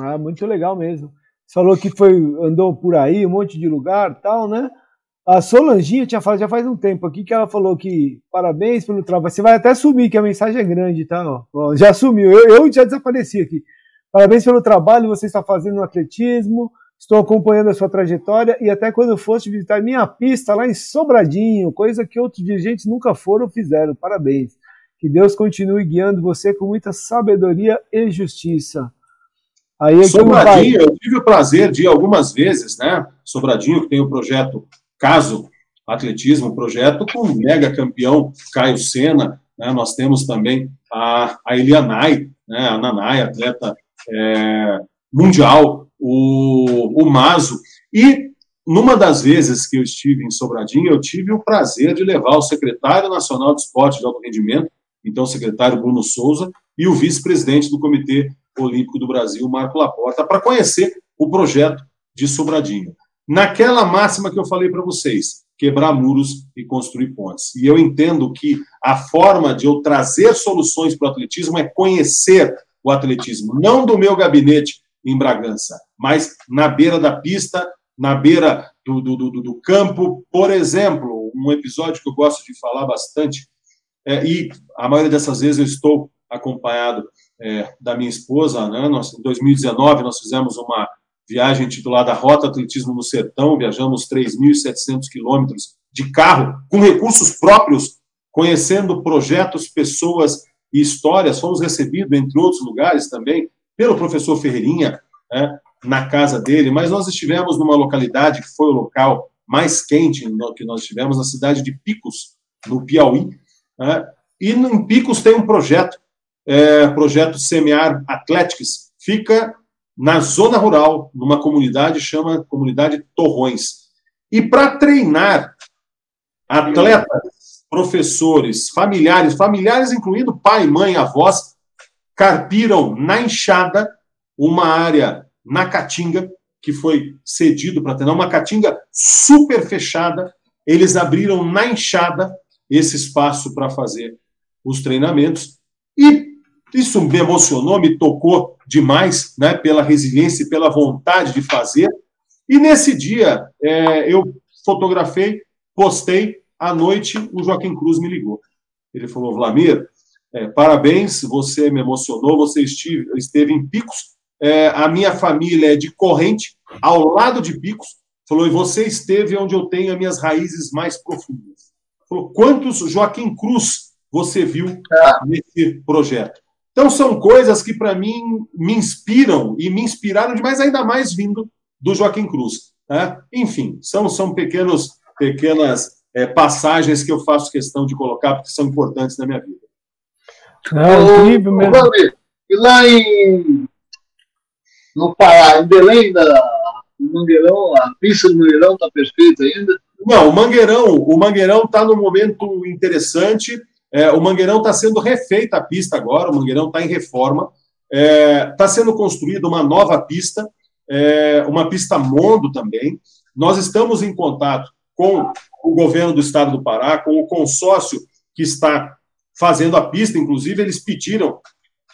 Ah, muito legal mesmo. Você falou que foi, andou por aí, um monte de lugar tal, né? A Solanginha tinha falado já faz um tempo aqui que ela falou que parabéns pelo trabalho. Você vai até sumir, que a mensagem é grande, tá? Ó, já sumiu, eu, eu já desapareci aqui. Parabéns pelo trabalho que você está fazendo no atletismo. Estou acompanhando a sua trajetória e até quando foste visitar minha pista lá em Sobradinho, coisa que outros dirigentes nunca foram ou fizeram. Parabéns. Que Deus continue guiando você com muita sabedoria e justiça. Aí, Sobradinho, eu tive o prazer de ir algumas vezes, né? Sobradinho, que tem o projeto Caso Atletismo, um projeto com o mega campeão Caio Sena, né? Nós temos também a, a Elianai, né? A Nanai, atleta é, mundial, o, o Mazo. E numa das vezes que eu estive em Sobradinho, eu tive o prazer de levar o secretário nacional de esporte de alto rendimento, então o secretário Bruno Souza, e o vice-presidente do Comitê Olímpico do Brasil, Marco Laporta, para conhecer o projeto de Sobradinho. Naquela máxima que eu falei para vocês, quebrar muros e construir pontes. E eu entendo que a forma de eu trazer soluções para o atletismo é conhecer o atletismo, não do meu gabinete em Bragança, mas na beira da pista, na beira do, do, do, do campo. Por exemplo, um episódio que eu gosto de falar bastante, é, e a maioria dessas vezes eu estou acompanhado é, da minha esposa. Né? Nós, em 2019, nós fizemos uma viagem titulada Rota Atletismo no Sertão, viajamos 3.700 quilômetros de carro, com recursos próprios, conhecendo projetos, pessoas e histórias. Fomos recebidos, entre outros lugares também, pelo professor Ferreirinha, né, na casa dele, mas nós estivemos numa localidade que foi o local mais quente que nós tivemos, na cidade de Picos, no Piauí. Né, e em Picos tem um projeto é, projeto Semear Atléticos, fica na zona rural, numa comunidade chama Comunidade Torrões. E para treinar atletas, professores, familiares, familiares incluindo pai, mãe, avós, carpiram na enxada uma área na Caatinga, que foi cedido para treinar, uma Caatinga super fechada. Eles abriram na enxada esse espaço para fazer os treinamentos. E isso me emocionou, me tocou demais, né, pela resiliência e pela vontade de fazer. E nesse dia, é, eu fotografei, postei, à noite, o Joaquim Cruz me ligou. Ele falou, Vlamir, é, parabéns, você me emocionou, você estive, esteve em Picos, é, a minha família é de Corrente, ao lado de Picos, falou, e você esteve onde eu tenho as minhas raízes mais profundas. Falou, quantos Joaquim Cruz você viu ah. nesse projeto? Então, são coisas que, para mim, me inspiram e me inspiraram demais, ainda mais vindo do Joaquim Cruz. Né? Enfim, são, são pequenos, pequenas é, passagens que eu faço questão de colocar, porque são importantes na minha vida. É incrível mesmo. E lá em, no Pará, em Belém, da, Mangueirão, a pista do Mangueirão está perfeita ainda? Não, o Mangueirão, o Mangueirão está num momento interessante. É, o Mangueirão está sendo refeita a pista agora, o Mangueirão está em reforma. Está é, tá sendo construída uma nova pista, é, uma pista Mondo também. Nós estamos em contato com o governo do estado do Pará, com o consórcio que está fazendo a pista, inclusive, eles pediram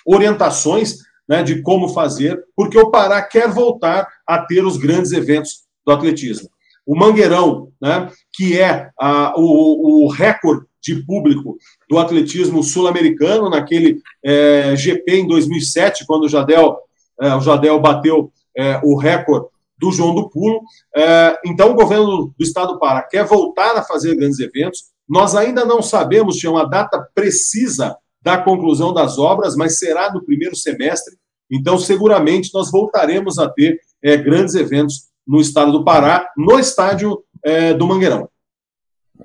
orientações né, de como fazer, porque o Pará quer voltar a ter os grandes eventos do atletismo. O Mangueirão, né, que é a, o, o recorde de público do atletismo sul-americano, naquele é, GP em 2007, quando o Jadel, é, o Jadel bateu é, o recorde do João do Pulo. É, então, o governo do estado do Pará quer voltar a fazer grandes eventos. Nós ainda não sabemos, tinha uma data precisa da conclusão das obras, mas será no primeiro semestre. Então, seguramente, nós voltaremos a ter é, grandes eventos no estado do Pará, no estádio é, do Mangueirão.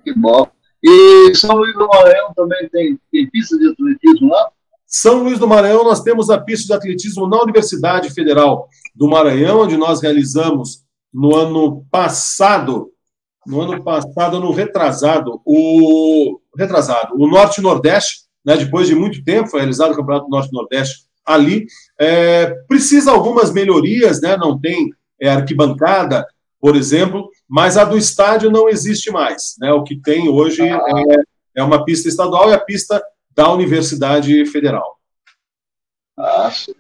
Que bom. E São Luís do Maranhão também tem, tem pista de atletismo lá? São Luís do Maranhão, nós temos a pista de atletismo na Universidade Federal do Maranhão, onde nós realizamos no ano passado, no ano passado, no retrasado, o retrasado, o Norte Nordeste, né, depois de muito tempo, foi realizado o Campeonato Norte Nordeste ali, é, precisa algumas melhorias, né, não tem é, arquibancada, por exemplo, mas a do estádio não existe mais. Né? O que tem hoje é, é uma pista estadual e a pista da Universidade Federal. Ah, sim.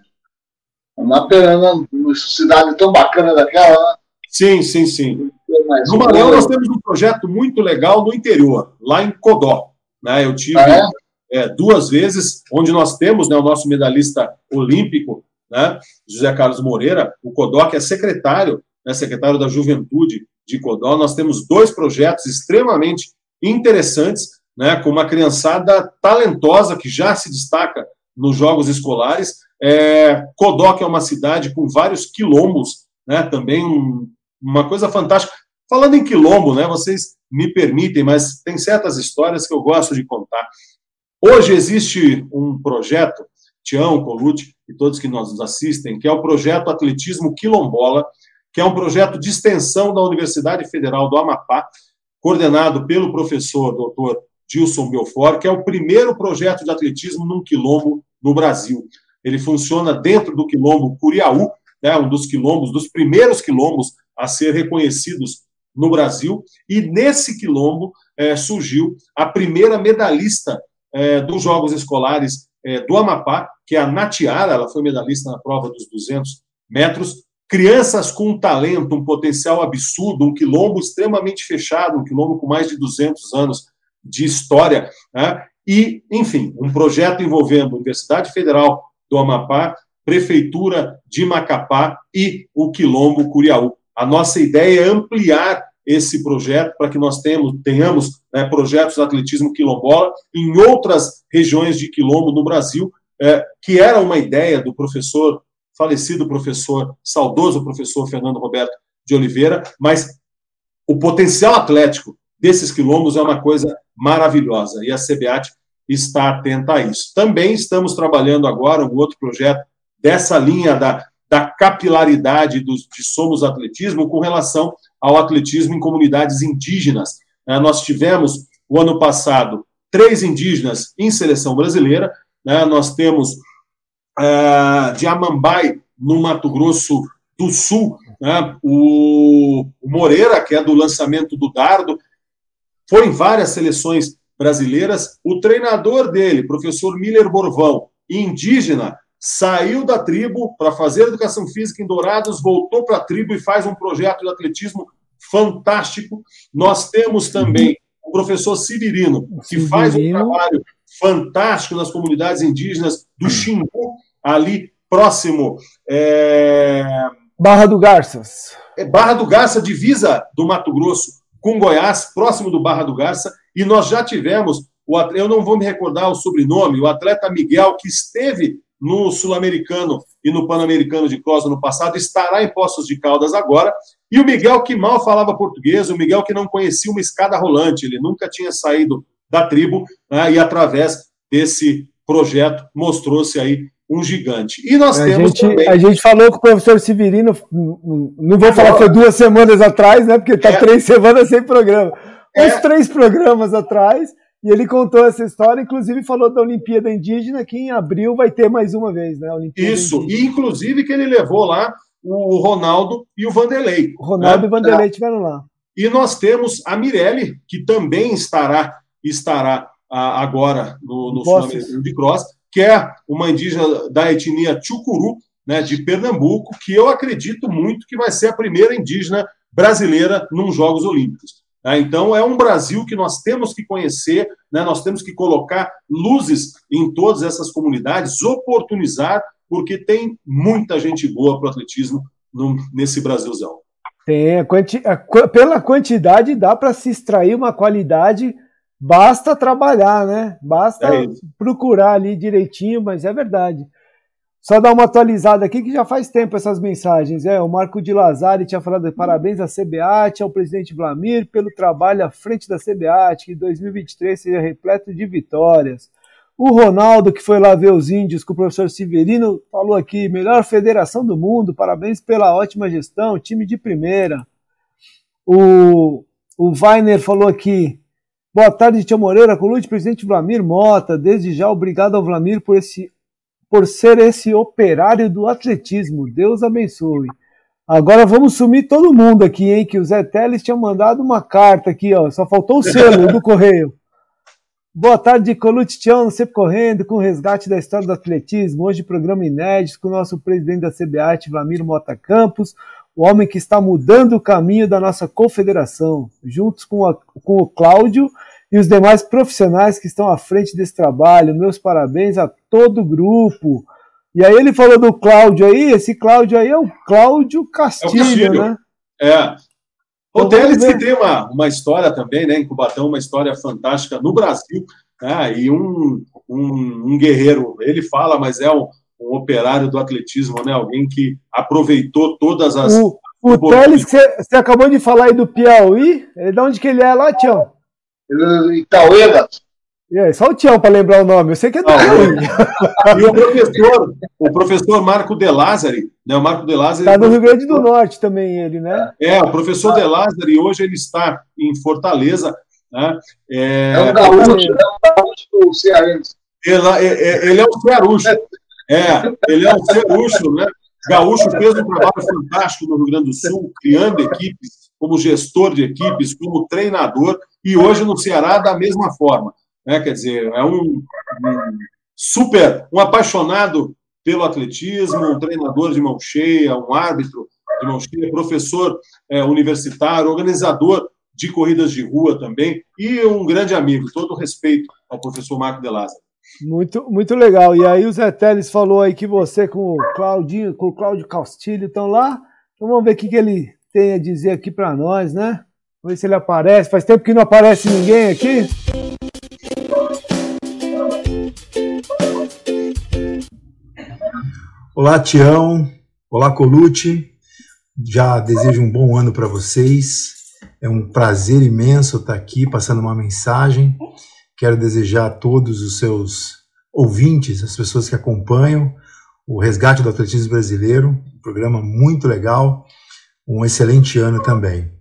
Uma pena, numa cidade tão bacana daquela, né? Sim, sim, sim. No Maranhão nós temos um projeto muito legal no interior, lá em Codó. Né? Eu tive ah, é? É, duas vezes, onde nós temos né, o nosso medalhista olímpico, né, José Carlos Moreira, o Codó, que é secretário, né, secretário da Juventude de Codó. Nós temos dois projetos extremamente interessantes, né, com uma criançada talentosa que já se destaca nos jogos escolares. É, Codó, que é uma cidade com vários quilombos, né, também um, uma coisa fantástica. Falando em quilombo, né, vocês me permitem, mas tem certas histórias que eu gosto de contar. Hoje existe um projeto, Tião, Colucci e todos que nos assistem, que é o projeto Atletismo Quilombola, que é um projeto de extensão da Universidade Federal do Amapá, coordenado pelo professor doutor Gilson Belfort, que é o primeiro projeto de atletismo num quilombo no Brasil. Ele funciona dentro do quilombo Curiaú, né, um dos quilombos, dos primeiros quilombos a ser reconhecidos no Brasil, e nesse quilombo é, surgiu a primeira medalhista é, dos Jogos Escolares é, do Amapá, que é a Natiara, ela foi medalhista na prova dos 200 metros, crianças com um talento, um potencial absurdo, um quilombo extremamente fechado, um quilombo com mais de 200 anos de história, né? e, enfim, um projeto envolvendo a Universidade Federal do Amapá, Prefeitura de Macapá e o Quilombo Curiaú. A nossa ideia é ampliar esse projeto para que nós temos, tenhamos né, projetos de atletismo quilombola em outras regiões de quilombo no Brasil, é, que era uma ideia do professor, falecido professor, saudoso professor Fernando Roberto de Oliveira, mas o potencial atlético desses quilombos é uma coisa maravilhosa e a CBAT está atenta a isso. Também estamos trabalhando agora um outro projeto dessa linha da da capilaridade do, de Somos Atletismo com relação ao atletismo em comunidades indígenas. É, nós tivemos, o ano passado, três indígenas em seleção brasileira. Né? Nós temos é, de Amambai, no Mato Grosso do Sul, né? o, o Moreira, que é do lançamento do dardo, foi em várias seleções brasileiras. O treinador dele, professor Miller Borvão, indígena, saiu da tribo para fazer educação física em Dourados, voltou para a tribo e faz um projeto de atletismo fantástico. Nós temos também o professor Severino, que faz um trabalho fantástico nas comunidades indígenas do Xingu, ali próximo. É... Barra do Garças. É Barra do Garça, divisa do Mato Grosso com Goiás, próximo do Barra do Garça, e nós já tivemos, o eu não vou me recordar o sobrenome, o atleta Miguel, que esteve no Sul-Americano e no Pan-Americano de Cross no passado, estará em Poços de Caldas agora. E o Miguel, que mal falava português, o Miguel que não conhecia uma escada rolante, ele nunca tinha saído da tribo, né, e através desse projeto mostrou-se aí um gigante. E nós a temos gente, também... A gente falou com o professor Severino, não vou falar que foi duas semanas atrás, né, porque está é. três semanas sem programa. Uns é. três programas atrás, e ele contou essa história, inclusive falou da Olimpíada Indígena, que em abril vai ter mais uma vez, né? Isso, Indígena. e inclusive que ele levou lá o Ronaldo e o Vanderlei. O Ronaldo né? e o Vanderlei estiveram lá. E nós temos a Mirelle, que também estará, estará agora no, no Sul-Americano de Cross, que é uma indígena da etnia Chucuru, né, de Pernambuco, que eu acredito muito que vai ser a primeira indígena brasileira nos Jogos Olímpicos. Tá? Então, é um Brasil que nós temos que conhecer, né? nós temos que colocar luzes em todas essas comunidades, oportunizar, porque tem muita gente boa para o atletismo no, nesse Brasilzão. Tem, a quanti, a, pela quantidade dá para se extrair uma qualidade, basta trabalhar, né? Basta é procurar ali direitinho, mas é verdade. Só dar uma atualizada aqui que já faz tempo essas mensagens. É, o Marco de Lazari tinha falado parabéns à CBAT, ao presidente Vlamir, pelo trabalho à frente da CBAT, que 2023 seja repleto de vitórias. O Ronaldo, que foi lá ver os índios com o professor Severino, falou aqui: melhor federação do mundo, parabéns pela ótima gestão, time de primeira. O, o Weiner falou aqui: boa tarde, Tia Moreira, colute presidente Vlamir Mota. Desde já, obrigado ao Vlamir por esse por ser esse operário do atletismo. Deus abençoe. Agora vamos sumir todo mundo aqui, hein? Que o Zé Teles tinha mandado uma carta aqui, ó. Só faltou o selo do correio. Boa tarde, Colutião, sempre correndo com o resgate da história do atletismo. Hoje, programa inédito com o nosso presidente da CBAT, Vlamiro Mota Campos, o homem que está mudando o caminho da nossa confederação, juntos com, a, com o Cláudio e os demais profissionais que estão à frente desse trabalho. Meus parabéns a todo o grupo. E aí ele falou do Cláudio aí, esse Cláudio aí é o Cláudio Castilho, é o Castilho. né? É, o Teles que tem uma, uma história também, né, em Cubatão, uma história fantástica no Brasil, né, e um, um, um, guerreiro, ele fala, mas é um, um, operário do atletismo, né, alguém que aproveitou todas as... O, o Teles, que você acabou de falar aí do Piauí, de onde que ele é lá, Tião? Itaueda. É, só o Tião para lembrar o nome, eu sei que é do ah, E o professor, o professor Marco De Lázari, né, o Marco De Lázari... Está no Rio Grande do Norte também ele, né? É, o professor De Lázari, hoje ele está em Fortaleza, né? É, é um gaúcho, é um gaúcho cearense. Ele, é, é, ele é um cearucho, é, ele é um cearucho, né? Gaúcho fez um trabalho fantástico no Rio Grande do Sul, criando equipes, como gestor de equipes, como treinador, e hoje no Ceará da mesma forma. Né? Quer dizer, é um, um super, um apaixonado pelo atletismo, um treinador de mão cheia, um árbitro de mão cheia, professor é, universitário, organizador de corridas de rua também, e um grande amigo, todo respeito ao professor Marco de Lázaro. Muito, muito legal. E aí o Zé Teles falou aí que você com o Claudinho, com o Cláudio Castilho estão lá. Então vamos ver o que, que ele tem a dizer aqui para nós, né? Vamos ver se ele aparece. Faz tempo que não aparece ninguém aqui. Olá, Tião. Olá, Colute. Já desejo um bom ano para vocês. É um prazer imenso estar aqui passando uma mensagem. Quero desejar a todos os seus ouvintes, as pessoas que acompanham o Resgate do Atletismo Brasileiro, um programa muito legal, um excelente ano também.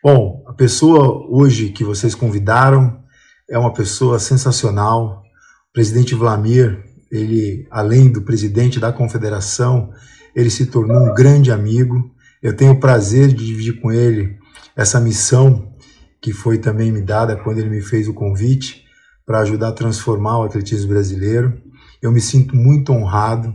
Bom, a pessoa hoje que vocês convidaram é uma pessoa sensacional. O presidente Vlamir, ele, além do presidente da confederação, ele se tornou um grande amigo. Eu tenho o prazer de dividir com ele essa missão que foi também me dada quando ele me fez o convite para ajudar a transformar o atletismo brasileiro. Eu me sinto muito honrado.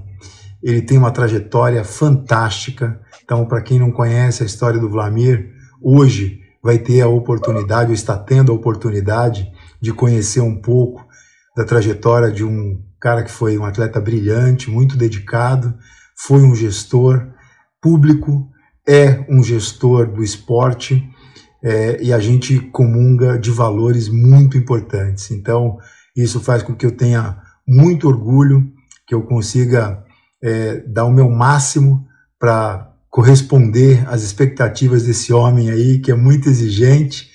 Ele tem uma trajetória fantástica. Então, para quem não conhece a história do Vlamir, hoje vai ter a oportunidade, ou está tendo a oportunidade de conhecer um pouco da trajetória de um cara que foi um atleta brilhante, muito dedicado, foi um gestor público, é um gestor do esporte é, e a gente comunga de valores muito importantes. Então, isso faz com que eu tenha muito orgulho, que eu consiga é, dar o meu máximo para corresponder às expectativas desse homem aí, que é muito exigente.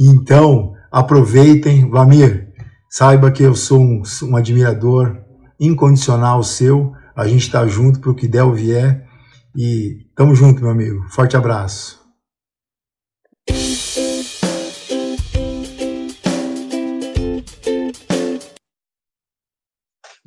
Então, aproveitem. Vlamir, saiba que eu sou um, um admirador incondicional seu. A gente está junto para o que der ou vier. E tamo junto, meu amigo. Forte abraço.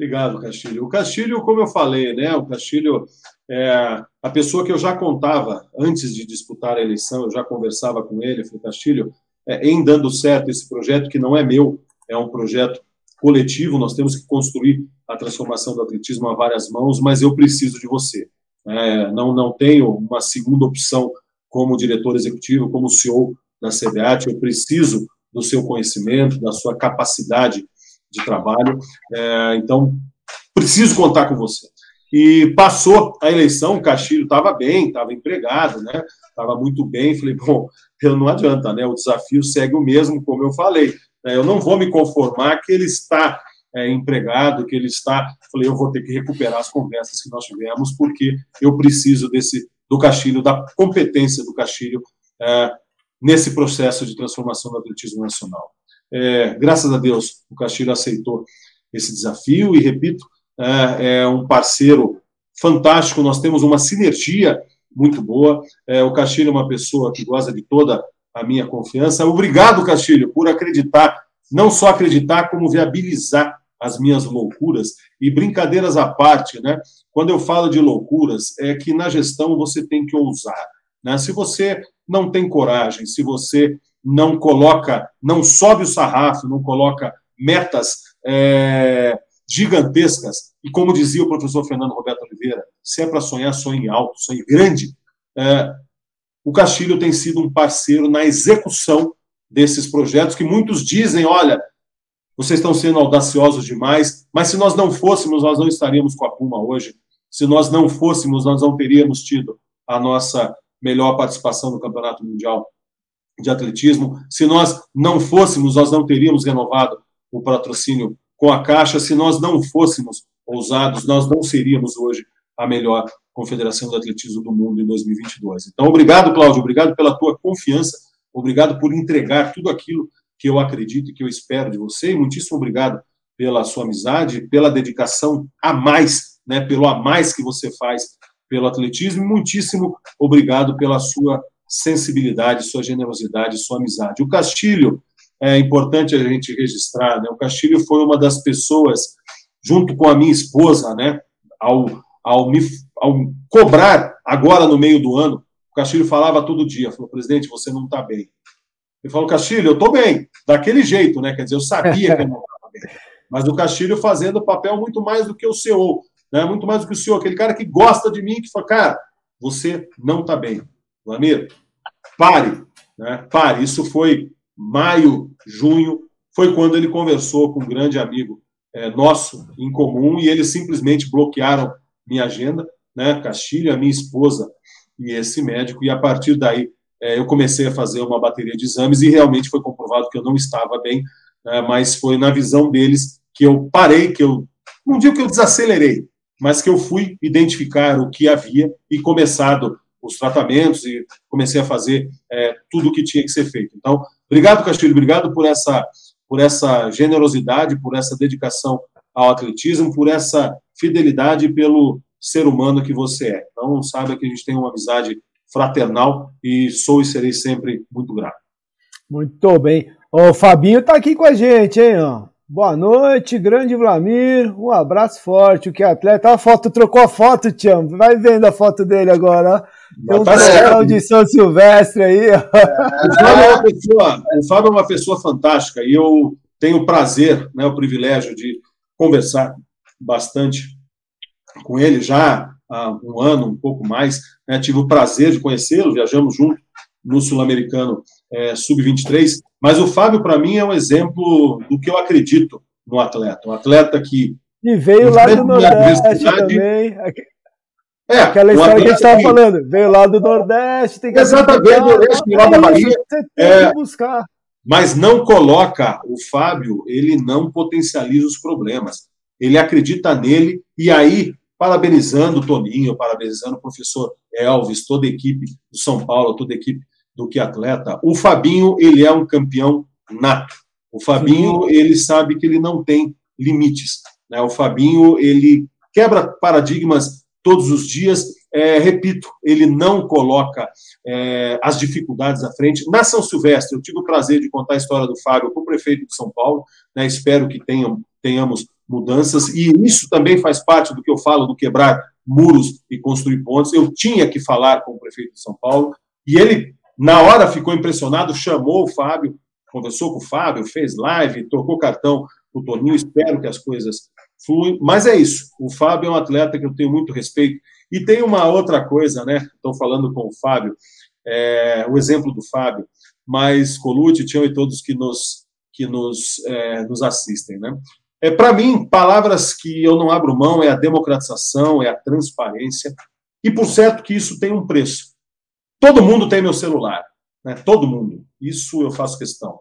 Obrigado, Castilho. O Castilho, como eu falei, né? O Castilho é a pessoa que eu já contava antes de disputar a eleição, eu já conversava com ele, falei, Castilho, é, em dando certo esse projeto, que não é meu, é um projeto coletivo, nós temos que construir a transformação do atletismo a várias mãos, mas eu preciso de você. É, não, não tenho uma segunda opção como diretor executivo, como CEO da CBAT, eu preciso do seu conhecimento, da sua capacidade de trabalho, é, então preciso contar com você. E passou a eleição, o Castilho estava bem, estava empregado, né? Estava muito bem. Falei, bom, eu não adianta, né? O desafio segue o mesmo, como eu falei. Né? Eu não vou me conformar que ele está é, empregado, que ele está. Falei, eu vou ter que recuperar as conversas que nós tivemos, porque eu preciso desse do Castilho, da competência do Castilho é, nesse processo de transformação do atletismo nacional. É, graças a Deus, o Castilho aceitou esse desafio e, repito, é, é um parceiro fantástico, nós temos uma sinergia muito boa. É, o Castilho é uma pessoa que gosta de toda a minha confiança. Obrigado, Castilho, por acreditar, não só acreditar, como viabilizar as minhas loucuras. E brincadeiras à parte, né? Quando eu falo de loucuras, é que na gestão você tem que ousar. Né? Se você não tem coragem, se você não coloca, não sobe o sarrafo, não coloca metas é, gigantescas. E como dizia o professor Fernando Roberto Oliveira, se é para sonhar, sonhe alto, sonhe grande. É, o Castilho tem sido um parceiro na execução desses projetos que muitos dizem, olha, vocês estão sendo audaciosos demais, mas se nós não fôssemos, nós não estaríamos com a Puma hoje. Se nós não fôssemos, nós não teríamos tido a nossa melhor participação no Campeonato Mundial de Atletismo. Se nós não fôssemos, nós não teríamos renovado o patrocínio com a Caixa. Se nós não fôssemos ousados, nós não seríamos hoje a melhor confederação de atletismo do mundo em 2022. Então, obrigado, Cláudio, obrigado pela tua confiança, obrigado por entregar tudo aquilo que eu acredito e que eu espero de você, e muitíssimo obrigado pela sua amizade, pela dedicação a mais, né, pelo a mais que você faz pelo atletismo, e muitíssimo obrigado pela sua sensibilidade, sua generosidade, sua amizade. O Castilho, é importante a gente registrar, né, o Castilho foi uma das pessoas, junto com a minha esposa, né, ao, ao me ao cobrar agora no meio do ano, o Castilho falava todo dia, falou, presidente, você não está bem. Ele falou, Castilho, eu estou bem, daquele jeito, né? Quer dizer, eu sabia que eu não estava bem. Mas o Castilho fazendo o papel muito mais do que o CEO, né? muito mais do que o senhor, aquele cara que gosta de mim, que fala, cara, você não está bem. Vlamir, pare, né? pare. Isso foi maio, junho, foi quando ele conversou com um grande amigo é, nosso em comum e eles simplesmente bloquearam minha agenda né, Castilho, a minha esposa e esse médico, e a partir daí é, eu comecei a fazer uma bateria de exames e realmente foi comprovado que eu não estava bem, né, mas foi na visão deles que eu parei, que eu, não digo que eu desacelerei, mas que eu fui identificar o que havia e começado os tratamentos e comecei a fazer é, tudo o que tinha que ser feito. Então, obrigado, Castilho, obrigado por essa, por essa generosidade, por essa dedicação ao atletismo, por essa fidelidade pelo ser humano que você é. Então, saiba que a gente tem uma amizade fraternal e sou e serei sempre muito grato. Muito bem. O Fabinho está aqui com a gente, hein? Ó. Boa noite, grande Vlamir. Um abraço forte. O que é atleta? A foto, trocou a foto, Tião. Vai vendo a foto dele agora. Tem um tá de São Silvestre aí. É, o, Fábio é uma pessoa, o Fábio é uma pessoa fantástica e eu tenho o prazer, né, o privilégio de conversar bastante com ele já há um ano, um pouco mais. Né? Tive o prazer de conhecê-lo, viajamos junto no Sul-Americano é, Sub-23. Mas o Fábio, para mim, é um exemplo do que eu acredito no atleta. Um atleta que. E veio lá do Nordeste também. É, Aquela história que a gente estava falando, veio lá do Nordeste, tem que Exatamente, do Nordeste, lá da Bahia. Você tem é, que buscar. Mas não coloca o Fábio, ele não potencializa os problemas. Ele acredita nele, e aí parabenizando o Toninho, parabenizando o professor Elvis, toda a equipe do São Paulo, toda a equipe do Que Atleta. O Fabinho, ele é um campeão nato. O Fabinho, Sim. ele sabe que ele não tem limites. Né? O Fabinho, ele quebra paradigmas todos os dias. É, repito, ele não coloca é, as dificuldades à frente. Na São Silvestre, eu tive o prazer de contar a história do Fábio com o prefeito de São Paulo. Né? Espero que tenham, tenhamos mudanças, e isso também faz parte do que eu falo do quebrar muros e construir pontes. Eu tinha que falar com o prefeito de São Paulo, e ele, na hora, ficou impressionado, chamou o Fábio, conversou com o Fábio, fez live, trocou cartão o Toninho, espero que as coisas fluem, mas é isso, o Fábio é um atleta que eu tenho muito respeito, e tem uma outra coisa, né, estou falando com o Fábio, é, o exemplo do Fábio, mas Colucci, Tião e todos que nos, que nos, é, nos assistem, né, é, Para mim, palavras que eu não abro mão é a democratização, é a transparência, e por certo que isso tem um preço. Todo mundo tem meu celular, né? todo mundo. Isso eu faço questão.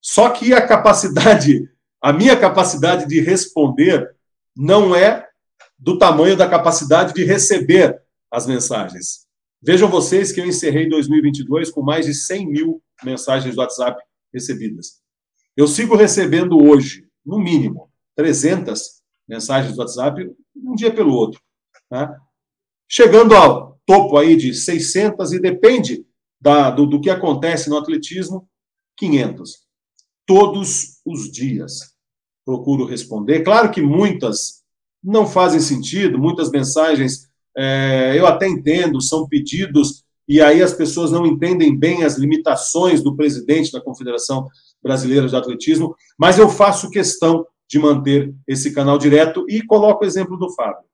Só que a capacidade, a minha capacidade de responder não é do tamanho da capacidade de receber as mensagens. Vejam vocês que eu encerrei 2022 com mais de 100 mil mensagens do WhatsApp recebidas. Eu sigo recebendo hoje, no mínimo, 300 mensagens do WhatsApp um dia pelo outro. Né? Chegando ao topo aí de 600 e depende da, do, do que acontece no atletismo, 500. Todos os dias procuro responder. Claro que muitas não fazem sentido, muitas mensagens é, eu até entendo, são pedidos, e aí as pessoas não entendem bem as limitações do presidente da Confederação brasileiras de atletismo, mas eu faço questão de manter esse canal direto e coloco o exemplo do Fábio.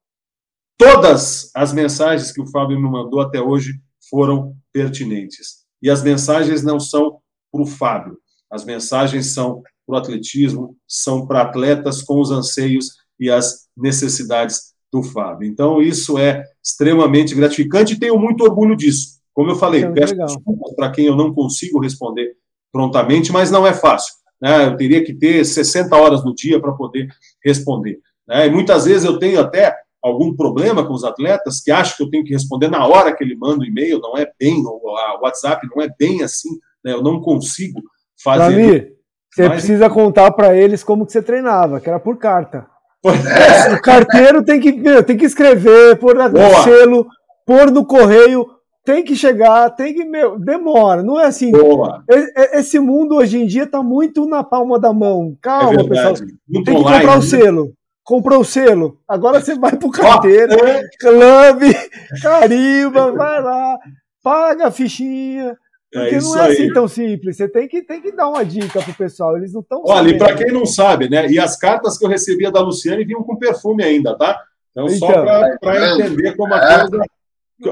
Todas as mensagens que o Fábio me mandou até hoje foram pertinentes. E as mensagens não são para o Fábio, as mensagens são para o atletismo, são para atletas com os anseios e as necessidades do Fábio. Então, isso é extremamente gratificante e tenho muito orgulho disso. Como eu falei, é peço desculpas para quem eu não consigo responder prontamente, mas não é fácil. Né? Eu teria que ter 60 horas no dia para poder responder. Né? E muitas vezes eu tenho até algum problema com os atletas que acham que eu tenho que responder na hora que ele manda o e-mail, não é bem, o WhatsApp não é bem assim, né? eu não consigo fazer. Dami, você mas... precisa contar para eles como que você treinava, que era por carta. É. O carteiro tem que, tem que escrever, pôr no selo, pôr no correio, tem que chegar, tem que. Meu, demora, não é assim. Boa. Esse mundo hoje em dia está muito na palma da mão. Calma, é pessoal. Muito tem que online, comprar o né? selo. Comprou o selo, agora você vai pro carteiro, é. clube, carimba, vai lá, paga a fichinha. É porque é não é assim aí. tão simples. Você tem que, tem que dar uma dica pro pessoal. Eles não estão. Olha, e para quem não sabe, né? E as cartas que eu recebia da Luciane vinham com perfume ainda, tá? Então, então só para é. entender como a coisa.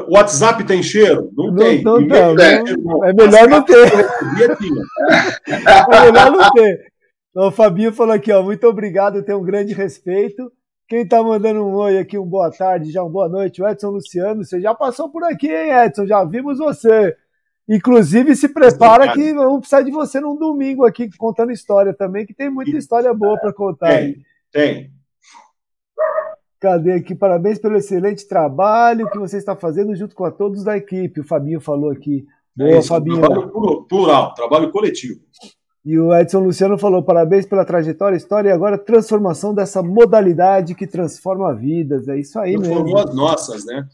O WhatsApp tem cheiro? Não, não tem. Não, não, não, é melhor não ter. é melhor não ter. Então, o Fabinho falou aqui, ó, muito obrigado, eu tenho um grande respeito. Quem tá mandando um oi aqui, um boa tarde, já um boa noite, o Edson Luciano, você já passou por aqui, hein, Edson? Já vimos você. Inclusive, se prepara que vamos precisar de você num domingo aqui, contando história também, que tem muita história boa para contar. Tem, tem. Cadê aqui? Parabéns pelo excelente trabalho que você está fazendo junto com a todos da equipe. O Fabinho falou aqui. Boa, é Fabinho. Trabalho plural, trabalho coletivo. E o Edson Luciano falou: parabéns pela trajetória, história e agora transformação dessa modalidade que transforma vidas. É isso aí Transformou mesmo. Transformou as nossas, né?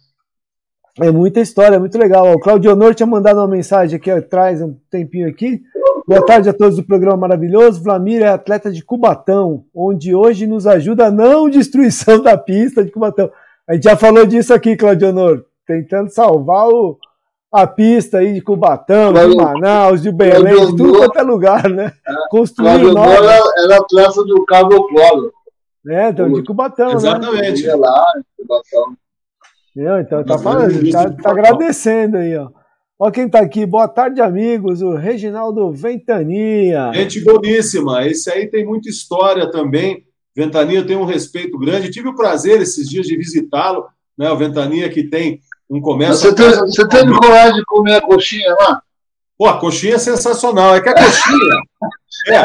É muita história, muito legal. O Claudio Honor tinha mandado uma mensagem aqui atrás, um tempinho aqui. Boa tarde a todos do programa maravilhoso. Vlamir é atleta de Cubatão, onde hoje nos ajuda a não destruição da pista de Cubatão. A gente já falou disso aqui, Claudio Honor, tentando salvar o, a pista aí de Cubatão, Claudio, de Manaus, de Belém, de tudo quanto é lugar, né? É, Construir nova. Era, era atleta do Cabo Cloro. É, então, de Cubatão, Exatamente. né? Exatamente. lá, Cubatão. Então tá falando, tá, tá agradecendo aí, ó. Ó quem tá aqui, boa tarde, amigos, o Reginaldo Ventania. Gente boníssima, esse aí tem muita história também. Ventania tem um respeito grande. Tive o prazer esses dias de visitá-lo, né? O Ventania que tem um comércio. Você, tem, você teve coragem de comer a coxinha lá? Pô, a coxinha é sensacional. É que a coxinha. é,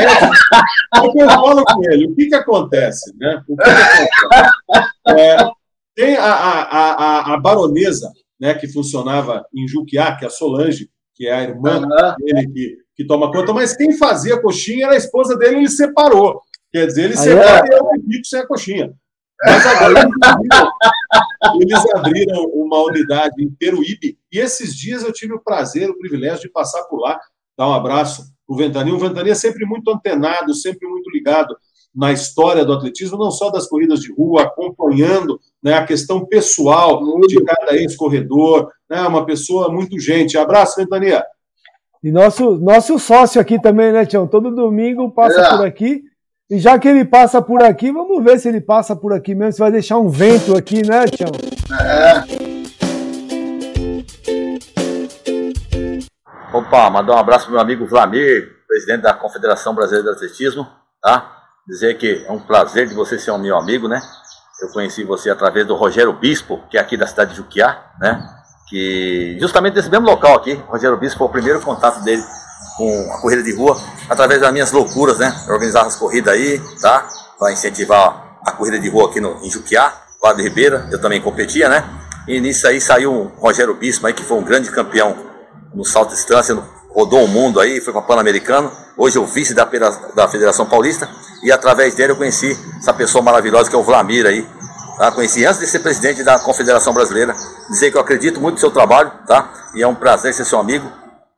é, é eu falo com ele. O que, que acontece? Né? O que, que acontece? É, tem a, a, a, a, baronesa, né, que funcionava em Juquiá, que é a Solange, que é a irmã uhum. dele que, que toma conta, mas quem fazia a coxinha era a esposa dele e ele separou. Quer dizer, ele separou é. e eu fico sem a coxinha. Mas agora eles abriram, eles abriram uma unidade em Peruíbe e esses dias eu tive o prazer, o privilégio de passar por lá, dar um abraço para o Ventania. O Ventania é sempre muito antenado, sempre muito ligado na história do atletismo, não só das corridas de rua, acompanhando né, a questão pessoal de cada ex-corredor, né, uma pessoa muito gente. Abraço, Ventania. E nosso, nosso sócio aqui também, né, Tião? Todo domingo passa é. por aqui. E já que ele passa por aqui, vamos ver se ele passa por aqui mesmo. Se vai deixar um vento aqui, né, Tião? É. Opa, mandar um abraço pro meu amigo Vlamir, presidente da Confederação Brasileira de Atletismo, tá? Dizer que é um prazer de você ser um meu amigo, né? Eu conheci você através do Rogério Bispo, que é aqui da cidade de Juquiá, né? Que justamente nesse mesmo local aqui, Rogério Bispo foi o primeiro contato dele com a corrida de rua, através das minhas loucuras, né? Eu organizava as corridas aí, tá? Para incentivar a corrida de rua aqui no, em Juquiá, Vale Ribeira, eu também competia, né? E nisso aí saiu o Rogério Bispo aí, que foi um grande campeão no salto de distância, rodou o mundo aí, foi para Pan-Americano. Hoje é o vice da, da Federação Paulista. E através dele eu conheci essa pessoa maravilhosa que é o Vlamir aí. Tá? Conheci antes de ser presidente da Confederação Brasileira. Dizer que eu acredito muito no seu trabalho, tá? E é um prazer ser seu amigo.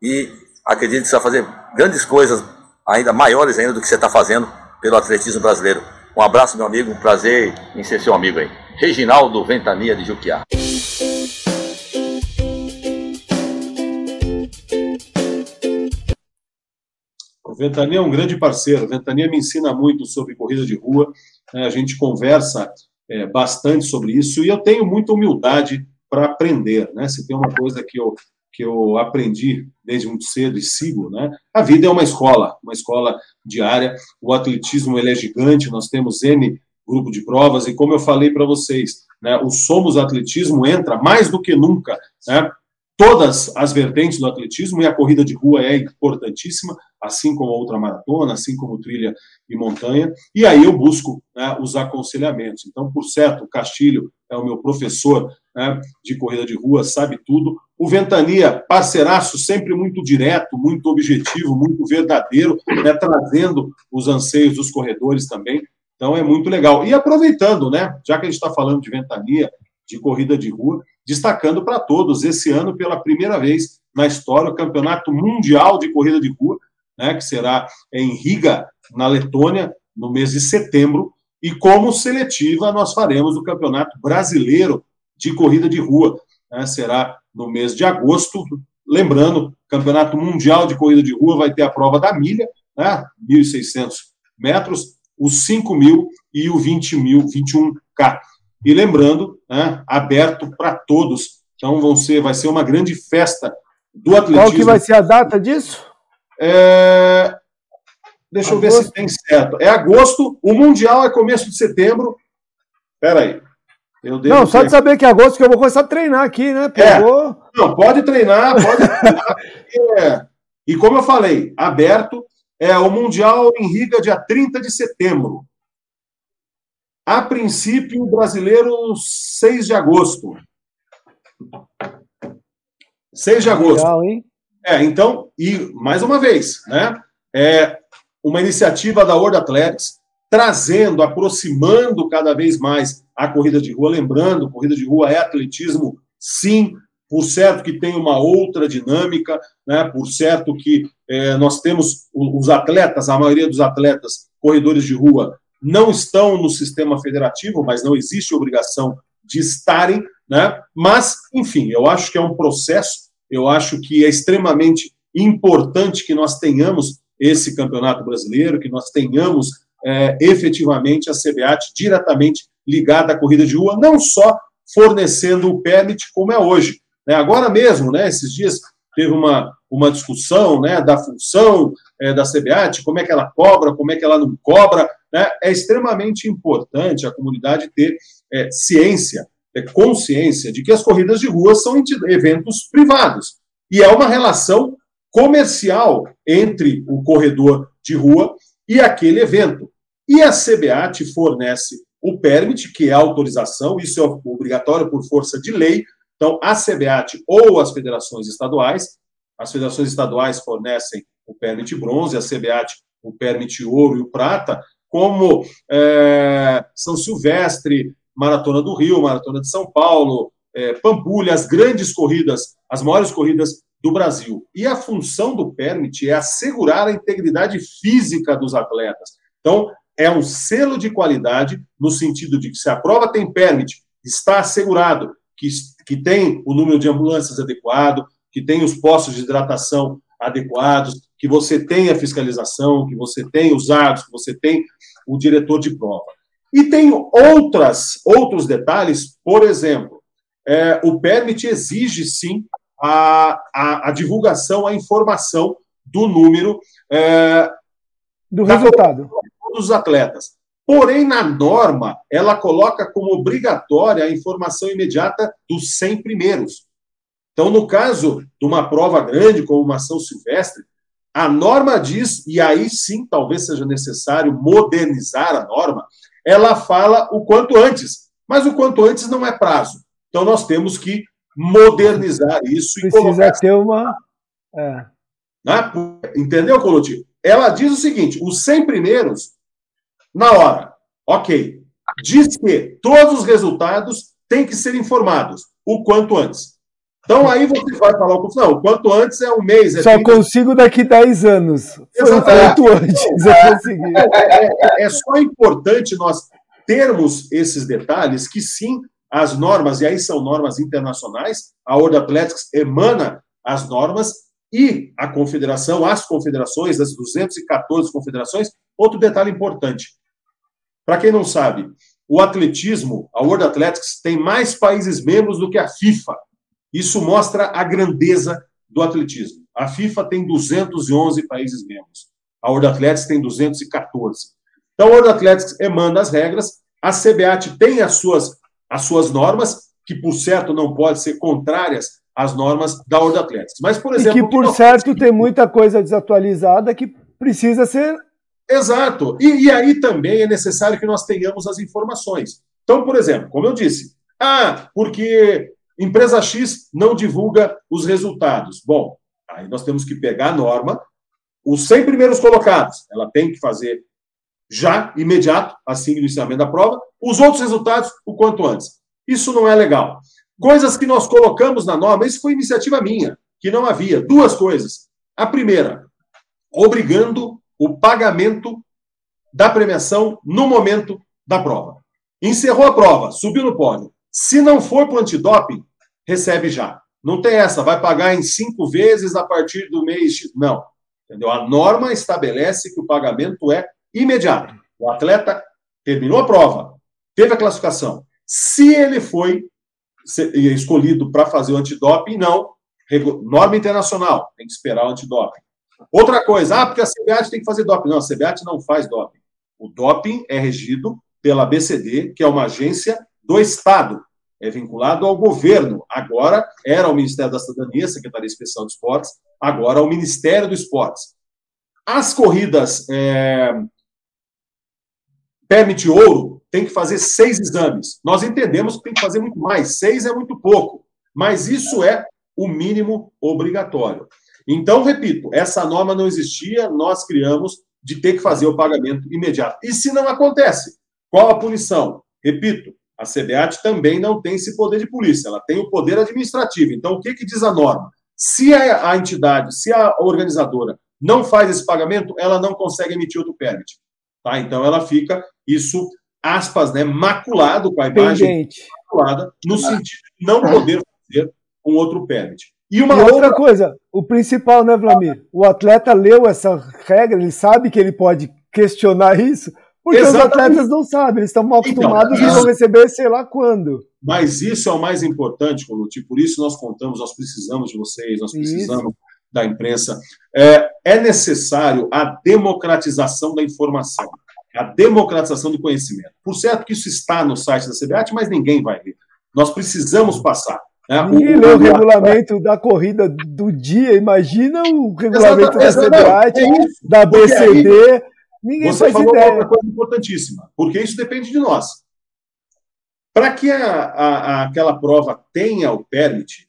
E acredito que você vai fazer grandes coisas, ainda maiores ainda do que você está fazendo pelo atletismo brasileiro. Um abraço, meu amigo. Um prazer em ser seu amigo aí. Reginaldo Ventania de Juquiá. Ventania é um grande parceiro. Ventania me ensina muito sobre corrida de rua. Né? A gente conversa é, bastante sobre isso e eu tenho muita humildade para aprender. Né? Se tem uma coisa que eu, que eu aprendi desde muito cedo e sigo, né? a vida é uma escola, uma escola diária. O atletismo ele é gigante, nós temos N grupo de provas e, como eu falei para vocês, né, o Somos Atletismo entra mais do que nunca né, todas as vertentes do atletismo e a corrida de rua é importantíssima, assim como a ultramaratona, assim como trilha e montanha. E aí eu busco né, os aconselhamentos. Então, por certo, o Castilho é o meu professor né, de corrida de rua, sabe tudo. O Ventania, parceiraço, sempre muito direto, muito objetivo, muito verdadeiro, né, trazendo os anseios dos corredores também. Então é muito legal. E aproveitando, né, já que a gente está falando de Ventania, de corrida de rua, destacando para todos, esse ano, pela primeira vez na história, o Campeonato Mundial de Corrida de Rua, né, que será em Riga, na Letônia, no mês de setembro, e como seletiva nós faremos o Campeonato Brasileiro de Corrida de Rua, né, será no mês de agosto, lembrando, Campeonato Mundial de Corrida de Rua vai ter a prova da milha, né, 1.600 metros, os 5 mil e o 20 mil, 21K. E lembrando, né, aberto para todos. Então vão ser, vai ser uma grande festa do atletismo. Qual que vai ser a data disso? É... Deixa agosto. eu ver se tem certo. É agosto, o Mundial é começo de setembro. Espera aí. não, só de saber que é agosto que eu vou começar a treinar aqui, né? Pegou... É. Não, pode treinar, pode treinar. é. E como eu falei, aberto, é o Mundial em Riga, dia 30 de setembro. A princípio, o brasileiro, 6 de agosto. 6 de agosto. Legal, hein? É, então, e mais uma vez, né? É uma iniciativa da World Athletics trazendo, aproximando cada vez mais a corrida de rua. Lembrando, corrida de rua é atletismo, sim, por certo que tem uma outra dinâmica, né? por certo que é, nós temos os atletas, a maioria dos atletas, corredores de rua, não estão no sistema federativo, mas não existe obrigação de estarem, né? Mas, enfim, eu acho que é um processo, eu acho que é extremamente importante que nós tenhamos esse campeonato brasileiro, que nós tenhamos é, efetivamente a CBAT diretamente ligada à corrida de rua, não só fornecendo o permit como é hoje. Né? Agora mesmo, né, esses dias teve uma, uma discussão né, da função é, da CBAT, como é que ela cobra, como é que ela não cobra, né, é extremamente importante a comunidade ter é, ciência, consciência de que as corridas de rua são eventos privados. E é uma relação comercial entre o corredor de rua e aquele evento. E a CBAT fornece o permit, que é a autorização, isso é obrigatório por força de lei. Então, a CBAT ou as federações estaduais, as federações estaduais fornecem o permit bronze, a CBAT o permit ouro e o prata, como é, São Silvestre, Maratona do Rio, Maratona de São Paulo, é, Pampulha, as grandes corridas, as maiores corridas do Brasil. E a função do permit é assegurar a integridade física dos atletas. Então, é um selo de qualidade no sentido de que se a prova tem permit, está assegurado que, que tem o número de ambulâncias adequado, que tem os postos de hidratação adequados, que você tem a fiscalização, que você tem os atos, que você tem o diretor de prova. E tem outras, outros detalhes, por exemplo, é, o permit exige sim a, a, a, divulgação, a informação do número é, do resultado dos atletas. Porém, na norma, ela coloca como obrigatória a informação imediata dos 100 primeiros. Então, no caso de uma prova grande, como uma São Silvestre, a norma diz, e aí sim talvez seja necessário modernizar a norma, ela fala o quanto antes, mas o quanto antes não é prazo. Então nós temos que modernizar isso Precisa e colocar. ter uma. É. Né? Entendeu, Coloti? Ela diz o seguinte: os 100 primeiros, na hora, ok. Diz que todos os resultados têm que ser informados o quanto antes. Então aí você vai falar o não, quanto antes é um mês. É Só 30... consigo daqui 10 anos. Exatamente. Quanto antes é, é, é, é só importante nós termos esses detalhes que sim, as normas, e aí são normas internacionais, a World Athletics emana as normas, e a confederação, as confederações, das 214 confederações, outro detalhe importante. Para quem não sabe, o atletismo, a World Athletics, tem mais países membros do que a FIFA. Isso mostra a grandeza do atletismo. A FIFA tem 211 países membros. A World Athletics tem 214. Então, a World Athletics emana as regras, a CBAT tem as suas, as suas normas, que, por certo, não podem ser contrárias às normas da World Athletics. Mas, por exemplo... E que, por certo, tem muita coisa desatualizada que precisa ser... Exato. E, e aí também é necessário que nós tenhamos as informações. Então, por exemplo, como eu disse, ah, porque empresa X não divulga os resultados. Bom, aí nós temos que pegar a norma, os 100 primeiros colocados, ela tem que fazer já, imediato, assim do iniciamento da prova, os outros resultados o quanto antes. Isso não é legal. Coisas que nós colocamos na norma, isso foi iniciativa minha, que não havia. Duas coisas. A primeira, obrigando o pagamento da premiação no momento da prova. Encerrou a prova, subiu no pódio. Se não for para o antidoping, recebe já. Não tem essa, vai pagar em cinco vezes a partir do mês. Não. Entendeu? A norma estabelece que o pagamento é imediato. O atleta terminou a prova, teve a classificação. Se ele foi escolhido para fazer o antidoping, não. Norma internacional, tem que esperar o antidoping. Outra coisa, ah, porque a CBAT tem que fazer doping. Não, a CBAT não faz doping. O doping é regido pela BCD, que é uma agência do Estado, é vinculado ao governo. Agora era o Ministério da Cidadania, Secretaria Especial de Esportes, agora o Ministério do Esportes. As corridas é, ouro, tem que fazer seis exames. Nós entendemos que tem que fazer muito mais, seis é muito pouco, mas isso é o mínimo obrigatório. Então, repito, essa norma não existia, nós criamos de ter que fazer o pagamento imediato. E se não acontece, qual a punição? Repito, a CBAT também não tem esse poder de polícia, ela tem o poder administrativo. Então, o que, que diz a norma? Se a, a entidade, se a organizadora não faz esse pagamento, ela não consegue emitir outro permit. Tá? Então, ela fica isso, aspas, né, maculado com a imagem Pendente. maculada, no ah. sentido de não poder fazer um outro permit. E uma e outra... outra coisa, o principal, né, Vlamir? O atleta leu essa regra, ele sabe que ele pode questionar isso, porque Exatamente. os atletas não sabem, eles estão mal então, acostumados então, e vão receber sei lá quando. Mas isso é o mais importante, Coluti, por isso nós contamos, nós precisamos de vocês, nós precisamos isso. da imprensa. É, é necessário a democratização da informação a democratização do conhecimento. Por certo que isso está no site da CBAT, mas ninguém vai ler. Nós precisamos passar. Né? Ninguém o, lê o, o regulamento da corrida do dia, imagina o regulamento da CBAT, é da BCD. Ninguém você falou ideia. outra coisa importantíssima, porque isso depende de nós. Para que a, a, aquela prova tenha o permit,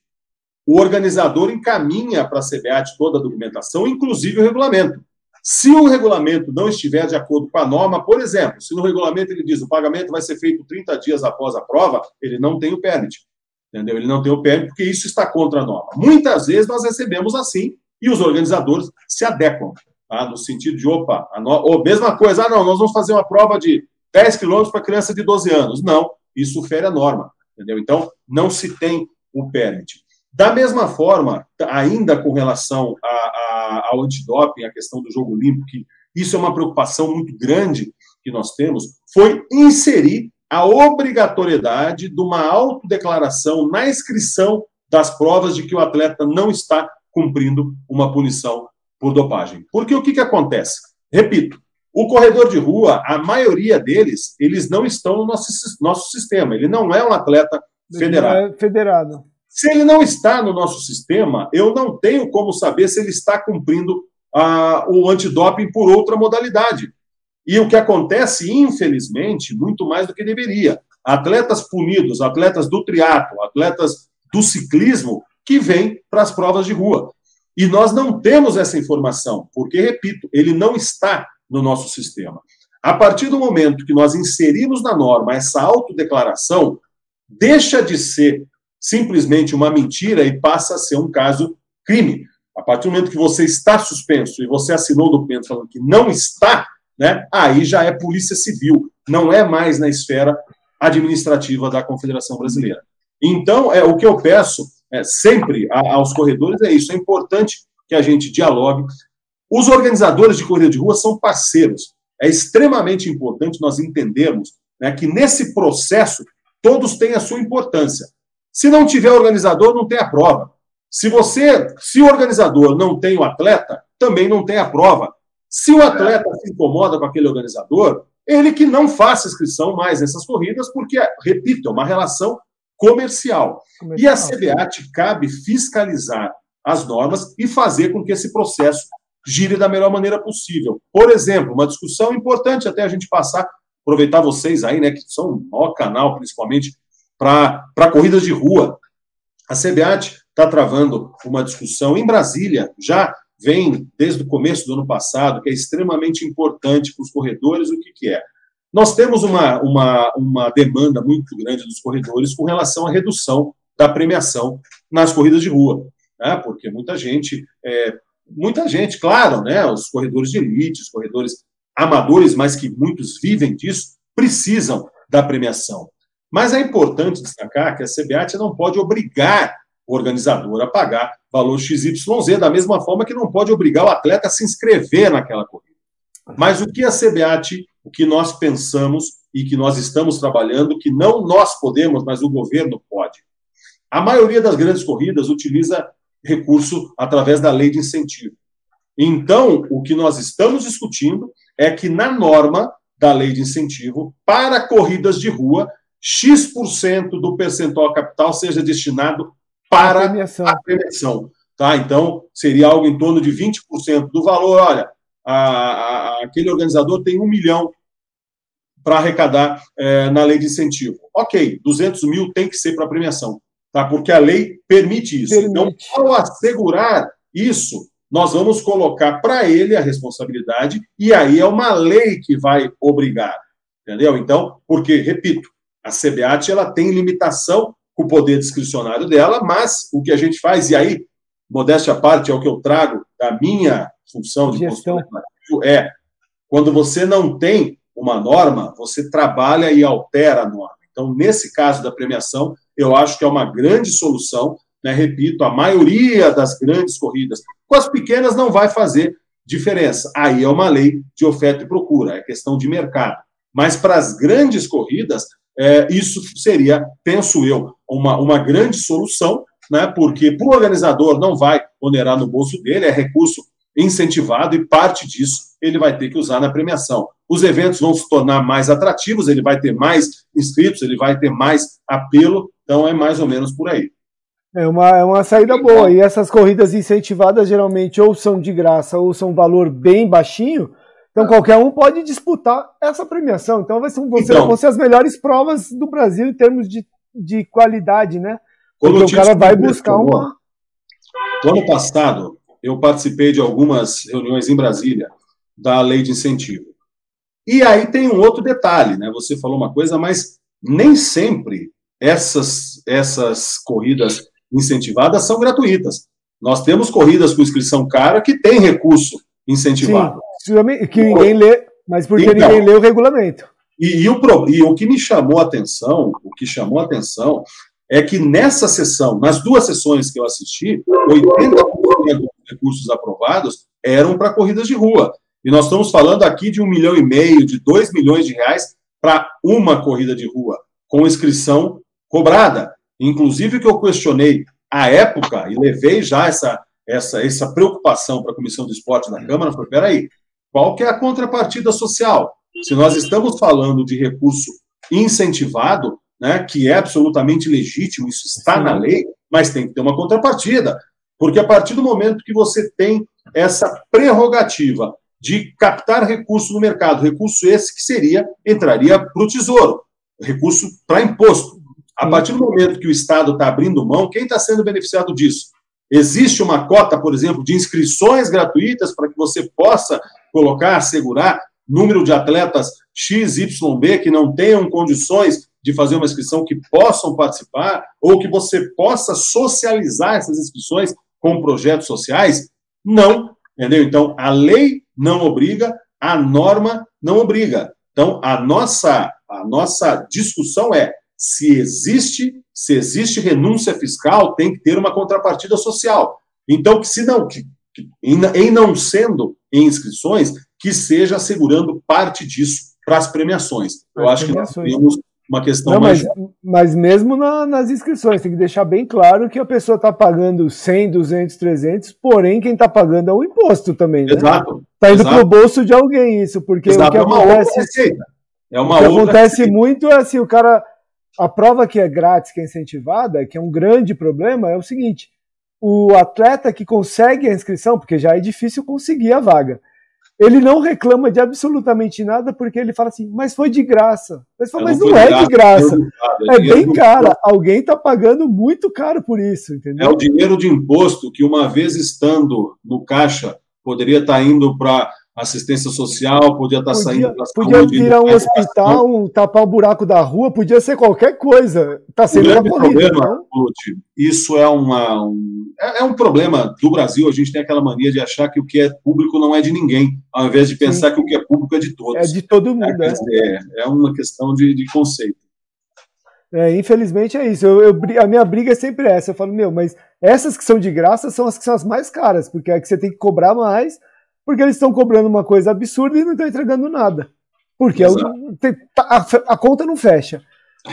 o organizador encaminha para a CBAT toda a documentação, inclusive o regulamento. Se o regulamento não estiver de acordo com a norma, por exemplo, se no regulamento ele diz o pagamento vai ser feito 30 dias após a prova, ele não tem o permit. Entendeu? Ele não tem o permit porque isso está contra a norma. Muitas vezes nós recebemos assim e os organizadores se adequam, tá? no sentido de, opa, a no... ou mesma coisa, ah, não, nós vamos fazer uma prova de 10 quilômetros para criança de 12 anos. Não, isso fere a norma. Entendeu? Então, não se tem o permit. Da mesma forma, ainda com relação a, a, ao antidoping, a questão do jogo limpo, que isso é uma preocupação muito grande que nós temos, foi inserir a obrigatoriedade de uma autodeclaração na inscrição das provas de que o atleta não está cumprindo uma punição por dopagem. Porque o que, que acontece? Repito, o corredor de rua, a maioria deles, eles não estão no nosso, nosso sistema. Ele não é um atleta federado. É federado. Se ele não está no nosso sistema, eu não tenho como saber se ele está cumprindo ah, o antidoping por outra modalidade. E o que acontece, infelizmente, muito mais do que deveria. Atletas punidos, atletas do triatlo, atletas do ciclismo, que vêm para as provas de rua. E nós não temos essa informação, porque, repito, ele não está no nosso sistema. A partir do momento que nós inserimos na norma essa autodeclaração, deixa de ser simplesmente uma mentira e passa a ser um caso crime. A partir do momento que você está suspenso e você assinou o documento falando que não está, né, aí já é polícia civil, não é mais na esfera administrativa da Confederação Brasileira. Então, é o que eu peço é, sempre a, aos corredores é isso. É importante que a gente dialogue. Os organizadores de corrida de rua são parceiros. É extremamente importante nós entendermos né, que nesse processo todos têm a sua importância. Se não tiver organizador, não tem a prova. Se você, se o organizador não tem o atleta, também não tem a prova. Se o atleta se incomoda com aquele organizador, ele que não faça inscrição mais nessas corridas, porque, repito, é uma relação comercial. comercial. E a CBAT cabe fiscalizar as normas e fazer com que esse processo gire da melhor maneira possível. Por exemplo, uma discussão importante até a gente passar, aproveitar vocês aí, né, que são o maior canal, principalmente para corridas de rua. A CBAT está travando uma discussão em Brasília, já vem desde o começo do ano passado, que é extremamente importante para os corredores, o que, que é? Nós temos uma, uma, uma demanda muito grande dos corredores com relação à redução da premiação nas corridas de rua, né? porque muita gente, é, muita gente, claro, né? os corredores de elite, os corredores amadores, mas que muitos vivem disso, precisam da premiação. Mas é importante destacar que a CBAT não pode obrigar o organizador a pagar valor XYZ, da mesma forma que não pode obrigar o atleta a se inscrever naquela corrida. Mas o que a CBAT, o que nós pensamos e que nós estamos trabalhando, que não nós podemos, mas o governo pode. A maioria das grandes corridas utiliza recurso através da lei de incentivo. Então, o que nós estamos discutindo é que na norma da lei de incentivo para corridas de rua X% do percentual capital seja destinado para a premiação. A premiação tá? Então, seria algo em torno de 20% do valor. Olha, a, a, aquele organizador tem um milhão para arrecadar é, na lei de incentivo. Ok, 200 mil tem que ser para premiação, tá? porque a lei permite isso. Permite. Então, ao assegurar isso, nós vamos colocar para ele a responsabilidade, e aí é uma lei que vai obrigar. Entendeu? Então, porque, repito, a CBAT ela tem limitação com o poder discricionário dela, mas o que a gente faz, e aí, modéstia à parte, é o que eu trago da minha função de gestão é quando você não tem uma norma, você trabalha e altera a norma. Então, nesse caso da premiação, eu acho que é uma grande solução. Né? Repito, a maioria das grandes corridas, com as pequenas não vai fazer diferença. Aí é uma lei de oferta e procura, é questão de mercado. Mas para as grandes corridas, é, isso seria, penso eu, uma, uma grande solução, né, porque para o organizador não vai onerar no bolso dele, é recurso incentivado e parte disso ele vai ter que usar na premiação. Os eventos vão se tornar mais atrativos, ele vai ter mais inscritos, ele vai ter mais apelo, então é mais ou menos por aí. É uma, é uma saída boa. E essas corridas incentivadas geralmente ou são de graça ou são valor bem baixinho, então qualquer um pode disputar essa premiação. Então vai ser, então, vão ser as melhores provas do Brasil em termos de, de qualidade, né? Porque o cara vai buscar uma. No ano passado, eu participei de algumas reuniões em Brasília da lei de incentivo. E aí tem um outro detalhe, né? Você falou uma coisa, mas nem sempre essas, essas corridas incentivadas são gratuitas. Nós temos corridas com inscrição cara que tem recurso incentivado. Sim. Que ninguém lê, mas porque então, ninguém lê o regulamento. E, e, o, e o que me chamou a atenção, o que chamou a atenção é que nessa sessão, nas duas sessões que eu assisti, 80% dos recursos aprovados eram para corridas de rua. E nós estamos falando aqui de um milhão e meio, de dois milhões de reais para uma corrida de rua, com inscrição cobrada. Inclusive, que eu questionei à época, e levei já essa, essa, essa preocupação para a Comissão do Esporte da Câmara, foi, peraí, qual que é a contrapartida social? Se nós estamos falando de recurso incentivado, né, que é absolutamente legítimo, isso está na lei, mas tem que ter uma contrapartida. Porque a partir do momento que você tem essa prerrogativa de captar recurso no mercado, recurso esse que seria, entraria para o Tesouro, recurso para imposto. A partir do momento que o Estado está abrindo mão, quem está sendo beneficiado disso? Existe uma cota, por exemplo, de inscrições gratuitas para que você possa colocar, assegurar número de atletas XYB que não tenham condições de fazer uma inscrição que possam participar, ou que você possa socializar essas inscrições com projetos sociais? Não, entendeu? Então, a lei não obriga, a norma não obriga. Então, a nossa, a nossa discussão é se existe, se existe renúncia fiscal, tem que ter uma contrapartida social. Então, que se não, que, em não sendo em inscrições, que seja assegurando parte disso para as premiações. Eu acho que nós temos uma questão não, mais... mas, mas mesmo na, nas inscrições, tem que deixar bem claro que a pessoa está pagando 100, 200, 300, porém quem está pagando é o imposto também, né? Exato. Está indo para o bolso de alguém isso, porque Exato, o que é uma acontece... receita. É uma o que acontece receita. muito é assim, o cara... A prova que é grátis, que é incentivada, que é um grande problema, é o seguinte, o atleta que consegue a inscrição, porque já é difícil conseguir a vaga, ele não reclama de absolutamente nada porque ele fala assim, mas foi de graça. Mas, fala, mas não, não é de graça. É, é bem caro. Alguém está pagando muito caro por isso, entendeu? É o dinheiro de imposto que, uma vez estando no caixa, poderia estar tá indo para assistência social, podia estar podia, saindo para Podia virar um hospital, um, tapar o buraco da rua, podia ser qualquer coisa. Está sendo uma corrida. Problema, isso é, uma, um, é, é, um problema do Brasil. A gente tem aquela mania de achar que o que é público não é de ninguém, ao invés de pensar Sim. que o que é público é de todos. É de todo mundo. É, é. é uma questão de, de conceito. É, infelizmente é isso. Eu, eu, a minha briga é sempre essa. Eu falo, meu, mas essas que são de graça são as que são as mais caras, porque é que você tem que cobrar mais porque eles estão cobrando uma coisa absurda e não estão entregando nada. Porque é tá, a, a, conta não fecha.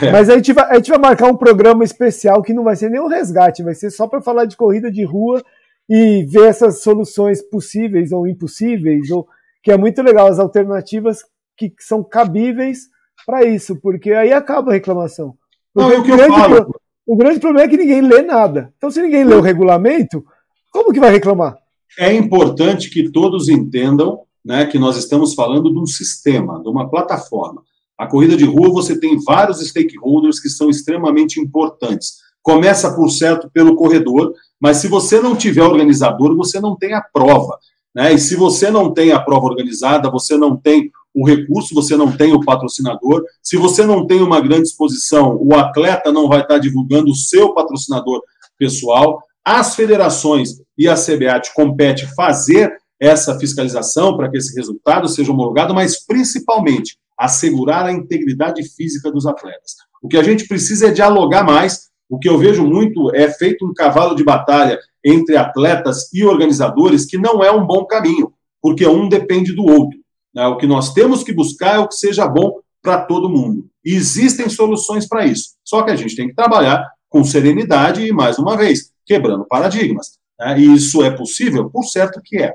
É. Mas a gente, vai, a gente vai marcar um programa especial que não vai ser nem um resgate, vai ser só para falar de corrida de rua e ver essas soluções possíveis ou impossíveis, ou que é muito legal, as alternativas que, que são cabíveis para isso, porque aí acaba a reclamação. Não, é o, que eu falo. o grande problema é que ninguém lê nada. Então, se ninguém lê o regulamento, como que vai reclamar? É importante que todos entendam né, que nós estamos falando de um sistema, de uma plataforma. A corrida de rua, você tem vários stakeholders que são extremamente importantes. Começa, por certo, pelo corredor, mas se você não tiver organizador, você não tem a prova. Né? E se você não tem a prova organizada, você não tem o recurso, você não tem o patrocinador. Se você não tem uma grande exposição, o atleta não vai estar divulgando o seu patrocinador pessoal. As federações e a CBAT compete fazer essa fiscalização para que esse resultado seja homologado, mas principalmente assegurar a integridade física dos atletas. O que a gente precisa é dialogar mais. O que eu vejo muito é feito um cavalo de batalha entre atletas e organizadores, que não é um bom caminho, porque um depende do outro. Né? O que nós temos que buscar é o que seja bom para todo mundo. E existem soluções para isso. Só que a gente tem que trabalhar com serenidade e, mais uma vez, quebrando paradigmas. Né? E isso é possível? Por certo que é.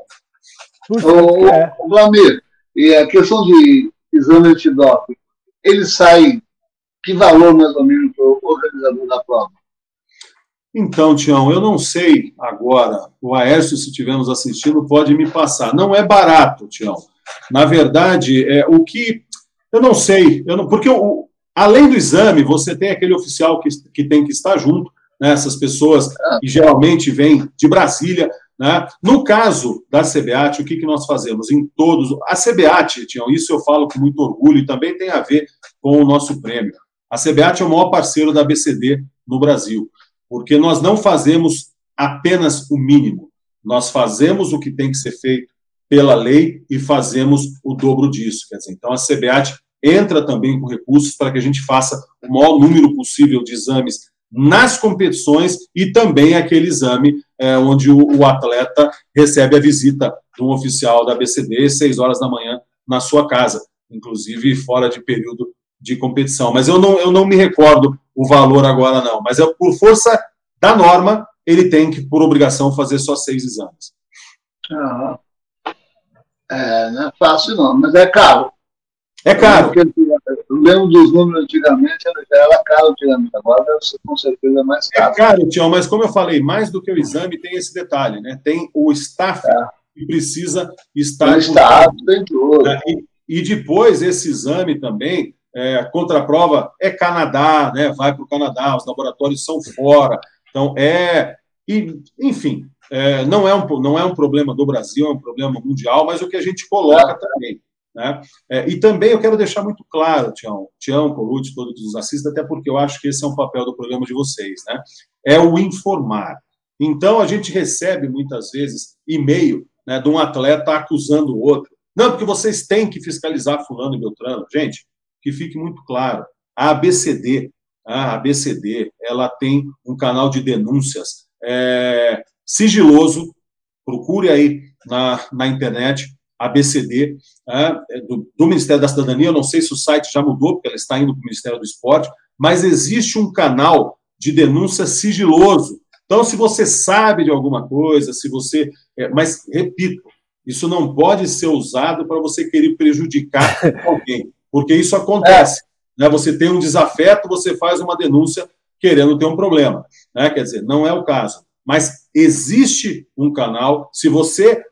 Ô, é. Vlamir, e a questão de exame antidoping, ele sai que valor mais ou menos para o organizador da prova? Então, Tião, eu não sei agora, o Aércio, se estivermos assistindo, pode me passar. Não é barato, Tião. Na verdade, é, o que. Eu não sei, eu não, porque o, além do exame, você tem aquele oficial que, que tem que estar junto, né, essas pessoas que geralmente vêm de Brasília. Né? No caso da CBAT, o que, que nós fazemos? Em todos. A CBAT, Tião, isso eu falo com muito orgulho e também tem a ver com o nosso prêmio. A CBAT é o maior parceiro da BCD no Brasil, porque nós não fazemos apenas o mínimo, nós fazemos o que tem que ser feito pela lei e fazemos o dobro disso. Quer dizer, então a CBAT entra também com recursos para que a gente faça o maior número possível de exames nas competições e também aquele exame é, onde o, o, atleta recebe a visita de um oficial da BCD às 6 horas da manhã na sua casa, inclusive fora de período de competição. Mas eu não, eu não me recordo o valor agora, não. Mas é, por força da norma, ele tem que, por obrigação, fazer só seis exames. Ah, é, não é fácil, não, mas é caro. É caro. Porque eu lembro dos números antigamente, era caro antigamente, agora deve ser com certeza mais é caro. É caro, Tião, mas como eu falei, mais do que o exame, tem esse detalhe, né? Tem o staff é. que precisa estar. O staff, tem tudo. Né? E, e depois esse exame também, é, contraprova é Canadá, né? Vai para o Canadá, os laboratórios são fora. Então, é. E, enfim, é, não, é um, não é um problema do Brasil, é um problema mundial, mas o que a gente coloca é. também. Né? É, e também eu quero deixar muito claro, Tião, Tião, Colucci, todos os assistem, até porque eu acho que esse é um papel do programa de vocês, né? é o informar. Então, a gente recebe muitas vezes e-mail né, de um atleta acusando o outro. Não, porque vocês têm que fiscalizar fulano e beltrano. Gente, que fique muito claro, a ABCD, a ABCD, ela tem um canal de denúncias é, sigiloso, procure aí na, na internet ABCD, é, do, do, Ministério da Cidadania. Eu não sei se o site já mudou, porque ela está indo para o Ministério do Esporte, mas existe um canal de denúncia sigiloso. Então, se você sabe de alguma coisa, se você. É, mas, repito, isso não pode ser usado para você querer prejudicar alguém, porque isso acontece. É. Né? Você tem um desafeto, você faz uma denúncia querendo ter um problema. Né? Quer dizer, não é o caso. Mas existe um canal, se você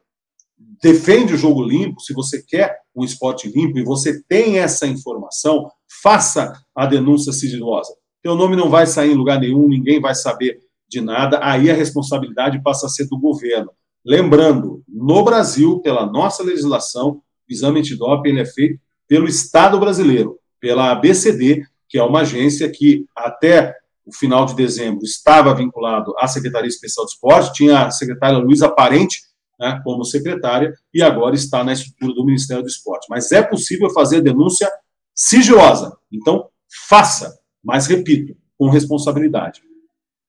defende o jogo limpo, se você quer um esporte limpo e você tem essa informação, faça a denúncia sigilosa. Teu nome não vai sair em lugar nenhum, ninguém vai saber de nada, aí a responsabilidade passa a ser do governo. Lembrando, no Brasil, pela nossa legislação, o exame antidoping é feito pelo Estado brasileiro, pela ABCD, que é uma agência que até o final de dezembro estava vinculado à Secretaria Especial de Esporte, tinha a secretária Luísa Parente, né, como secretária, e agora está na estrutura do Ministério do Esporte. Mas é possível fazer denúncia sigilosa. Então, faça, mas repito, com responsabilidade.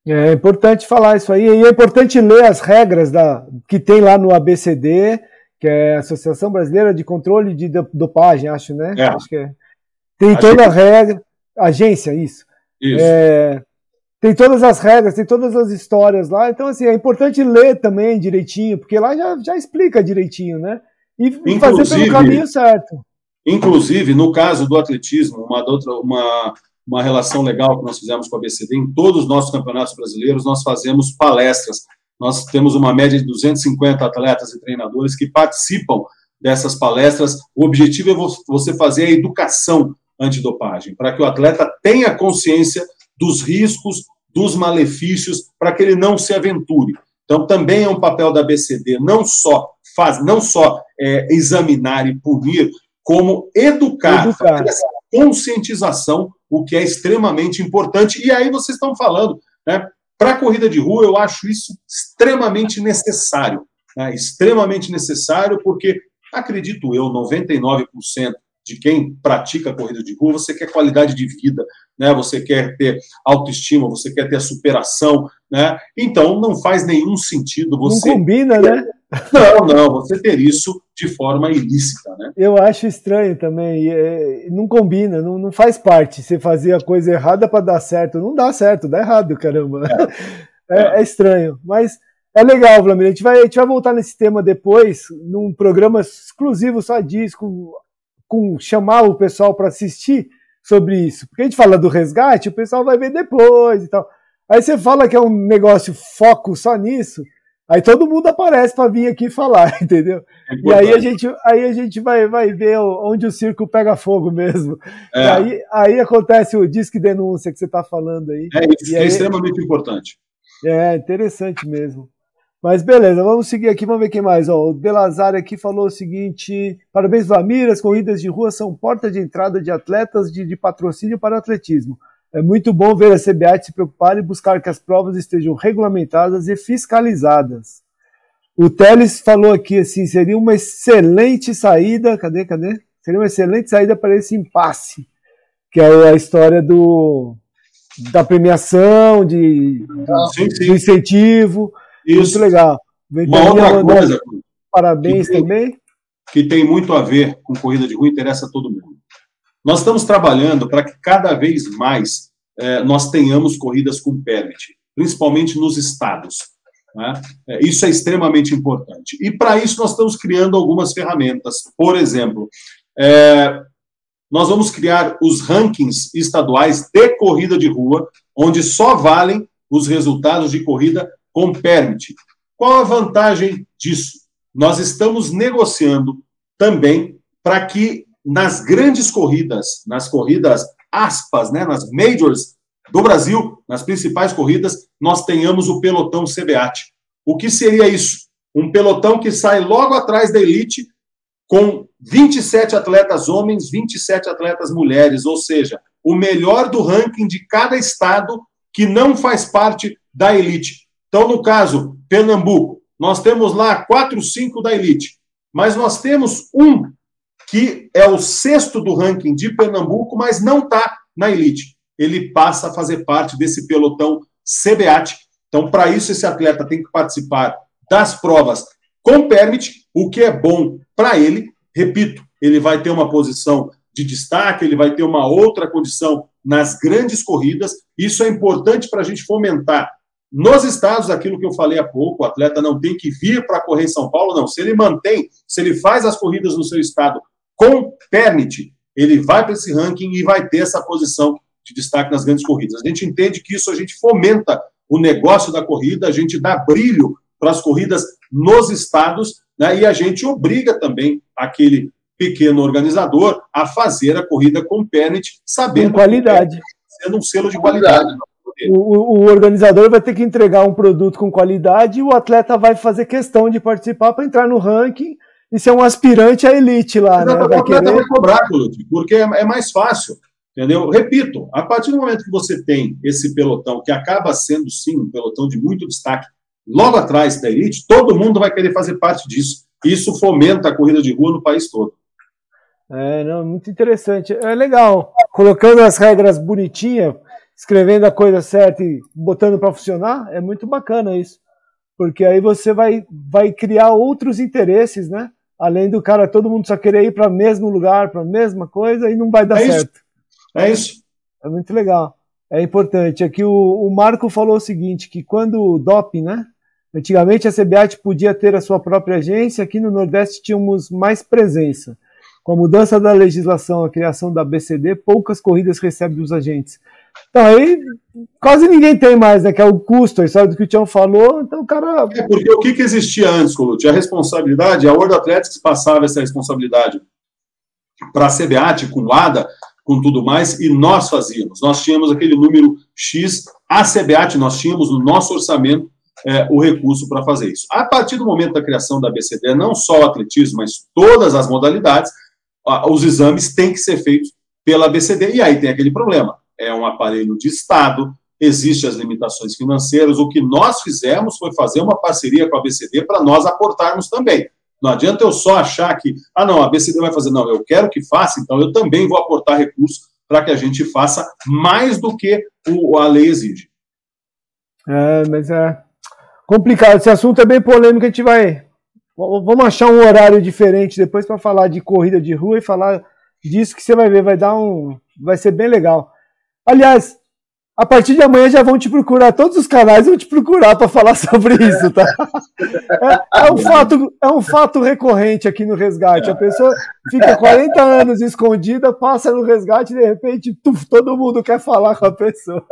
É importante falar isso aí, e é importante ler as regras da, que tem lá no ABCD, que é a Associação Brasileira de Controle de Dopagem, acho, né? É. Acho que é. Tem toda a regra, agência, isso. Isso. É, tem todas as regras, tem todas as histórias lá. Então, assim, é importante ler também direitinho, porque lá já, já explica direitinho, né? E fazer pelo caminho certo. Inclusive, no caso do atletismo, uma, uma, uma relação legal que nós fizemos com a BCD, em todos os nossos campeonatos brasileiros, nós fazemos palestras. Nós temos uma média de 250 atletas e treinadores que participam dessas palestras. O objetivo é você fazer a educação antidopagem, para que o atleta tenha consciência dos riscos, dos malefícios, para que ele não se aventure. Então, também é um papel da BCD não só faz, não só é, examinar e punir, como educar, educar. essa conscientização, o que é extremamente importante. E aí vocês estão falando, né? Para a corrida de rua, eu acho isso extremamente necessário, né? extremamente necessário, porque acredito eu, 99% de quem pratica corrida de rua, você quer qualidade de vida, né? Você quer ter autoestima, você quer ter a superação, né? Então não faz nenhum sentido você. Não combina, né? Não, não, você ter isso de forma ilícita, né? Eu acho estranho também, é, não combina, não, não faz parte. Você fazer a coisa errada para dar certo, não dá certo, dá errado, caramba. É, é, é estranho, mas é legal, Vladimir. A gente, vai, a gente vai voltar nesse tema depois, num programa exclusivo só disso, com com chamar o pessoal para assistir sobre isso. Porque a gente fala do resgate, o pessoal vai ver depois e tal. Aí você fala que é um negócio foco só nisso, aí todo mundo aparece para vir aqui falar, entendeu? É e aí a gente, aí a gente vai, vai ver onde o circo pega fogo mesmo. É. E aí, aí acontece o disque denúncia que você está falando aí. É isso, é extremamente importante. É, interessante mesmo. Mas beleza, vamos seguir aqui, vamos ver quem mais. Ó, o Belazar aqui falou o seguinte: parabéns, Vlamir, as corridas de rua são porta de entrada de atletas de, de patrocínio para atletismo. É muito bom ver a CBAT se preocupar e buscar que as provas estejam regulamentadas e fiscalizadas. O Teles falou aqui assim: seria uma excelente saída. Cadê, cadê? Seria uma excelente saída para esse impasse, que é a história do da premiação, de, sim, sim. do incentivo. Isso. Muito legal. Uma outra coisa. Parabéns que também. Que tem muito a ver com corrida de rua, interessa a todo mundo. Nós estamos trabalhando para que cada vez mais eh, nós tenhamos corridas com permit, principalmente nos estados. Né? É, isso é extremamente importante. E para isso nós estamos criando algumas ferramentas. Por exemplo, é, nós vamos criar os rankings estaduais de corrida de rua, onde só valem os resultados de corrida com permit. Qual a vantagem disso? Nós estamos negociando também para que nas grandes corridas, nas corridas aspas, né, nas majors do Brasil, nas principais corridas, nós tenhamos o pelotão CBAT. O que seria isso? Um pelotão que sai logo atrás da elite com 27 atletas homens, 27 atletas mulheres, ou seja, o melhor do ranking de cada estado que não faz parte da elite. Então, no caso, Pernambuco, nós temos lá quatro, cinco da elite, mas nós temos um que é o sexto do ranking de Pernambuco, mas não está na elite. Ele passa a fazer parte desse pelotão CBAT. Então, para isso, esse atleta tem que participar das provas com permit, o que é bom para ele, repito, ele vai ter uma posição de destaque, ele vai ter uma outra condição nas grandes corridas. Isso é importante para a gente fomentar nos estados, aquilo que eu falei há pouco, o atleta não tem que vir para correr em São Paulo, não. Se ele mantém, se ele faz as corridas no seu estado com permit, ele vai para esse ranking e vai ter essa posição de destaque nas grandes corridas. A gente entende que isso a gente fomenta o negócio da corrida, a gente dá brilho para as corridas nos estados, né, e a gente obriga também aquele pequeno organizador a fazer a corrida com permit, sabendo com qualidade, que sendo um selo de qualidade. O, o, organizador vai ter que entregar um produto com qualidade e o atleta vai fazer questão de participar para entrar no ranking e ser um aspirante à elite lá. Né? Vai o atleta querer... vai cobrar, porque é, é mais fácil. Entendeu? Repito, a partir do momento que você tem esse pelotão, que acaba sendo sim um pelotão de muito destaque, logo atrás da elite, todo mundo vai querer fazer parte disso. Isso fomenta a corrida de rua no país todo. É, não, muito interessante. É legal. Colocando as regras bonitinhas, escrevendo a coisa certa e botando para funcionar, é muito bacana isso. Porque aí você vai, vai criar outros interesses, né? Além do cara, todo mundo só querer ir para o mesmo lugar, para a mesma coisa, e não vai dar é certo. Isso. É isso. É muito legal. É importante. Aqui o, o Marco falou o seguinte, que quando o doping, né? Antigamente a CBAT podia ter a sua própria agência, aqui no Nordeste tínhamos mais presença. Com a mudança da legislação, a criação da BCD, poucas corridas recebem dos agentes. Então aí quase ninguém tem mais, né? Que é o custo, a história do que o Tião falou, então o cara. É porque o que, que existia antes, Colute? A responsabilidade, a World Athletics passava essa responsabilidade para a CBAT com o ADA, com tudo mais, e nós fazíamos. Nós tínhamos aquele número X, a CBAT, nós tínhamos no nosso orçamento é, o recurso para fazer isso. A partir do momento da criação da BCD, não só o atletismo, mas todas as modalidades, os exames têm que ser feitos pela BCD, e aí tem aquele problema. É um aparelho de Estado, existem as limitações financeiras. O que nós fizemos foi fazer uma parceria com a BCD para nós aportarmos também. Não adianta eu só achar que, ah, não, a BCD vai fazer. Não, eu quero que faça, então eu também vou aportar recursos para que a gente faça mais do que o, a lei exige. É, mas é complicado. Esse assunto é bem polêmico. A gente vai. Vamos achar um horário diferente depois para falar de corrida de rua e falar disso que você vai ver. Vai dar um. Vai ser bem legal. Aliás, a partir de amanhã já vão te procurar, todos os canais vão te procurar para falar sobre isso, tá? É, é, um fato, é um fato recorrente aqui no resgate. A pessoa fica 40 anos escondida, passa no resgate e de repente tuf, todo mundo quer falar com a pessoa.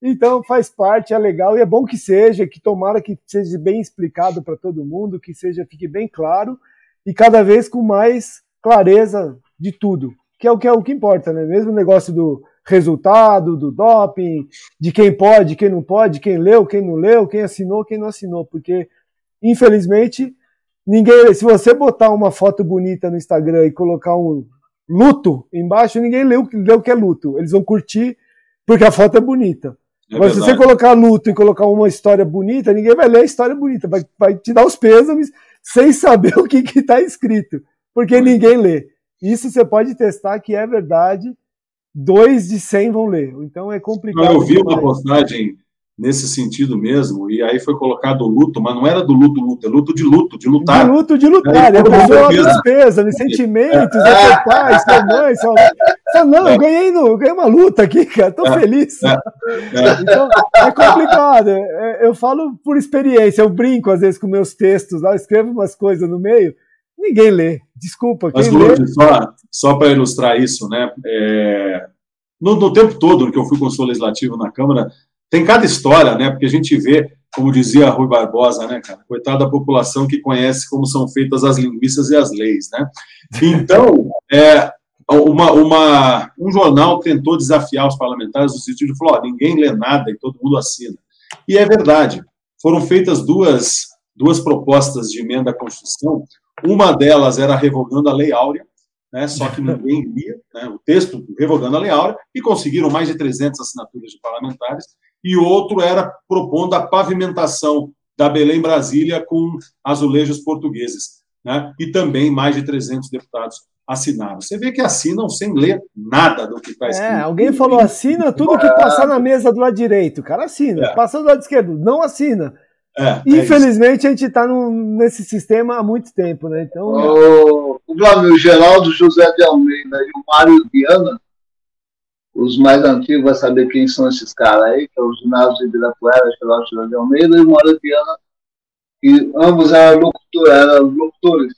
Então faz parte, é legal e é bom que seja, que tomara que seja bem explicado para todo mundo, que seja fique bem claro e cada vez com mais clareza de tudo, que é o que é o que importa, né? Mesmo o negócio do resultado do doping, de quem pode, quem não pode, quem leu, quem não leu, quem assinou, quem não assinou, porque infelizmente ninguém, se você botar uma foto bonita no Instagram e colocar um luto embaixo, ninguém leu, leu que é luto. Eles vão curtir porque a foto é bonita. É Mas se você colocar luto e colocar uma história bonita, ninguém vai ler a história bonita, vai, vai te dar os pêsames sem saber o que está escrito, porque ninguém lê. Isso você pode testar que é verdade dois de cem vão ler. Então é complicado. Eu vi uma postagem nesse sentido mesmo, e aí foi colocado o luto, mas não era do luto, luto, é luto de luto, de lutar. De luto, de lutar. É, a pessoa despesa, de sentimentos, é, é seu pai, sua mãe, sua Fala, não, eu ganhei, no, eu ganhei uma luta aqui, cara, tô é, feliz. É, é. Então, é complicado. É, eu falo por experiência, eu brinco às vezes com meus textos, lá, escrevo umas coisas no meio, ninguém lê. Desculpa, Mas, lê... só, só para ilustrar isso, né? É, no, no, tempo todo que eu fui consultor legislativo na Câmara, tem cada história, né? Porque a gente vê, como dizia Rui Barbosa, né, cara? Coitada da população que conhece como são feitas as linguiças e as leis, né? Então, é, uma, uma, um jornal tentou desafiar os parlamentares no sentido de falar: ó, ninguém lê nada e todo mundo assina. E é verdade. Foram feitas duas, duas propostas de emenda à Constituição uma delas era revogando a Lei Áurea, né, só que ninguém lia né, o texto revogando a Lei Áurea, e conseguiram mais de 300 assinaturas de parlamentares, e outro era propondo a pavimentação da Belém Brasília com azulejos portugueses, né, e também mais de 300 deputados assinaram. Você vê que assinam sem ler nada do que está é, escrito. É, alguém falou assina tudo que passar na mesa do lado direito. O cara assina. É. Passando do lado esquerdo, não assina. É, é Infelizmente, é a gente está nesse sistema há muito tempo, né? Então. O, o Geraldo José de Almeida e o Mário Viana, os mais antigos vão saber quem são esses caras aí, que é o ginásio de Ibirapuera, Geraldo José de Almeida e o Mário Viana, que ambos eram, locutor, eram locutores,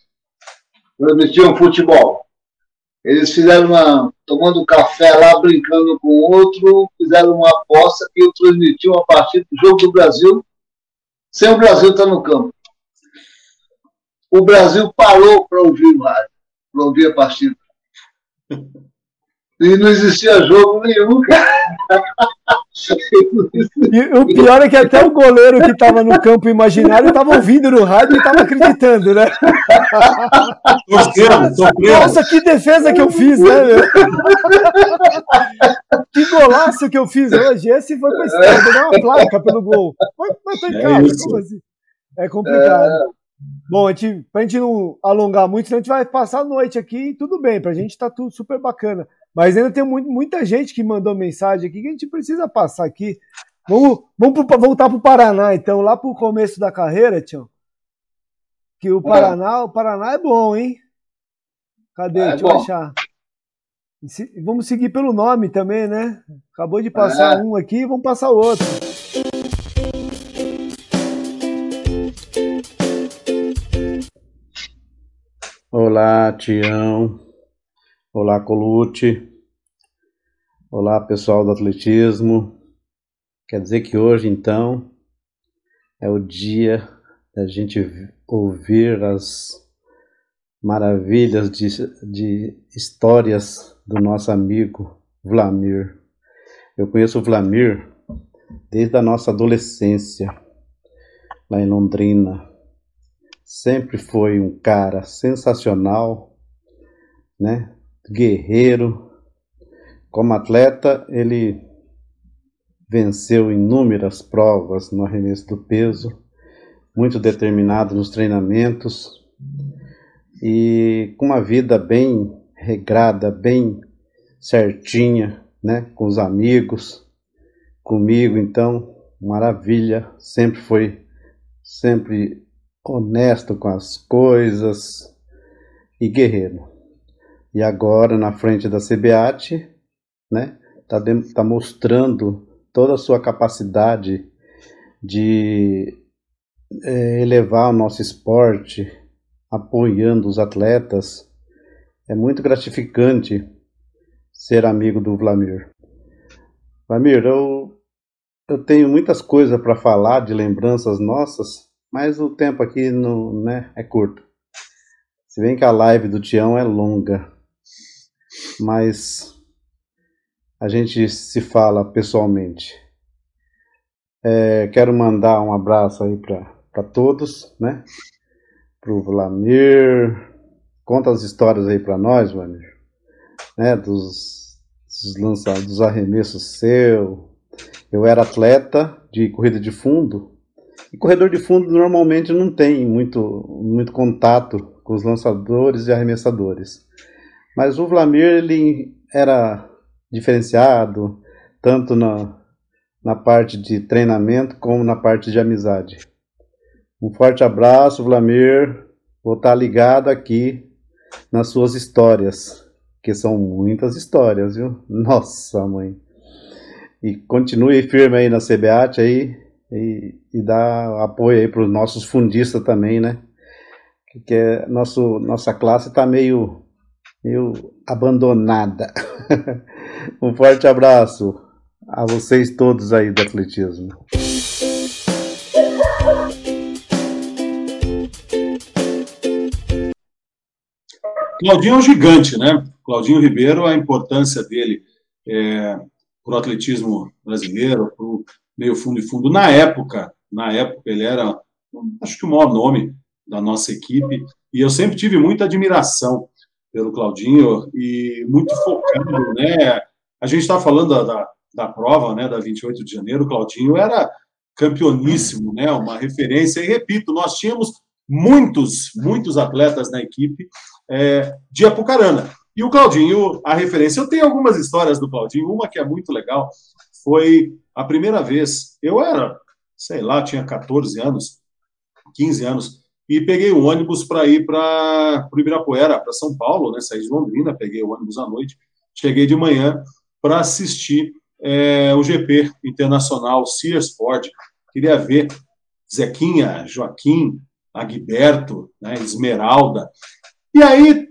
transmitiam futebol. Eles fizeram uma. tomando café lá, brincando com o outro, fizeram uma aposta que eu transmiti uma partida do Jogo do Brasil sem o Brasil estar no campo. O Brasil parou para ouvir o rádio, para ouvir a partida. E não existia jogo nenhum, cara. E o pior é que até o goleiro que estava no campo imaginário estava ouvindo no rádio e estava acreditando, né? Nossa, que defesa que eu fiz, né, meu? Que golaço que eu fiz hoje. Esse foi para história, deu uma placa pelo gol. Mas, mas tá em é casa, é como assim? É complicado. É... Bom, a gente, pra gente não alongar muito, senão a gente vai passar a noite aqui e tudo bem, pra gente tá tudo super bacana. Mas ainda tem muito, muita gente que mandou mensagem aqui que a gente precisa passar aqui. Vamos, vamos pro, voltar para o Paraná, então, lá para o começo da carreira, Tião. Que o Paraná, é. o Paraná é bom, hein? Cadê? É Deixa eu achar. Vamos seguir pelo nome também, né? Acabou de passar é. um aqui, vamos passar outro. Olá, Tião. Olá, Colute. Olá, pessoal do atletismo. Quer dizer que hoje, então, é o dia da gente ouvir as maravilhas de, de histórias do nosso amigo Vlamir. Eu conheço o Vlamir desde a nossa adolescência, lá em Londrina. Sempre foi um cara sensacional, né? guerreiro. Como atleta, ele venceu inúmeras provas no arremesso do peso, muito determinado nos treinamentos e com uma vida bem regrada, bem certinha, né, com os amigos, comigo, então, maravilha, sempre foi sempre honesto com as coisas e guerreiro. E agora, na frente da CBAT, né, está tá mostrando toda a sua capacidade de é, elevar o nosso esporte, apoiando os atletas. É muito gratificante ser amigo do Vlamir. Vlamir, eu, eu tenho muitas coisas para falar de lembranças nossas, mas o tempo aqui não, né, é curto. Se bem que a live do Tião é longa mas a gente se fala pessoalmente. É, quero mandar um abraço aí para todos, né? Pro Vlamir. Conta as histórias aí para nós, Vlamir. Né? Dos, dos lançados, dos arremessos seu. Eu era atleta de corrida de fundo. E corredor de fundo normalmente não tem muito, muito contato com os lançadores e arremessadores. Mas o Vlamir ele era diferenciado tanto na, na parte de treinamento como na parte de amizade. Um forte abraço, Vlamir. Vou estar ligado aqui nas suas histórias, que são muitas histórias, viu? Nossa, mãe. E continue firme aí na CBAT aí e, e dá apoio aí para os nossos fundistas também, né? Que, que é, nosso, nossa classe está meio meio abandonada. um forte abraço a vocês todos aí do atletismo. Claudinho é um gigante, né? Claudinho Ribeiro, a importância dele é, para o atletismo brasileiro, para o meio fundo e fundo. Na época, na época ele era, acho que o maior nome da nossa equipe, e eu sempre tive muita admiração pelo Claudinho e muito focado, né? A gente está falando da, da, da, prova, né, da 28 de janeiro, o Claudinho era campeoníssimo, né? Uma referência e repito, nós tínhamos muitos, muitos atletas na equipe é, de Apucarana. E o Claudinho, a referência, eu tenho algumas histórias do Claudinho, uma que é muito legal, foi a primeira vez, eu era sei lá, tinha 14 anos, 15 anos, e peguei o ônibus para ir para o Ibirapuera, para São Paulo, né? Saí de Londrina, peguei o ônibus à noite, cheguei de manhã para assistir é, o GP Internacional Sears Ford. Queria ver Zequinha, Joaquim, Agberto, né, Esmeralda. E aí,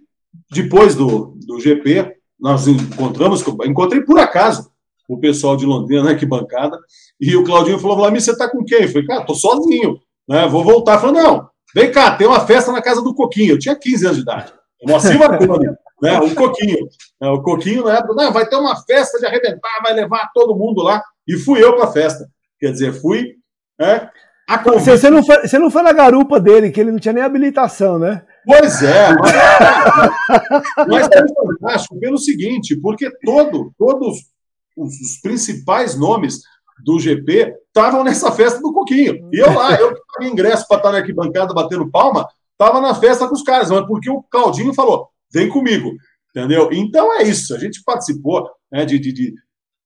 depois do, do GP, nós encontramos, encontrei por acaso o pessoal de Londrina na arquibancada, e o Claudinho falou, Vlamir, você tá com quem? Eu falei, cara, tô sozinho, né, vou voltar. Falou, não, vem cá, tem uma festa na casa do Coquinho. Eu tinha 15 anos de idade. Moacir Marconi, né, o Coquinho. É, o Coquinho, na época, vai ter uma festa de arrebentar, vai levar todo mundo lá. E fui eu para a festa. Quer dizer, fui... Né, você, você, não foi, você não foi na garupa dele, que ele não tinha nem habilitação, né? Pois é, mas, mas é fantástico pelo seguinte, porque todo, todos os, os principais nomes do GP estavam nessa festa do Coquinho. E eu lá, eu que paguei ingresso para estar na arquibancada batendo palma, estava na festa com os caras, mas porque o Claudinho falou: vem comigo, entendeu? Então é isso, a gente participou né, de, de, de.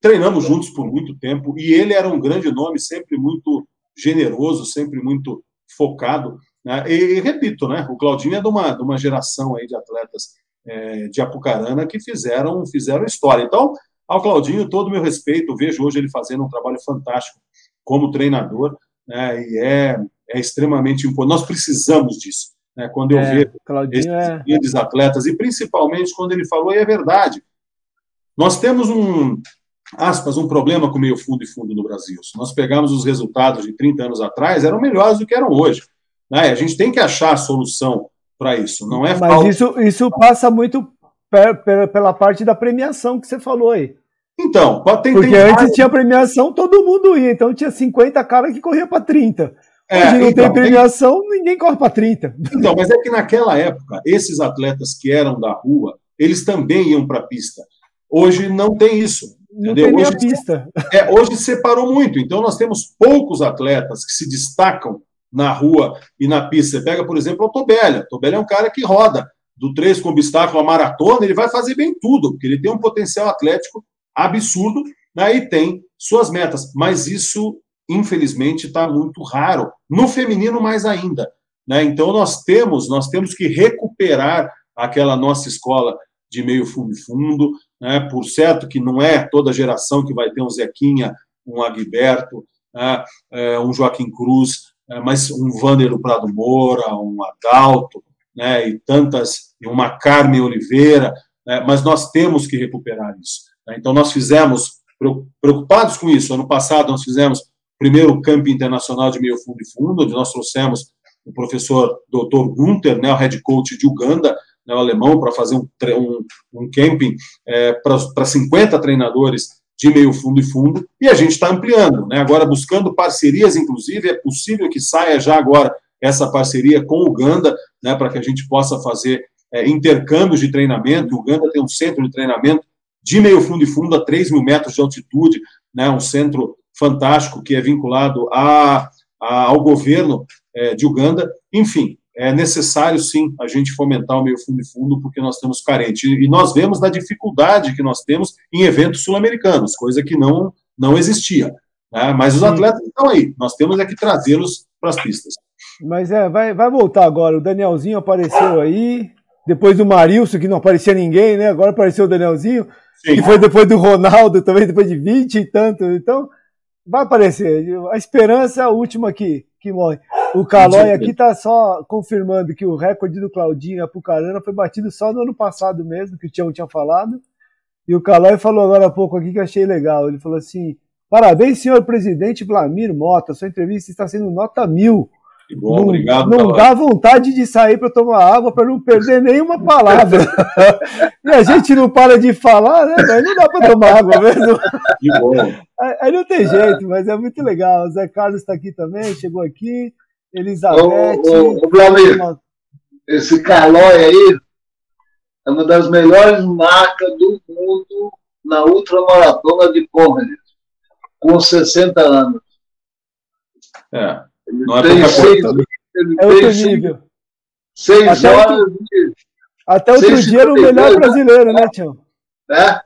Treinamos juntos por muito tempo e ele era um grande nome, sempre muito generoso, sempre muito focado. Né? E, e, repito, né, o Claudinho é de uma, de uma geração aí de atletas é, de Apucarana que fizeram, fizeram história. Então, ao Claudinho, todo o meu respeito, vejo hoje ele fazendo um trabalho fantástico como treinador, né, e é, é extremamente importante. Nós precisamos disso. Né, quando eu é, vejo esses é... grandes atletas, e principalmente quando ele falou, e é verdade, nós temos um, aspas, um problema com meio fundo e fundo no Brasil. Se nós pegarmos os resultados de 30 anos atrás, eram melhores do que eram hoje. Né? A gente tem que achar a solução para isso. Não é Mas falta... isso, isso passa muito pela parte da premiação que você falou aí. Então, tem, Porque tem antes tinha premiação, todo mundo ia. Então tinha 50 caras que corria para 30. É, Hoje não então, tem premiação, tem... ninguém corre para 30. Então, mas é que naquela época, esses atletas que eram da rua, eles também iam para a pista. Hoje não tem isso. Não entendeu? tem hoje, pista. É, hoje separou muito. Então, nós temos poucos atletas que se destacam na rua e na pista. Você pega, por exemplo, o Tobélia. O Tobélia é um cara que roda do 3 com obstáculo a maratona, ele vai fazer bem tudo, porque ele tem um potencial atlético absurdo, né, e tem suas metas. Mas isso, infelizmente, está muito raro. No feminino, mais ainda. Né? Então, nós temos, nós temos que recuperar aquela nossa escola de meio fundo e fundo, né? por certo que não é toda geração que vai ter um Zequinha, um Agberto, né? é, um Joaquim Cruz, é, mas um Vander do Prado Moura, um Adalto, né? e tantas, e uma Carmen Oliveira, né? mas nós temos que recuperar isso. Né? Então, nós fizemos, preocupados com isso, ano passado nós fizemos o primeiro campo internacional de meio fundo e fundo, onde nós trouxemos o professor Dr. Gunther, né, o head coach de Uganda, né, o alemão, para fazer um, um, um camping é, para 50 treinadores de meio fundo e fundo, e a gente está ampliando, né, agora buscando parcerias, inclusive, é possível que saia já agora essa parceria com Uganda, né, para que a gente possa fazer é, intercâmbios de treinamento, Uganda tem um centro de treinamento de meio fundo e fundo a 3 mil metros de altitude, né, um centro fantástico que é vinculado a, a ao governo é, de Uganda, enfim, é necessário sim a gente fomentar o meio fundo e fundo, porque nós estamos carentes. E nós vemos da dificuldade que nós temos em eventos sul-americanos, coisa que não, não existia. Né? Mas os atletas estão aí, nós temos é que trazê-los para as pistas. Mas é, vai, vai voltar agora. O Danielzinho apareceu aí, depois do Marilson, que não aparecia ninguém, né? Agora apareceu o Danielzinho, sim. que foi depois do Ronaldo também, depois de 20 e tanto. Então, vai aparecer. A esperança é a última que, que morre. O Calói aqui está só confirmando que o recorde do Claudinho Apucarana foi batido só no ano passado mesmo, que o Tião tinha falado. E o Calói falou agora há pouco aqui que achei legal. Ele falou assim: parabéns, senhor presidente Vlamir Mota, sua entrevista está sendo nota mil. Que bom, não, obrigado. Não dá vontade de sair para tomar água para não perder nenhuma palavra. e a gente não para de falar, né? Aí não dá para tomar água mesmo. Que bom. Aí não tem jeito, mas é muito legal. O Zé Carlos está aqui também, chegou aqui. Elizabeth. Ô, ô, Vladimir, esse Calói aí é uma das melhores marcas do mundo na ultramaratona de corrida, com 60 anos. É. Ele não é tem é seis, coisa, ele é outro nível. Seis até horas outro, de, Até outro dia era o melhor brasileiro, né, Tião? É?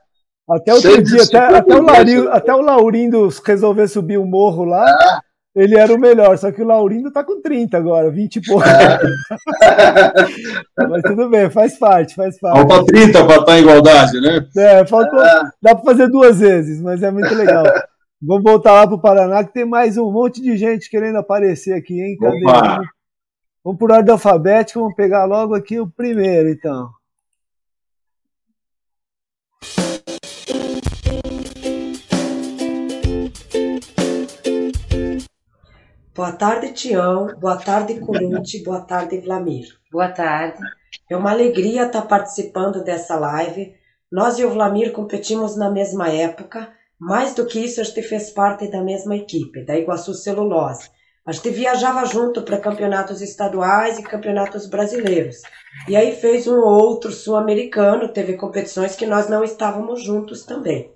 Até outro dia, até, até, o Laurindo, até o Laurindo resolver subir o morro lá. É. ele era o melhor, só que o Laurindo tá com 30 agora, 20 e pouco. É. Mas tudo bem, faz parte, faz parte. Falta 30 para estar tá em igualdade, né? É, faltou, é. dá para fazer duas vezes, mas é muito legal. Vamos voltar lá para o Paraná, que tem mais um monte de gente querendo aparecer aqui, hein? Cadê? Vamos, vamos por ordem alfabética, vamos pegar logo aqui o primeiro, então. Boa tarde, Tião. Boa tarde, Corute. Boa tarde, Vlamir. Boa tarde. É uma alegria estar participando dessa live. Nós e o Vlamir competimos na mesma época mais do que isso, a gente fez parte da mesma equipe, da Iguaçu Celulose. A gente viajava junto para campeonatos estaduais e campeonatos brasileiros. E aí fez um outro sul-americano, teve competições que nós não estávamos juntos também.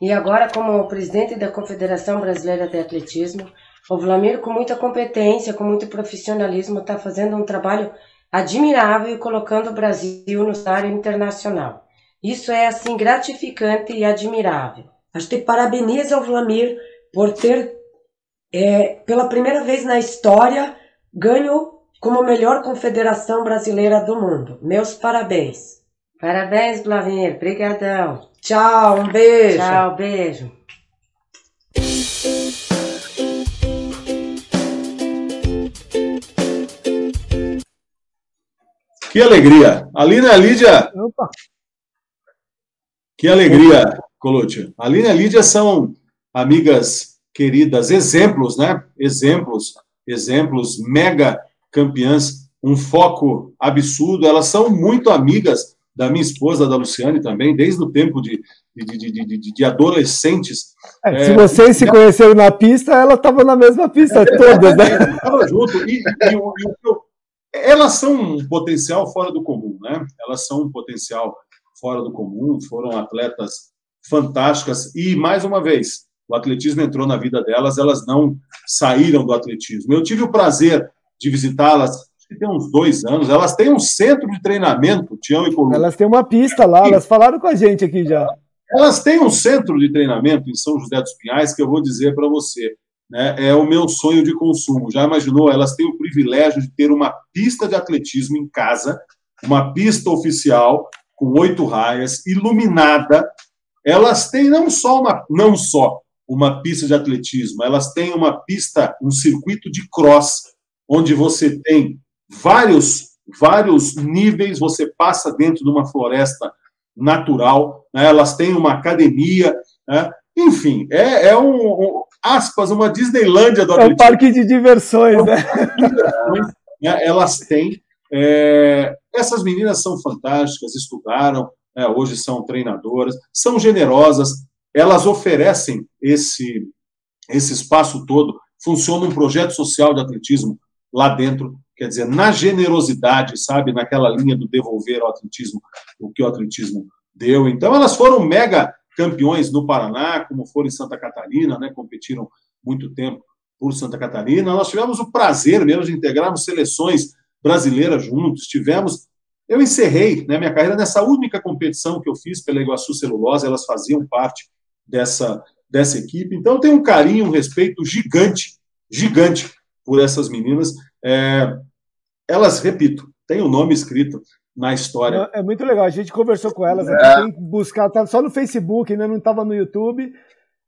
E agora, como presidente da Confederação Brasileira de Atletismo, o Vlamir, com muita competência, com muito profissionalismo, está fazendo um trabalho admirável e colocando o Brasil no cenário internacional. Isso é, assim, gratificante e admirável. A gente parabeniza o Vlamir por ter, é, pela primeira vez na história, ganho como melhor confederação brasileira do mundo. Meus parabéns. Parabéns, Vlamir. Brigadão. Tchau, um beijo. Tchau, beijo. Que alegria. Alina Lídia. Opa. Que alegria Colucci. A Aline e a Lídia são amigas queridas, exemplos, né? Exemplos, exemplos, mega campeãs, um foco absurdo. Elas são muito amigas da minha esposa, da Luciane também, desde o tempo de, de, de, de, de adolescentes. É, se é, vocês se conheceram na pista, ela estava na mesma pista, é, todas, né? Estava junto. E, e, e, elas são um potencial fora do comum, né? Elas são um potencial fora do comum, foram atletas fantásticas. E, mais uma vez, o atletismo entrou na vida delas, elas não saíram do atletismo. Eu tive o prazer de visitá-las, acho que tem uns dois anos. Elas têm um centro de treinamento, Tião e Coluna. Elas têm uma pista lá, elas falaram com a gente aqui já. Elas têm um centro de treinamento em São José dos Pinhais que eu vou dizer para você. Né, é o meu sonho de consumo. Já imaginou? Elas têm o privilégio de ter uma pista de atletismo em casa, uma pista oficial com oito raias, iluminada, elas têm não só uma, não só uma pista de atletismo, elas têm uma pista, um circuito de cross, onde você tem vários, vários níveis, você passa dentro de uma floresta natural, né? elas têm uma academia, né? enfim, é, é um, um, aspas, uma Disneylândia do atletismo. É um parque de diversões, né? né? Elas têm. É, essas meninas são fantásticas, estudaram, né, hoje são treinadoras, são generosas, elas oferecem esse, esse espaço todo. Funciona um projeto social de atletismo lá dentro, quer dizer, na generosidade, sabe, naquela linha do devolver ao atletismo o que o atletismo deu. Então, elas foram mega campeões no Paraná, como foram em Santa Catarina, né, competiram muito tempo por Santa Catarina. Nós tivemos o prazer mesmo de integrarmos seleções brasileiras juntos, tivemos eu encerrei né, minha carreira nessa única competição que eu fiz pela Iguaçu Celulose, elas faziam parte dessa, dessa equipe. Então, eu tenho um carinho, um respeito gigante, gigante por essas meninas. É, elas, repito, têm o nome escrito na história. É muito legal, a gente conversou com elas, é. tem que buscar, tá só no Facebook, ainda não estava no YouTube.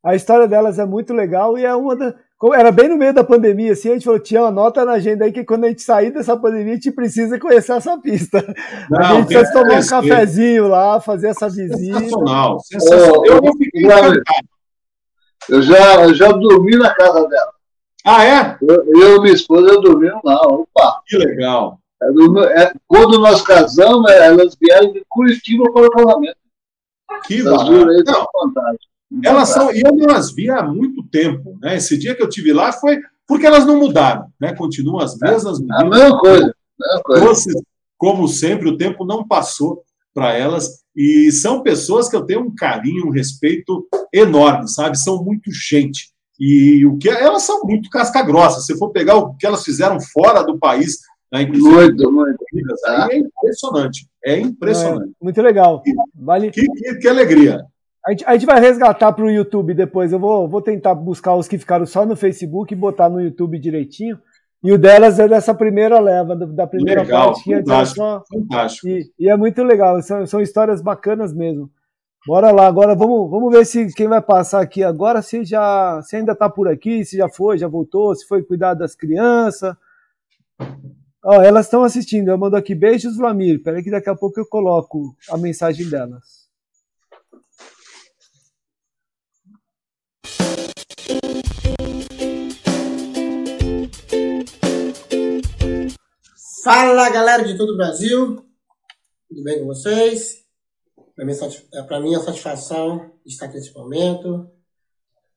A história delas é muito legal e é uma da, era bem no meio da pandemia, assim, a gente falou, tinha anota na agenda aí que quando a gente sair dessa pandemia, a gente precisa conhecer essa pista. Não, a gente precisa tomar um cafezinho lá, fazer essa visita. Sensacional, sensacional. eu, eu, fiquei eu já, eu já dormi na casa dela. Ah, é? Eu e minha esposa dormimos lá, opa. Que legal. É, quando nós casamos, elas vieram de Curitiba para o casamento. Que maravilha. Fantástico. Elas são, e eu não as vi há muito tempo. Né? Esse dia que eu tive lá foi porque elas não mudaram, né? continuam as mesmas medidas. A mesma coisa. mesma coisa. como sempre, o tempo não passou para elas e são pessoas que eu tenho um carinho, um respeito enorme, sabe? São muito gente. E o que elas são muito casca grossa. Se for pegar o que elas fizeram fora do país, né, muito, muito. é impressionante. É impressionante. É, muito legal. Vale. Que, que, que alegria. A gente, a gente vai resgatar para o YouTube depois. Eu vou, vou tentar buscar os que ficaram só no Facebook e botar no YouTube direitinho. E o delas é dessa primeira leva, da primeira legal, parte. Que fantástico, fantástico. E, e, é muito legal, são, são histórias bacanas mesmo. Bora lá, agora vamos, vamos ver se quem vai passar aqui agora, se já se ainda está por aqui, se já foi, já voltou, se foi cuidar das crianças. Ó, elas estão assistindo, eu mando aqui beijos, Vlamir. Espera que daqui a pouco eu coloco a mensagem delas. Fala galera de todo o Brasil, tudo bem com vocês? Para mim, é satisfação estar aqui nesse momento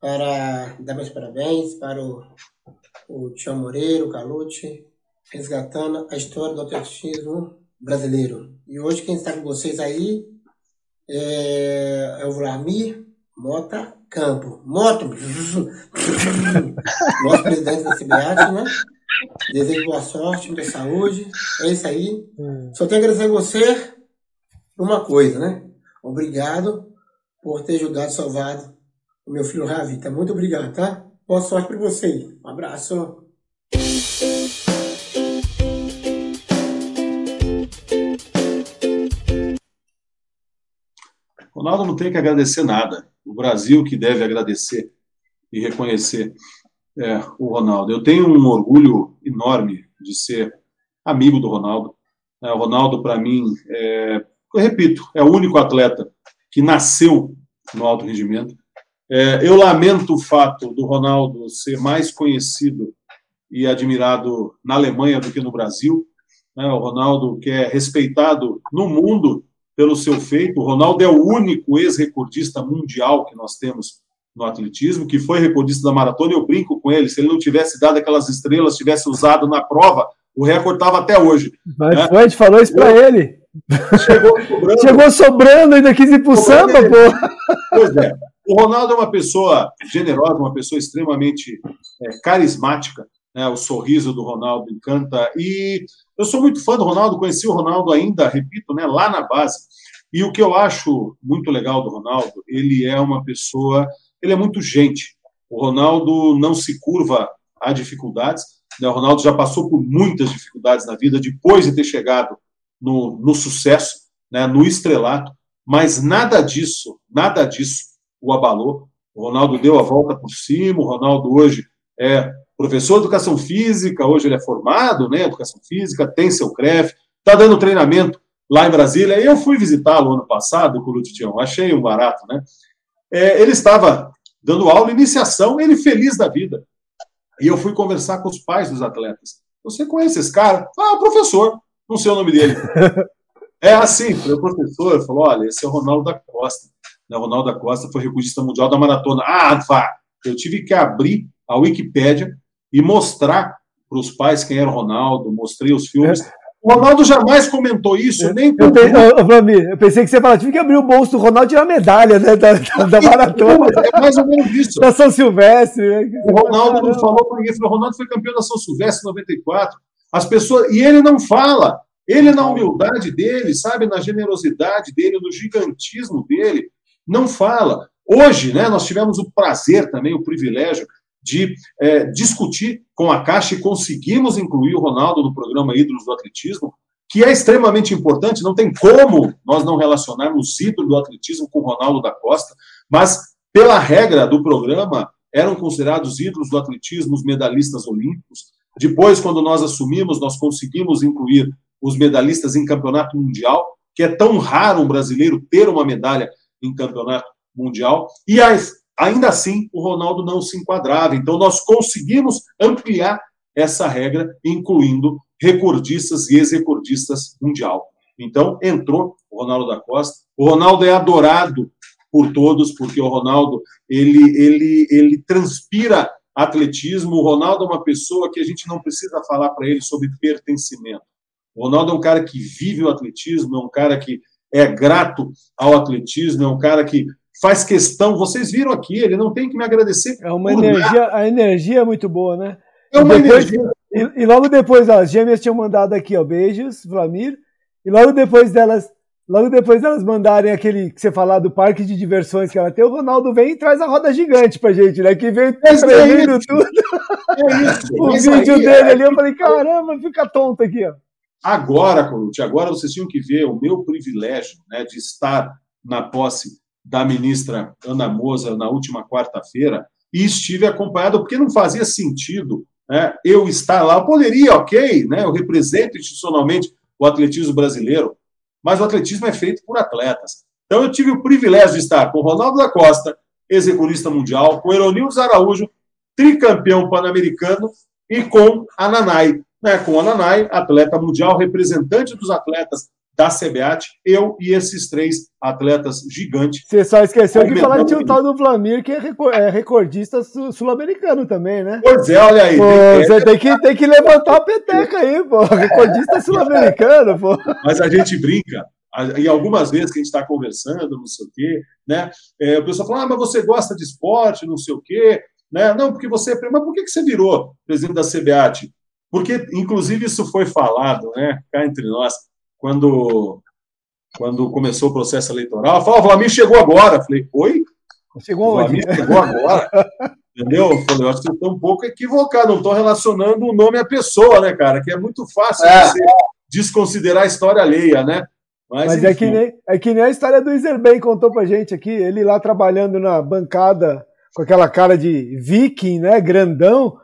para dar meus parabéns para o, o Tião Moreira, o Calute, resgatando a história do atletismo brasileiro. E hoje quem está com vocês aí é, é o Vlamir Mota Campo. Moto! Nosso presidente da CBAT, né? Desejo boa sorte, muita saúde. É isso aí. Hum. Só tenho a agradecer a você por uma coisa, né? Obrigado por ter ajudado e salvado o meu filho Ravita. Muito obrigado, tá? Boa sorte para você. Um abraço. Ronaldo não tem que agradecer nada. O Brasil que deve agradecer e reconhecer é, o Ronaldo. Eu tenho um orgulho enorme de ser amigo do Ronaldo. É, o Ronaldo, para mim, é, eu repito, é o único atleta que nasceu no alto rendimento. É, eu lamento o fato do Ronaldo ser mais conhecido e admirado na Alemanha do que no Brasil. Né? O Ronaldo, que é respeitado no mundo pelo seu feito, o Ronaldo é o único ex-recordista mundial que nós temos no atletismo, que foi recordista da maratona, eu brinco com ele, se ele não tivesse dado aquelas estrelas, tivesse usado na prova, o recorde estava até hoje. Mas né? foi, a gente falou isso para ele. Chegou sobrando. Chegou sobrando, ainda quis ir pro samba, pô. Pois é. O Ronaldo é uma pessoa generosa, uma pessoa extremamente é, carismática. Né? O sorriso do Ronaldo encanta. E eu sou muito fã do Ronaldo, conheci o Ronaldo ainda, repito, né, lá na base. E o que eu acho muito legal do Ronaldo, ele é uma pessoa ele é muito gente. O Ronaldo não se curva a dificuldades. Né? O Ronaldo já passou por muitas dificuldades na vida depois de ter chegado no, no sucesso, né? no estrelato, mas nada disso, nada disso o abalou. O Ronaldo deu a volta por cima, o Ronaldo hoje é professor de educação física, hoje ele é formado né, em educação física, tem seu CREF, está dando treinamento lá em Brasília. Eu fui visitá-lo ano passado, com o Lutião, achei um barato, né? É, ele estava dando aula, iniciação, ele feliz da vida. E eu fui conversar com os pais dos atletas. Você conhece esse cara? Ah, professor. Não sei o nome dele. é assim, o professor falou: olha, esse é o Ronaldo da Costa. O Ronaldo da Costa foi recordista mundial da maratona. Ah, vá! Eu tive que abrir a Wikipédia e mostrar para os pais quem era o Ronaldo, mostrei os filmes. É. O Ronaldo jamais comentou isso, nem eu, eu, eu pensei que você falava, tive que abrir o bolso do Ronaldo e tirar a medalha né, da, da, da maratona. É mais ou menos isso. Da São Silvestre. Né? O Ronaldo não falou para ninguém, falou, o Ronaldo foi campeão da São Silvestre em 94. As pessoas, e ele não fala. Ele, na humildade dele, sabe, na generosidade dele, no gigantismo dele, não fala. Hoje, né, nós tivemos o prazer também, o privilégio de é, discutir com a Caixa e conseguimos incluir o Ronaldo no programa Ídolos do Atletismo, que é extremamente importante, não tem como nós não relacionarmos ídolo do atletismo com o Ronaldo da Costa, mas pela regra do programa, eram considerados ídolos do atletismo os medalhistas olímpicos. Depois, quando nós assumimos, nós conseguimos incluir os medalhistas em campeonato mundial, que é tão raro um brasileiro ter uma medalha em campeonato mundial. E as ainda assim o Ronaldo não se enquadrava. Então nós conseguimos ampliar essa regra, incluindo recordistas e ex-recordistas mundial. Então entrou o Ronaldo da Costa. O Ronaldo é adorado por todos, porque o Ronaldo ele, ele, ele transpira atletismo. O Ronaldo é uma pessoa que a gente não precisa falar para ele sobre pertencimento. O Ronaldo é um cara que vive o atletismo, é um cara que é grato ao atletismo, é um cara que faz questão. Vocês viram aqui, ele não tem que me agradecer. É uma energia, nada. a energia é muito boa, né? É uma depois, energia. E, e, logo depois, ó, as gêmeas tinham mandado aqui, ó, beijos, Vlamir. E logo depois delas Logo depois elas mandarem aquele que você falar do parque de diversões que ela tem, o Ronaldo vem e traz a roda gigante pra gente, né? Que vem é tremendo é tudo. É isso, o vídeo dele é... ali, eu falei, caramba, fica tonto aqui, ó. Agora, Colucci, agora vocês tinham que ver o meu privilégio né, de estar na posse da ministra Ana Moza na última quarta-feira e estive acompanhado, porque não fazia sentido né, eu estar lá. Eu poderia, ok, né, eu represento institucionalmente o atletismo brasileiro, mas o atletismo é feito por atletas. Então eu tive o privilégio de estar com Ronaldo da Costa, executorista mundial, com Eronildo Araújo, tricampeão pan-americano, e com a Nanai, né, com a Nanai, atleta mundial, representante dos atletas da CBAT, eu e esses três atletas gigantes. Você só esqueceu de falar que tinha o tal do Vlamir, que é, é recordista sul-americano também, né? Pois é, olha aí. Pô, tem, você tem que, tem que levantar a peteca aí, pô. Recordista sul-americano, pô. Mas a gente brinca. E algumas vezes que a gente está conversando, não sei o quê, né? É, o pessoal fala, ah, mas você gosta de esporte, não sei o quê, né? Não, porque você. É mas por que, que você virou presidente da CBAT? Porque, inclusive, isso foi falado, né? Cá entre nós quando, quando começou o processo eleitoral, falou, o Vlamir chegou agora. falei, oi? Chegou o Vlamir chegou agora. Entendeu? Eu falei, eu acho que você está um pouco equivocado, não estou relacionando o nome à pessoa, né, cara? Que é muito fácil é. você desconsiderar a história alheia, né? Mas, Mas é, que nem, é que nem a história do Iserben contou pra gente aqui, ele lá trabalhando na bancada com aquela cara de viking, né, grandão,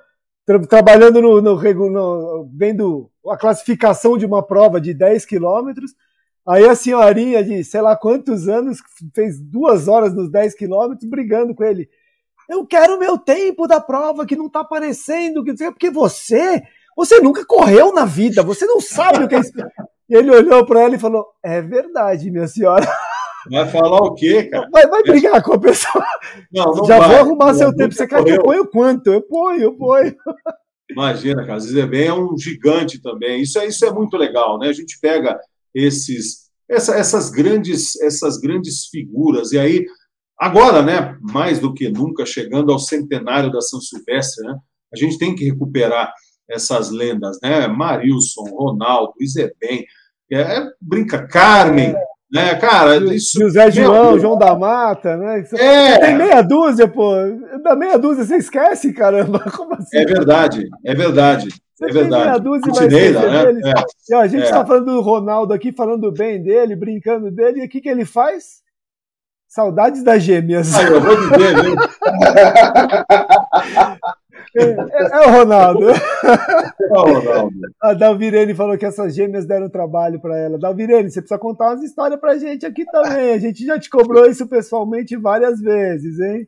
tra trabalhando no, no, no, vendo a classificação de uma prova de 10 quilômetros. Aí a senhorinha de sei lá quantos anos fez duas horas nos 10 quilômetros brigando com ele. Eu quero o meu tempo da prova que não está aparecendo, que porque você, você nunca correu na vida, você não sabe o que é isso. E ele olhou para ela e falou: É verdade, minha senhora. Vai falar o quê, cara? Vai, vai brigar com a pessoa. Não, não Já vai. vou arrumar seu tempo. Você quer que eu ponha quanto? Eu ponho, eu ponho. Imagina, cara, Zezebem é um gigante também. Isso é, isso é muito legal, né? A gente pega esses, essa, essas grandes, essas grandes figuras e aí agora, né? Mais do que nunca, chegando ao centenário da São Silvestre, né? A gente tem que recuperar essas lendas, né? Marilson, Ronaldo, Isebem, é, brinca Carmen, é. Né, cara, isso. José João, João da Mata, né? É. Tem meia dúzia, pô. Da meia dúzia você esquece, caramba. Como assim? É verdade, é verdade. Você é verdade. Meia dúzia né? É. a gente está é. falando do Ronaldo aqui, falando bem dele, brincando dele, e o que, que ele faz? Saudades das gêmeas. Ah, eu vou dizer, viu? É, é, o Ronaldo. É o Ronaldo. A Dalvirene falou que essas gêmeas deram trabalho para ela. Dalvirene, você precisa contar umas histórias pra gente aqui também. A gente já te cobrou isso pessoalmente várias vezes, hein?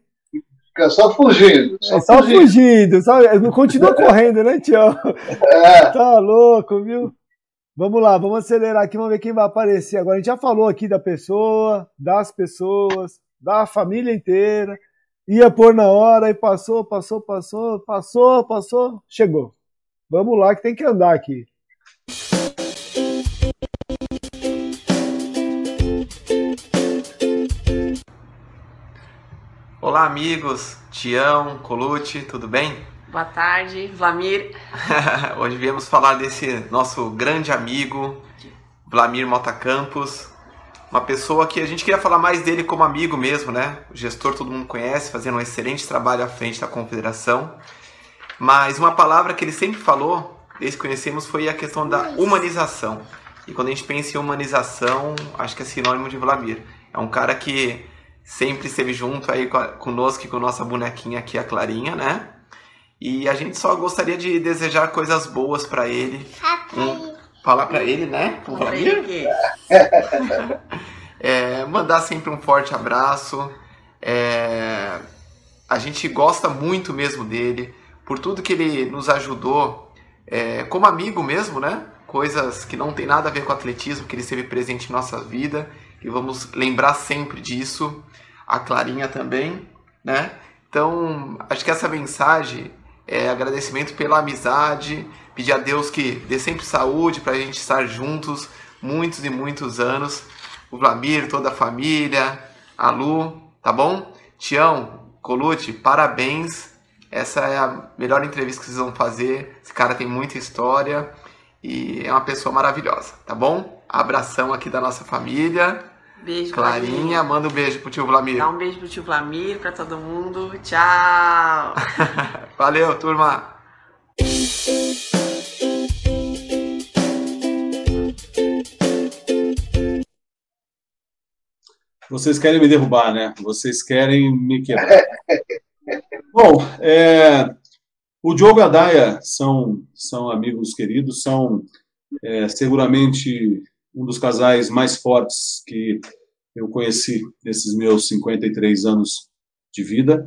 Fica só fugindo. Só é só fugindo, fugindo sabe? Continua correndo, né, Tião? É. Tá louco, viu? Vamos lá, vamos acelerar aqui, vamos ver quem vai aparecer. Agora a gente já falou aqui da pessoa, das pessoas, da família inteira ia pôr na hora e passou, passou, passou, passou, passou, chegou. Vamos lá que tem que andar aqui. Olá, amigos. Tião, Colute, tudo bem? Boa tarde, Vlamir. Hoje viemos falar desse nosso grande amigo, Vlamir Mota Campos, uma pessoa que a gente queria falar mais dele como amigo mesmo, né? O gestor todo mundo conhece, fazendo um excelente trabalho à frente da confederação. Mas uma palavra que ele sempre falou, desde que conhecemos, foi a questão da humanização. E quando a gente pensa em humanização, acho que é sinônimo de Vladimir. É um cara que sempre esteve junto aí conosco e com nossa bonequinha aqui, a Clarinha, né? E a gente só gostaria de desejar coisas boas para ele. Um, falar para ele, né? O Vladimir. é, mandar sempre um forte abraço. É, a gente gosta muito mesmo dele, por tudo que ele nos ajudou, é, como amigo mesmo, né? Coisas que não tem nada a ver com atletismo, que ele esteve presente em nossa vida, e vamos lembrar sempre disso. A Clarinha também, né? Então, acho que essa mensagem é agradecimento pela amizade, pedir a Deus que dê sempre saúde para a gente estar juntos muitos e muitos anos. O Vlamir, toda a família, a Lu, tá bom? Tião, Colute, parabéns. Essa é a melhor entrevista que vocês vão fazer. Esse cara tem muita história. e é uma pessoa maravilhosa, tá bom? Abração aqui da nossa família. Beijo, Clarinha, Vladimir. manda um beijo pro tio Vlamir. Dá um beijo pro tio Vlamir, pra todo mundo. Tchau! Valeu, turma! Vocês querem me derrubar, né? Vocês querem me quebrar. Bom, é, o Diogo e a Daia são, são amigos queridos, são é, seguramente um dos casais mais fortes que eu conheci nesses meus 53 anos de vida.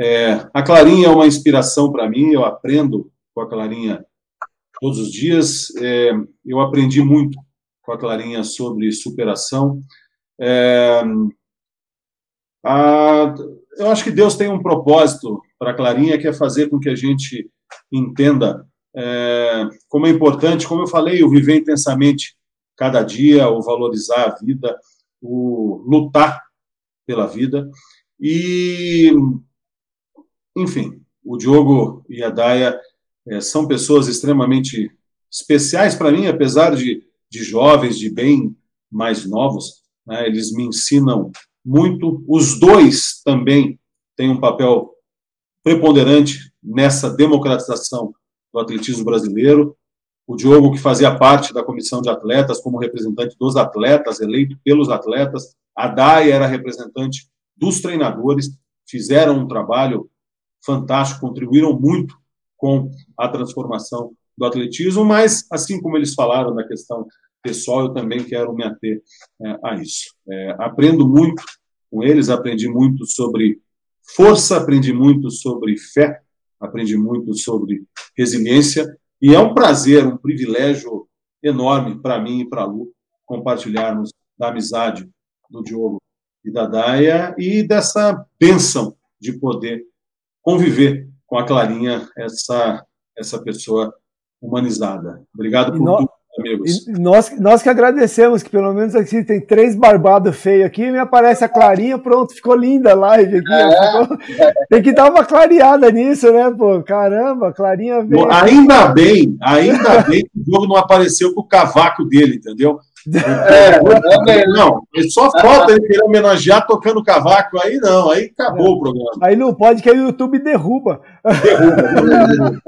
É, a Clarinha é uma inspiração para mim, eu aprendo com a Clarinha todos os dias. É, eu aprendi muito com a Clarinha sobre superação. É, a, eu acho que Deus tem um propósito para a Clarinha, que é fazer com que a gente entenda é, como é importante, como eu falei, o viver intensamente cada dia, o valorizar a vida, o lutar pela vida. E, enfim, o Diogo e a Daia é, são pessoas extremamente especiais para mim, apesar de, de jovens, de bem mais novos. Né, eles me ensinam muito. Os dois também têm um papel preponderante nessa democratização do atletismo brasileiro. O Diogo, que fazia parte da comissão de atletas, como representante dos atletas, eleito pelos atletas. A Dai era representante dos treinadores, fizeram um trabalho fantástico, contribuíram muito com a transformação do atletismo, mas, assim como eles falaram na questão pessoal, eu também quero me ater é, a isso. É, aprendo muito com eles, aprendi muito sobre força, aprendi muito sobre fé, aprendi muito sobre resiliência, e é um prazer, um privilégio enorme para mim e para a Lu compartilharmos da amizade do Diogo e da Daia e dessa bênção de poder conviver com a Clarinha, essa, essa pessoa humanizada. Obrigado por tudo amigos. E nós, nós que agradecemos, que pelo menos aqui tem três barbados feios aqui, me aparece a Clarinha, pronto, ficou linda a live aqui. É. Ficou... Tem que dar uma clareada nisso, né, pô? Caramba, Clarinha veio. Ainda bem, ainda bem que o jogo não apareceu com o cavaco dele, entendeu? É, não, só falta ele querer homenagear tocando cavaco, aí não, aí acabou é. o programa. Aí não pode, que aí o YouTube derruba. Derruba.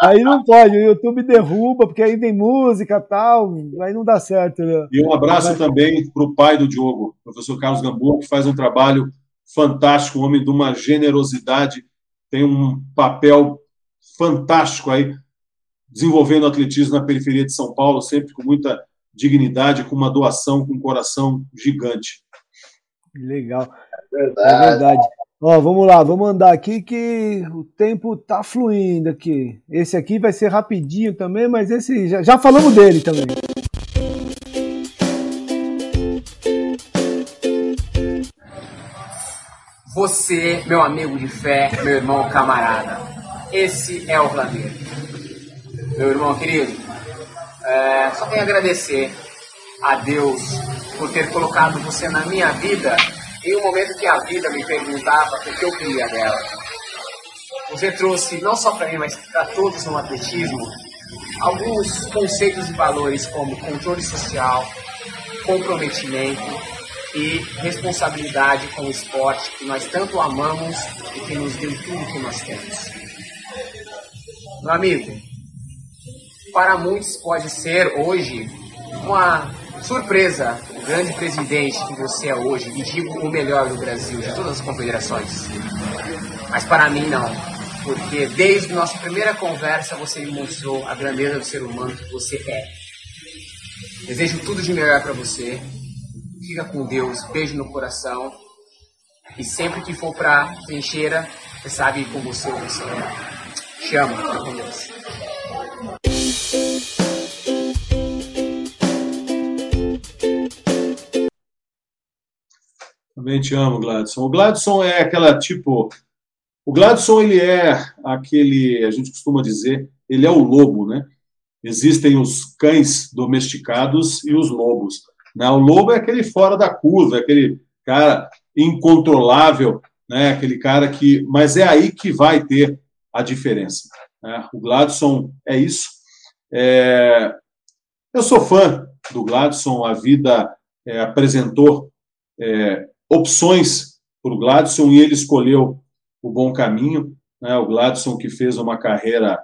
aí não pode, o YouTube derruba, porque aí tem música e tal, aí não dá certo. Né? E um abraço Mas... também para o pai do Diogo, professor Carlos Gamboa, que faz um trabalho fantástico, um homem de uma generosidade, tem um papel fantástico aí, desenvolvendo atletismo na periferia de São Paulo, sempre com muita dignidade, com uma doação com um coração gigante. Legal. É verdade. É verdade. Ó, vamos lá, vamos andar aqui que o tempo tá fluindo aqui. Esse aqui vai ser rapidinho também, mas esse já, já falamos dele também. Você, meu amigo de fé, meu irmão camarada. Esse é o Vladimir. Meu irmão querido, é, só tenho a agradecer a Deus por ter colocado você na minha vida em um momento que a vida me perguntava o que eu queria dela. Você trouxe, não só para mim, mas para todos no atletismo, alguns conceitos e valores como controle social, comprometimento e responsabilidade com o esporte que nós tanto amamos e que nos deu tudo que nós temos. Meu amigo, para muitos pode ser hoje uma surpresa o grande presidente que você é hoje, e digo o melhor do Brasil, de todas as confederações. Mas para mim não, porque desde nossa primeira conversa você me mostrou a grandeza do ser humano que você é. Desejo tudo de melhor para você. Fica com Deus, beijo no coração. E sempre que for para trincheira, você sabe com você você é. Chama, fica com Deus. Também te amo, Gladson. O Gladson é aquela tipo. O Gladson ele é aquele, a gente costuma dizer, ele é o lobo, né? Existem os cães domesticados e os lobos. Né? O lobo é aquele fora da curva, é aquele cara incontrolável, né? Aquele cara que, mas é aí que vai ter a diferença. Né? O Gladson é isso. É, eu sou fã do Gladson, a vida é, apresentou é, opções para o Gladson e ele escolheu o bom caminho. Né? O Gladson que fez uma carreira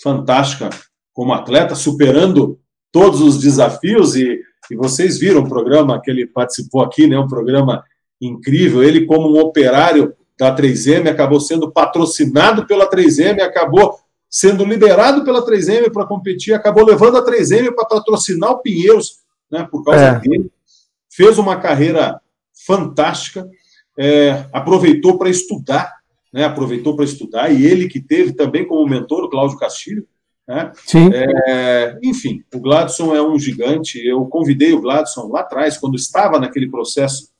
fantástica como atleta, superando todos os desafios e, e vocês viram o programa que ele participou aqui, né? um programa incrível. Ele como um operário da 3M acabou sendo patrocinado pela 3M, acabou sendo liberado pela 3M para competir, acabou levando a 3M para patrocinar o Pinheiros, né, por causa é. dele. Fez uma carreira fantástica, é, aproveitou para estudar, né, aproveitou para estudar, e ele que teve também como mentor o Cláudio Castilho. Né, Sim. É, enfim, o Gladson é um gigante. Eu convidei o Gladson lá atrás, quando estava naquele processo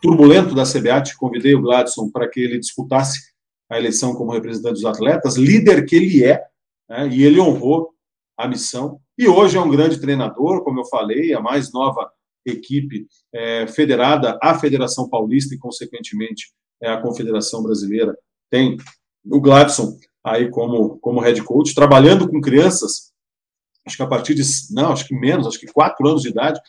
turbulento da CBAT, convidei o Gladson para que ele disputasse a eleição como representante dos atletas, líder que ele é, né, e ele honrou a missão. E hoje é um grande treinador, como eu falei, a mais nova equipe é, federada à Federação Paulista e, consequentemente, é, a Confederação Brasileira tem o Gladson aí como, como head coach, trabalhando com crianças, acho que a partir de, não, acho que menos, acho que quatro anos de idade,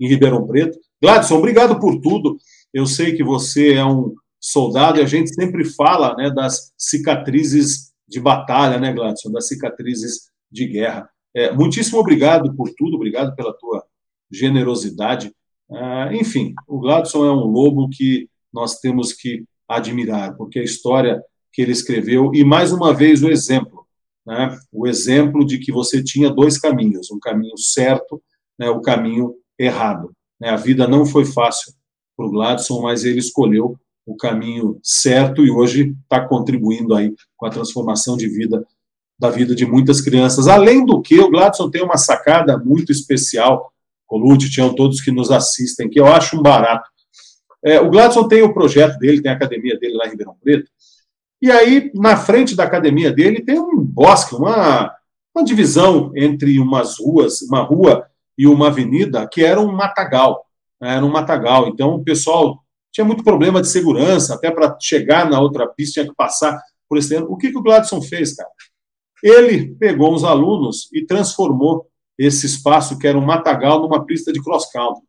em Ribeirão Preto. Gladson, obrigado por tudo. Eu sei que você é um soldado, e a gente sempre fala né, das cicatrizes de batalha, né, Gladson, das cicatrizes de guerra. É, muitíssimo obrigado por tudo, obrigado pela tua generosidade. É, enfim, o Gladson é um lobo que nós temos que admirar, porque a história que ele escreveu, e mais uma vez o exemplo, né, o exemplo de que você tinha dois caminhos, um caminho certo, né, o caminho errado. Né, a vida não foi fácil para o Gladson, mas ele escolheu o caminho certo e hoje está contribuindo aí com a transformação de vida da vida de muitas crianças. Além do que, o Gladson tem uma sacada muito especial, Colute, tinham todos que nos assistem, que eu acho um barato. É, o Gladson tem o projeto dele, tem a academia dele lá em Ribeirão Preto, e aí, na frente da academia dele, tem um bosque, uma, uma divisão entre umas ruas, uma rua e uma avenida, que era um matagal. Né, era um matagal. Então, o pessoal tinha muito problema de segurança, até para chegar na outra pista tinha que passar por esse terreno. O que, que o Gladson fez, cara? Ele pegou uns alunos e transformou esse espaço, que era um matagal, numa pista de cross-country.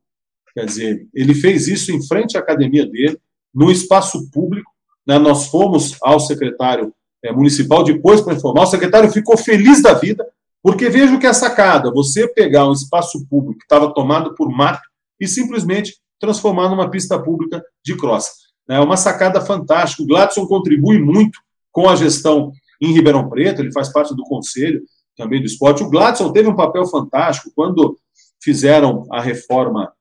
Quer dizer, ele fez isso em frente à academia dele, num espaço público. Né? Nós fomos ao secretário é, municipal depois para informar. O secretário ficou feliz da vida, porque veja o que é sacada: você pegar um espaço público que estava tomado por mato e simplesmente transformar numa pista pública de cross. É uma sacada fantástica. O Gladson contribui muito com a gestão em Ribeirão Preto, ele faz parte do conselho também do esporte. O Gladson teve um papel fantástico quando fizeram a reforma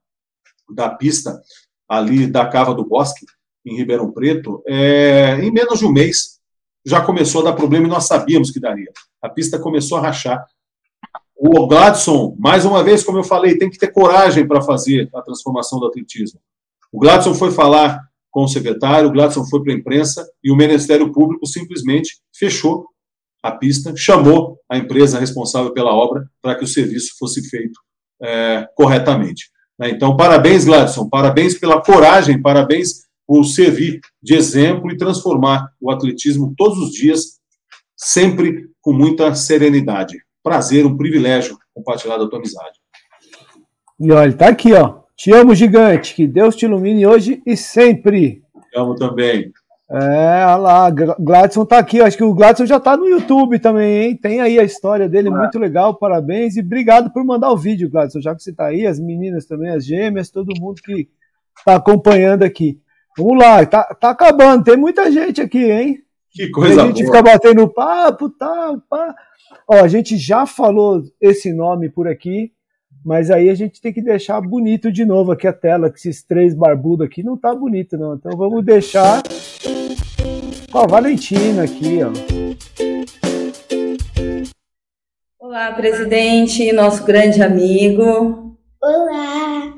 da pista ali da Cava do Bosque, em Ribeirão Preto, é, em menos de um mês já começou a dar problema e nós sabíamos que daria. A pista começou a rachar o Gladson, mais uma vez, como eu falei, tem que ter coragem para fazer a transformação do atletismo. O Gladson foi falar com o secretário, o Gladson foi para a imprensa e o Ministério Público simplesmente fechou a pista, chamou a empresa responsável pela obra para que o serviço fosse feito é, corretamente. Né? Então, parabéns, Gladson, parabéns pela coragem, parabéns por servir de exemplo e transformar o atletismo todos os dias, sempre com muita serenidade prazer, um privilégio compartilhar da tua amizade. E olha, tá aqui, ó. Te amo, gigante. Que Deus te ilumine hoje e sempre. Te amo também. É, olha lá, Gladson tá aqui. Acho que o Gladson já tá no YouTube também, hein? Tem aí a história dele, é. muito legal. Parabéns e obrigado por mandar o vídeo, Gladson. Já que você tá aí, as meninas também, as gêmeas, todo mundo que tá acompanhando aqui. Vamos lá, tá, tá acabando. Tem muita gente aqui, hein? Que coisa A gente boa. fica batendo papo, tal, pá. Ó, a gente já falou esse nome por aqui, mas aí a gente tem que deixar bonito de novo aqui a tela, que esses três barbudos aqui não tá bonito não. Então vamos deixar com a Valentina aqui, ó. Olá, presidente, nosso grande amigo. Olá.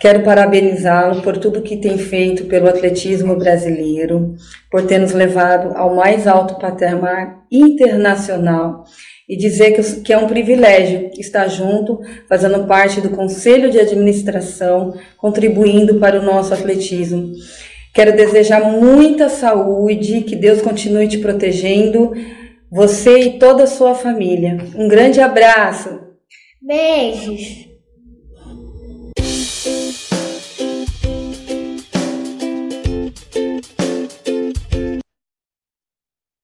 Quero parabenizá-lo por tudo que tem feito pelo atletismo brasileiro, por ter nos levado ao mais alto patamar internacional e dizer que é um privilégio estar junto, fazendo parte do conselho de administração, contribuindo para o nosso atletismo. Quero desejar muita saúde, que Deus continue te protegendo, você e toda a sua família. Um grande abraço. Beijos.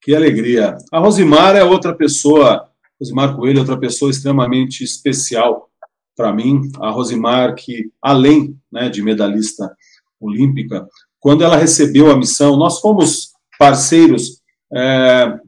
Que alegria. A Rosimar é outra pessoa, Rosimar Coelho é outra pessoa extremamente especial para mim. A Rosimar, que além né, de medalhista olímpica, quando ela recebeu a missão, nós fomos parceiros é,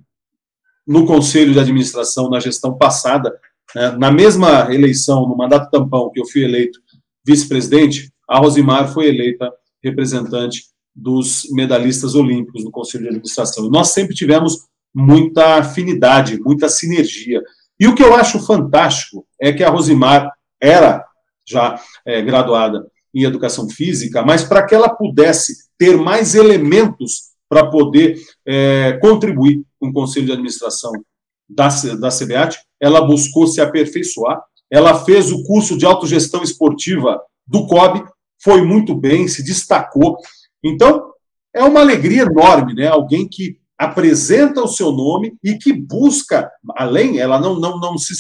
no conselho de administração na gestão passada, né, na mesma eleição, no mandato tampão, que eu fui eleito vice-presidente, a Rosimar foi eleita representante dos medalhistas olímpicos no Conselho de Administração. Nós sempre tivemos muita afinidade, muita sinergia. E o que eu acho fantástico é que a Rosimar era já é, graduada em Educação Física, mas para que ela pudesse ter mais elementos para poder é, contribuir com o Conselho de Administração da, da CBAT, ela buscou se aperfeiçoar, ela fez o curso de autogestão esportiva do COB, foi muito bem, se destacou, então, é uma alegria enorme, né? Alguém que apresenta o seu nome e que busca, além, ela não, não, não se,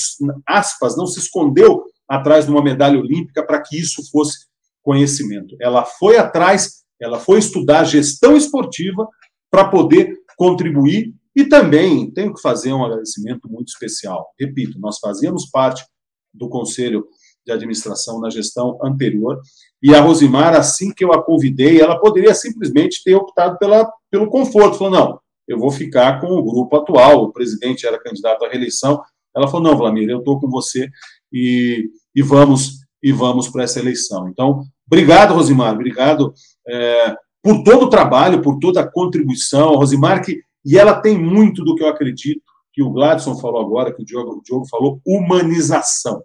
aspas, não se escondeu atrás de uma medalha olímpica para que isso fosse conhecimento. Ela foi atrás, ela foi estudar gestão esportiva para poder contribuir e também tenho que fazer um agradecimento muito especial. Repito, nós fazíamos parte do conselho de administração na gestão anterior. E a Rosimar, assim que eu a convidei, ela poderia simplesmente ter optado pela, pelo conforto. Falou, não, eu vou ficar com o grupo atual, o presidente era candidato à reeleição. Ela falou, não, Vlamir, eu estou com você e, e vamos e vamos para essa eleição. Então, obrigado, Rosimar, obrigado é, por todo o trabalho, por toda a contribuição. Rosimar, que, e ela tem muito do que eu acredito, que o Gladson falou agora, que o Diogo, o Diogo falou, humanização.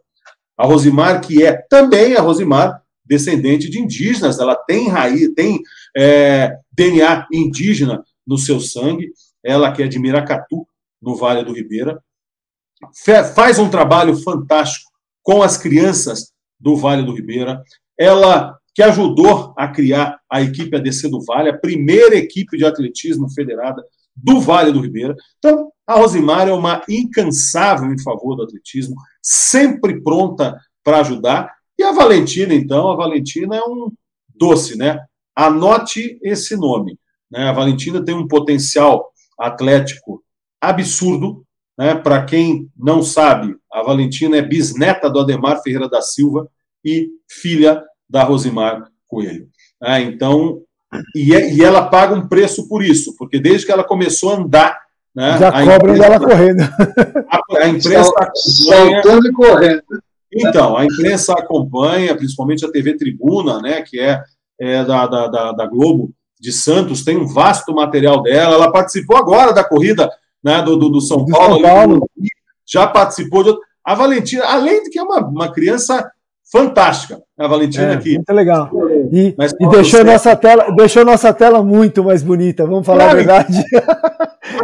A Rosimar, que é também a Rosimar, descendente de indígenas, ela tem raiz, tem é, DNA indígena no seu sangue, ela que é de Miracatu, no Vale do Ribeira, faz um trabalho fantástico com as crianças do Vale do Ribeira, ela que ajudou a criar a equipe ADC do Vale, a primeira equipe de atletismo federada do Vale do Ribeira. Então, a Rosimar é uma incansável em favor do atletismo, sempre pronta para ajudar. E a Valentina, então, a Valentina é um doce, né? Anote esse nome. Né? A Valentina tem um potencial atlético absurdo. Né? Para quem não sabe, a Valentina é bisneta do Ademar Ferreira da Silva e filha da Rosimar Coelho. É, então, e, é, e, ela paga um preço por isso, porque desde que ela começou a andar. Né, Já a cobram dela correndo. A, a imprensa. Saltando e correndo. Então, a imprensa acompanha, principalmente a TV Tribuna, né, que é, é da, da, da, da, Globo de Santos, tem um vasto material dela. Ela participou agora da corrida né, do, do, do São Paulo. São Paulo. Já participou de. A Valentina, além de que é uma, uma criança fantástica, a Valentina é, aqui. Muito legal. E, e deixou, nossa tela, deixou nossa tela muito mais bonita, vamos falar claro. a verdade.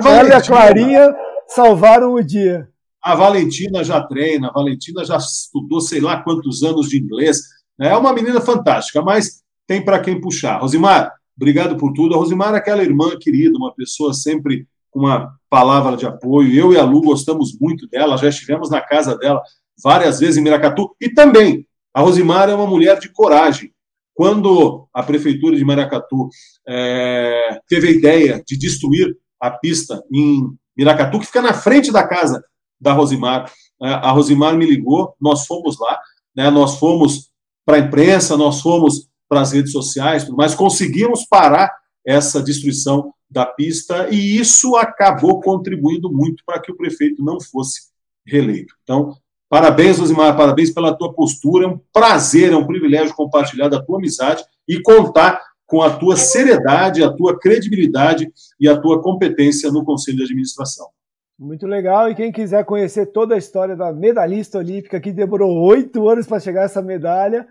A e a Clarinha salvaram o dia. A Valentina já treina, a Valentina já estudou sei lá quantos anos de inglês. Né? É uma menina fantástica, mas tem para quem puxar. Rosimar, obrigado por tudo. A Rosimar é aquela irmã querida, uma pessoa sempre com uma palavra de apoio. Eu e a Lu gostamos muito dela, já estivemos na casa dela várias vezes em Miracatu. E também, a Rosimar é uma mulher de coragem. Quando a prefeitura de Maracatu é, teve a ideia de destruir a pista em Miracatu, que fica na frente da casa da Rosimar, é, a Rosimar me ligou, nós fomos lá, né, nós fomos para a imprensa, nós fomos para as redes sociais, mas conseguimos parar essa destruição da pista e isso acabou contribuindo muito para que o prefeito não fosse reeleito. Então, Parabéns, Rosimar, parabéns pela tua postura. É um prazer, é um privilégio compartilhar da tua amizade e contar com a tua seriedade, a tua credibilidade e a tua competência no Conselho de Administração. Muito legal. E quem quiser conhecer toda a história da medalhista olímpica, que demorou oito anos para chegar a essa medalha,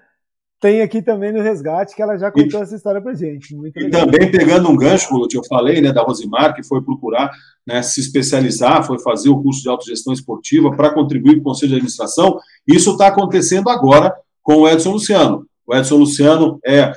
tem aqui também no resgate, que ela já contou e, essa história para gente. Muito e também pegando um gancho, que eu falei, né, da Rosimar, que foi procurar né, se especializar, foi fazer o curso de autogestão esportiva para contribuir para o Conselho de Administração. Isso está acontecendo agora com o Edson Luciano. O Edson Luciano é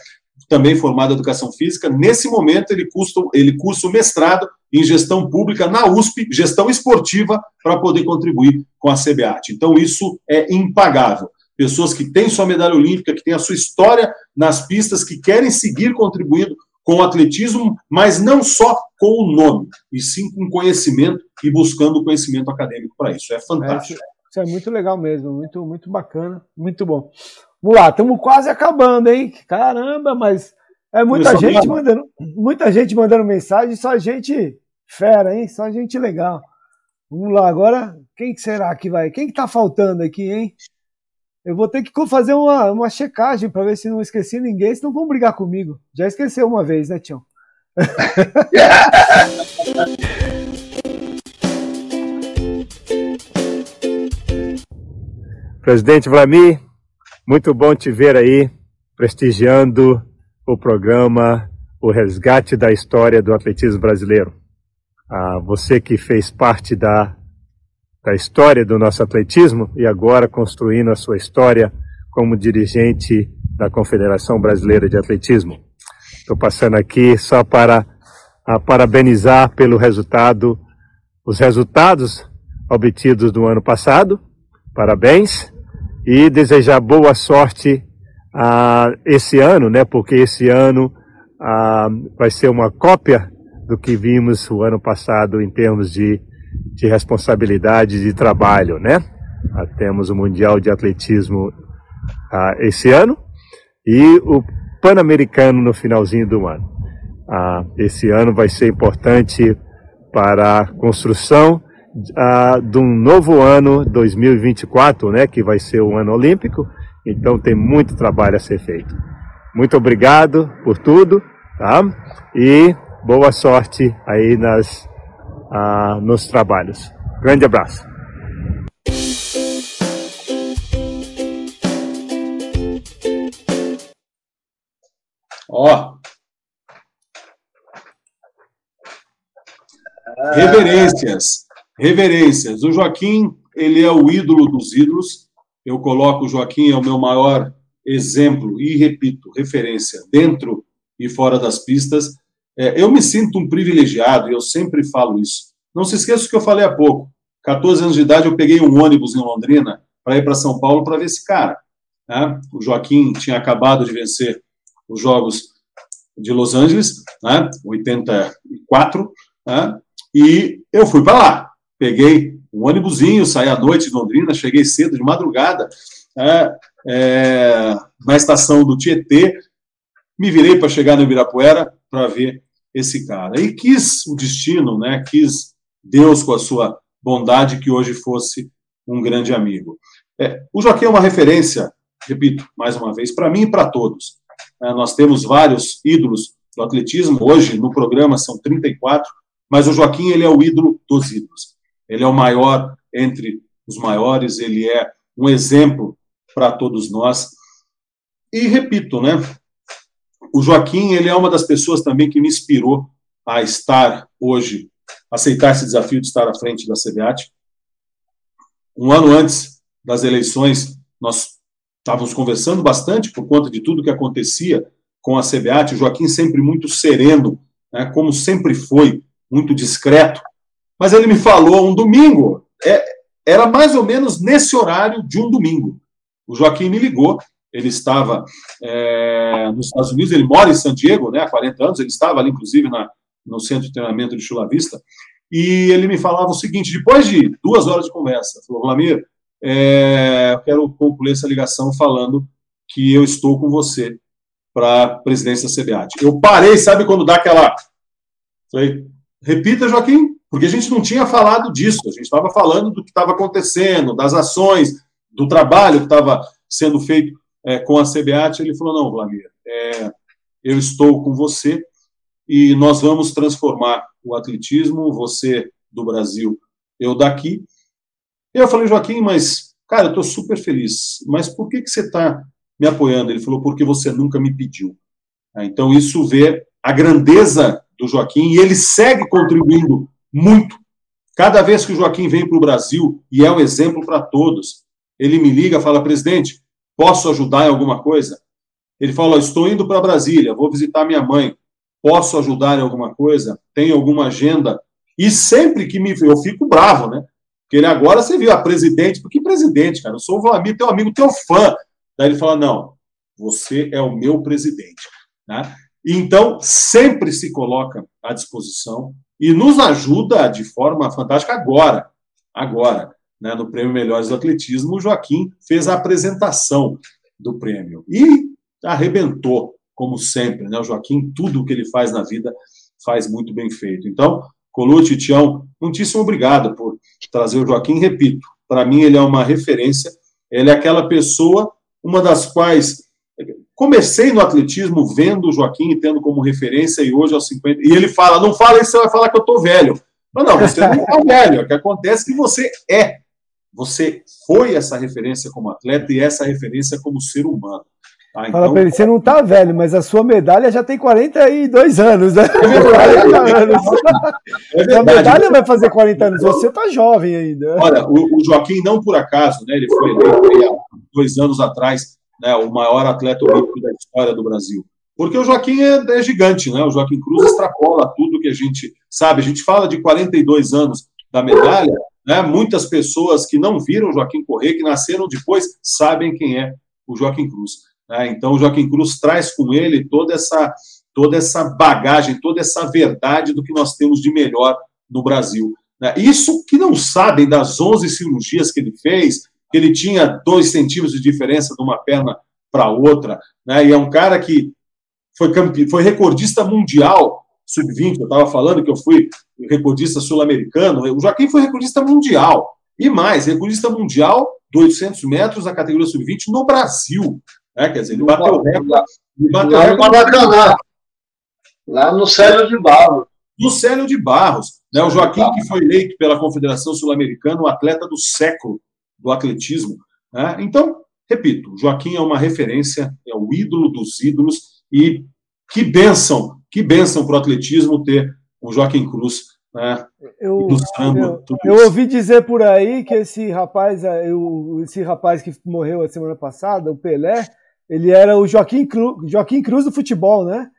também formado em educação física. Nesse momento, ele cursa, ele cursa o mestrado em gestão pública na USP, gestão esportiva, para poder contribuir com a CBAT. Então, isso é impagável. Pessoas que têm sua medalha olímpica, que têm a sua história nas pistas, que querem seguir contribuindo com o atletismo, mas não só com o nome, e sim com conhecimento e buscando conhecimento acadêmico para isso. É fantástico. É, isso é muito legal mesmo, muito, muito bacana, muito bom. Vamos lá, estamos quase acabando, hein? Caramba, mas é muita gente mandando, muita gente mandando mensagem, só gente fera, hein? Só gente legal. Vamos lá, agora, quem será que vai? Quem que tá faltando aqui, hein? Eu vou ter que fazer uma, uma checagem para ver se não esqueci ninguém, senão vão brigar comigo. Já esqueceu uma vez, né, Tião? Presidente Vlamir, muito bom te ver aí, prestigiando o programa O Resgate da História do Atletismo Brasileiro. Ah, você que fez parte da, da história do nosso atletismo e agora construindo a sua história como dirigente da Confederação Brasileira de Atletismo. Estou passando aqui só para parabenizar pelo resultado, os resultados obtidos do ano passado. Parabéns e desejar boa sorte uh, esse ano, né? Porque esse ano uh, vai ser uma cópia do que vimos o ano passado em termos de, de responsabilidade de trabalho, né? Uh, temos o Mundial de Atletismo esse ano e o Pan-Americano no finalzinho do ano. esse ano vai ser importante para a construção uh, de um novo ano 2024, né, que vai ser o ano olímpico. Então tem muito trabalho a ser feito. Muito obrigado por tudo, tá? E boa sorte aí nas uh, nos trabalhos. Grande abraço. Ó, reverências Reverências. O Joaquim, ele é o ídolo dos ídolos. Eu coloco o Joaquim é o meu maior exemplo e repito, referência dentro e fora das pistas. É, eu me sinto um privilegiado e eu sempre falo isso. Não se esqueça o que eu falei há pouco. 14 anos de idade, eu peguei um ônibus em Londrina para ir para São Paulo para ver esse cara. Né? O Joaquim tinha acabado de vencer os Jogos de Los Angeles, né? 84, né? e eu fui para lá peguei um ônibusinho, saí à noite de Londrina, cheguei cedo, de madrugada, é, é, na estação do Tietê, me virei para chegar no Ibirapuera para ver esse cara. E quis o destino, né, quis Deus com a sua bondade que hoje fosse um grande amigo. É, o Joaquim é uma referência, repito, mais uma vez, para mim e para todos. É, nós temos vários ídolos do atletismo, hoje no programa são 34, mas o Joaquim ele é o ídolo dos ídolos. Ele é o maior entre os maiores, ele é um exemplo para todos nós. E repito, né? O Joaquim, ele é uma das pessoas também que me inspirou a estar hoje, aceitar esse desafio de estar à frente da CBAT. Um ano antes das eleições, nós estávamos conversando bastante por conta de tudo que acontecia com a CBAT. O Joaquim sempre muito sereno, né, como sempre foi, muito discreto, mas ele me falou um domingo, é, era mais ou menos nesse horário de um domingo. O Joaquim me ligou, ele estava é, nos Estados Unidos, ele mora em San Diego né, há 40 anos, ele estava ali, inclusive, na, no centro de treinamento de Chula Vista, e ele me falava o seguinte, depois de duas horas de conversa, falou, Vlamir, é, eu quero concluir essa ligação falando que eu estou com você para a presidência da CBAT. Eu parei, sabe quando dá aquela... Falei, repita, Joaquim, porque a gente não tinha falado disso, a gente estava falando do que estava acontecendo, das ações, do trabalho que estava sendo feito é, com a CBAT. Ele falou: não, Vladimir, é, eu estou com você e nós vamos transformar o atletismo, você do Brasil, eu daqui. Eu falei, Joaquim, mas, cara, eu estou super feliz, mas por que, que você está me apoiando? Ele falou, porque você nunca me pediu. Então, isso vê a grandeza do Joaquim e ele segue contribuindo muito. Cada vez que o Joaquim vem para o Brasil, e é um exemplo para todos, ele me liga fala, presidente, posso ajudar em alguma coisa? Ele fala: Estou indo para Brasília, vou visitar minha mãe. Posso ajudar em alguma coisa? Tem alguma agenda? E sempre que me. Eu fico bravo, né? Porque ele agora, você viu, a presidente. Porque presidente, cara? Eu sou o Vlamir, teu amigo, teu fã. Daí ele fala: Não, você é o meu presidente. Né? Então, sempre se coloca à disposição e nos ajuda de forma fantástica agora. Agora, né, no Prêmio Melhores do Atletismo, o Joaquim fez a apresentação do prêmio e arrebentou, como sempre. Né? O Joaquim, tudo o que ele faz na vida, faz muito bem feito. Então, Colucci, Tião, muitíssimo obrigado por trazer o Joaquim. Repito, para mim ele é uma referência, ele é aquela pessoa, uma das quais comecei no atletismo vendo o Joaquim e tendo como referência, e hoje aos 50. E ele fala: não fala isso, você vai falar que eu estou velho. Mas não, você não está velho. O que acontece é que você é. Você foi essa referência como atleta e essa referência como ser humano. Tá? Então, Fala pra ele, você não tá velho, mas a sua medalha já tem 42 anos, né? É verdade. anos. É verdade. A medalha vai fazer 40 anos, você tá jovem ainda. Olha, o, o Joaquim, não por acaso, né? Ele foi eleito há dois anos atrás né, o maior atleta olímpico da história do Brasil. Porque o Joaquim é, é, gigante, né? O Joaquim Cruz extrapola tudo que a gente sabe. A gente fala de 42 anos da medalha, né? Muitas pessoas que não viram Joaquim correr, que nasceram depois, sabem quem é o Joaquim Cruz. Né? Então, o Joaquim Cruz traz com ele toda essa, toda essa bagagem, toda essa verdade do que nós temos de melhor no Brasil. Né? Isso que não sabem das 11 cirurgias que ele fez, que ele tinha dois centímetros de diferença de uma perna para outra, né? E é um cara que foi, campe... foi recordista mundial sub-20. Eu estava falando que eu fui recordista sul-americano. O Joaquim foi recordista mundial. E mais, recordista mundial de 800 metros na categoria sub-20 no Brasil. Né? Quer dizer, ele bateu o recorde. Bateu lá, recorde lá no Célio de Barros. No Célio de Barros. Né? O Joaquim, que foi eleito pela Confederação Sul-Americana o atleta do século do atletismo. Né? Então, repito, Joaquim é uma referência, é o ídolo dos ídolos, e que benção, que benção para o atletismo ter o Joaquim Cruz né, eu, eu, eu, ouvi dizer por aí que esse rapaz, eu, esse rapaz que morreu a semana passada, o Pelé, ele era o Joaquim Cruz, Joaquim Cruz do futebol, né?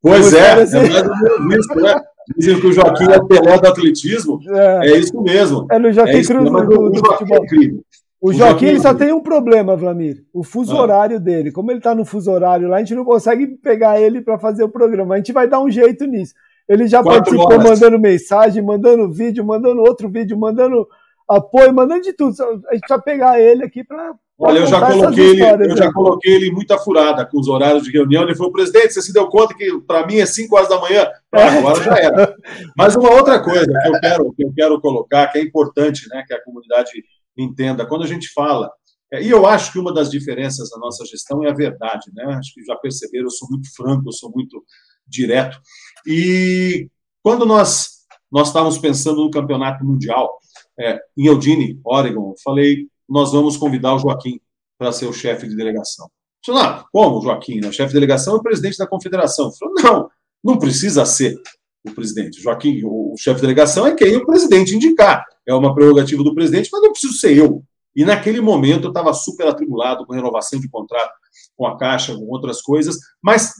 Pois é, é, assim. é isso, né? Dizem que o Joaquim é o Pelé do atletismo. É, é isso mesmo. É no Joaquim é Cruz do, do, do futebol. É o Joaquim ele só tem um problema, Vlamir. O fuso ah. horário dele. Como ele está no fuso horário lá, a gente não consegue pegar ele para fazer o programa. A gente vai dar um jeito nisso. Ele já Quatro participou horas. mandando mensagem, mandando vídeo, mandando outro vídeo, mandando apoio, mandando de tudo. A gente vai pegar ele aqui para. Olha, eu já coloquei ele, eu já né? coloquei ele muita furada com os horários de reunião. Ele falou, presidente, você se deu conta que para mim é 5 horas da manhã? Ah, agora já era. Mas uma outra coisa que eu quero, que eu quero colocar, que é importante, né, que a comunidade entenda. Quando a gente fala, é, e eu acho que uma das diferenças da nossa gestão é a verdade, né? Acho que já perceberam, eu sou muito franco, eu sou muito direto. E quando nós nós estávamos pensando no campeonato mundial é, em Eugene, Oregon, falei, nós vamos convidar o Joaquim para ser o chefe de delegação. Falei, não, como Joaquim? O chefe de delegação é o presidente da confederação. Falei, não, não precisa ser o presidente. Joaquim, o chefe de delegação é quem o presidente indicar é uma prerrogativa do presidente, mas não preciso ser eu. E naquele momento eu estava super atribulado com renovação de contrato com a Caixa, com outras coisas, mas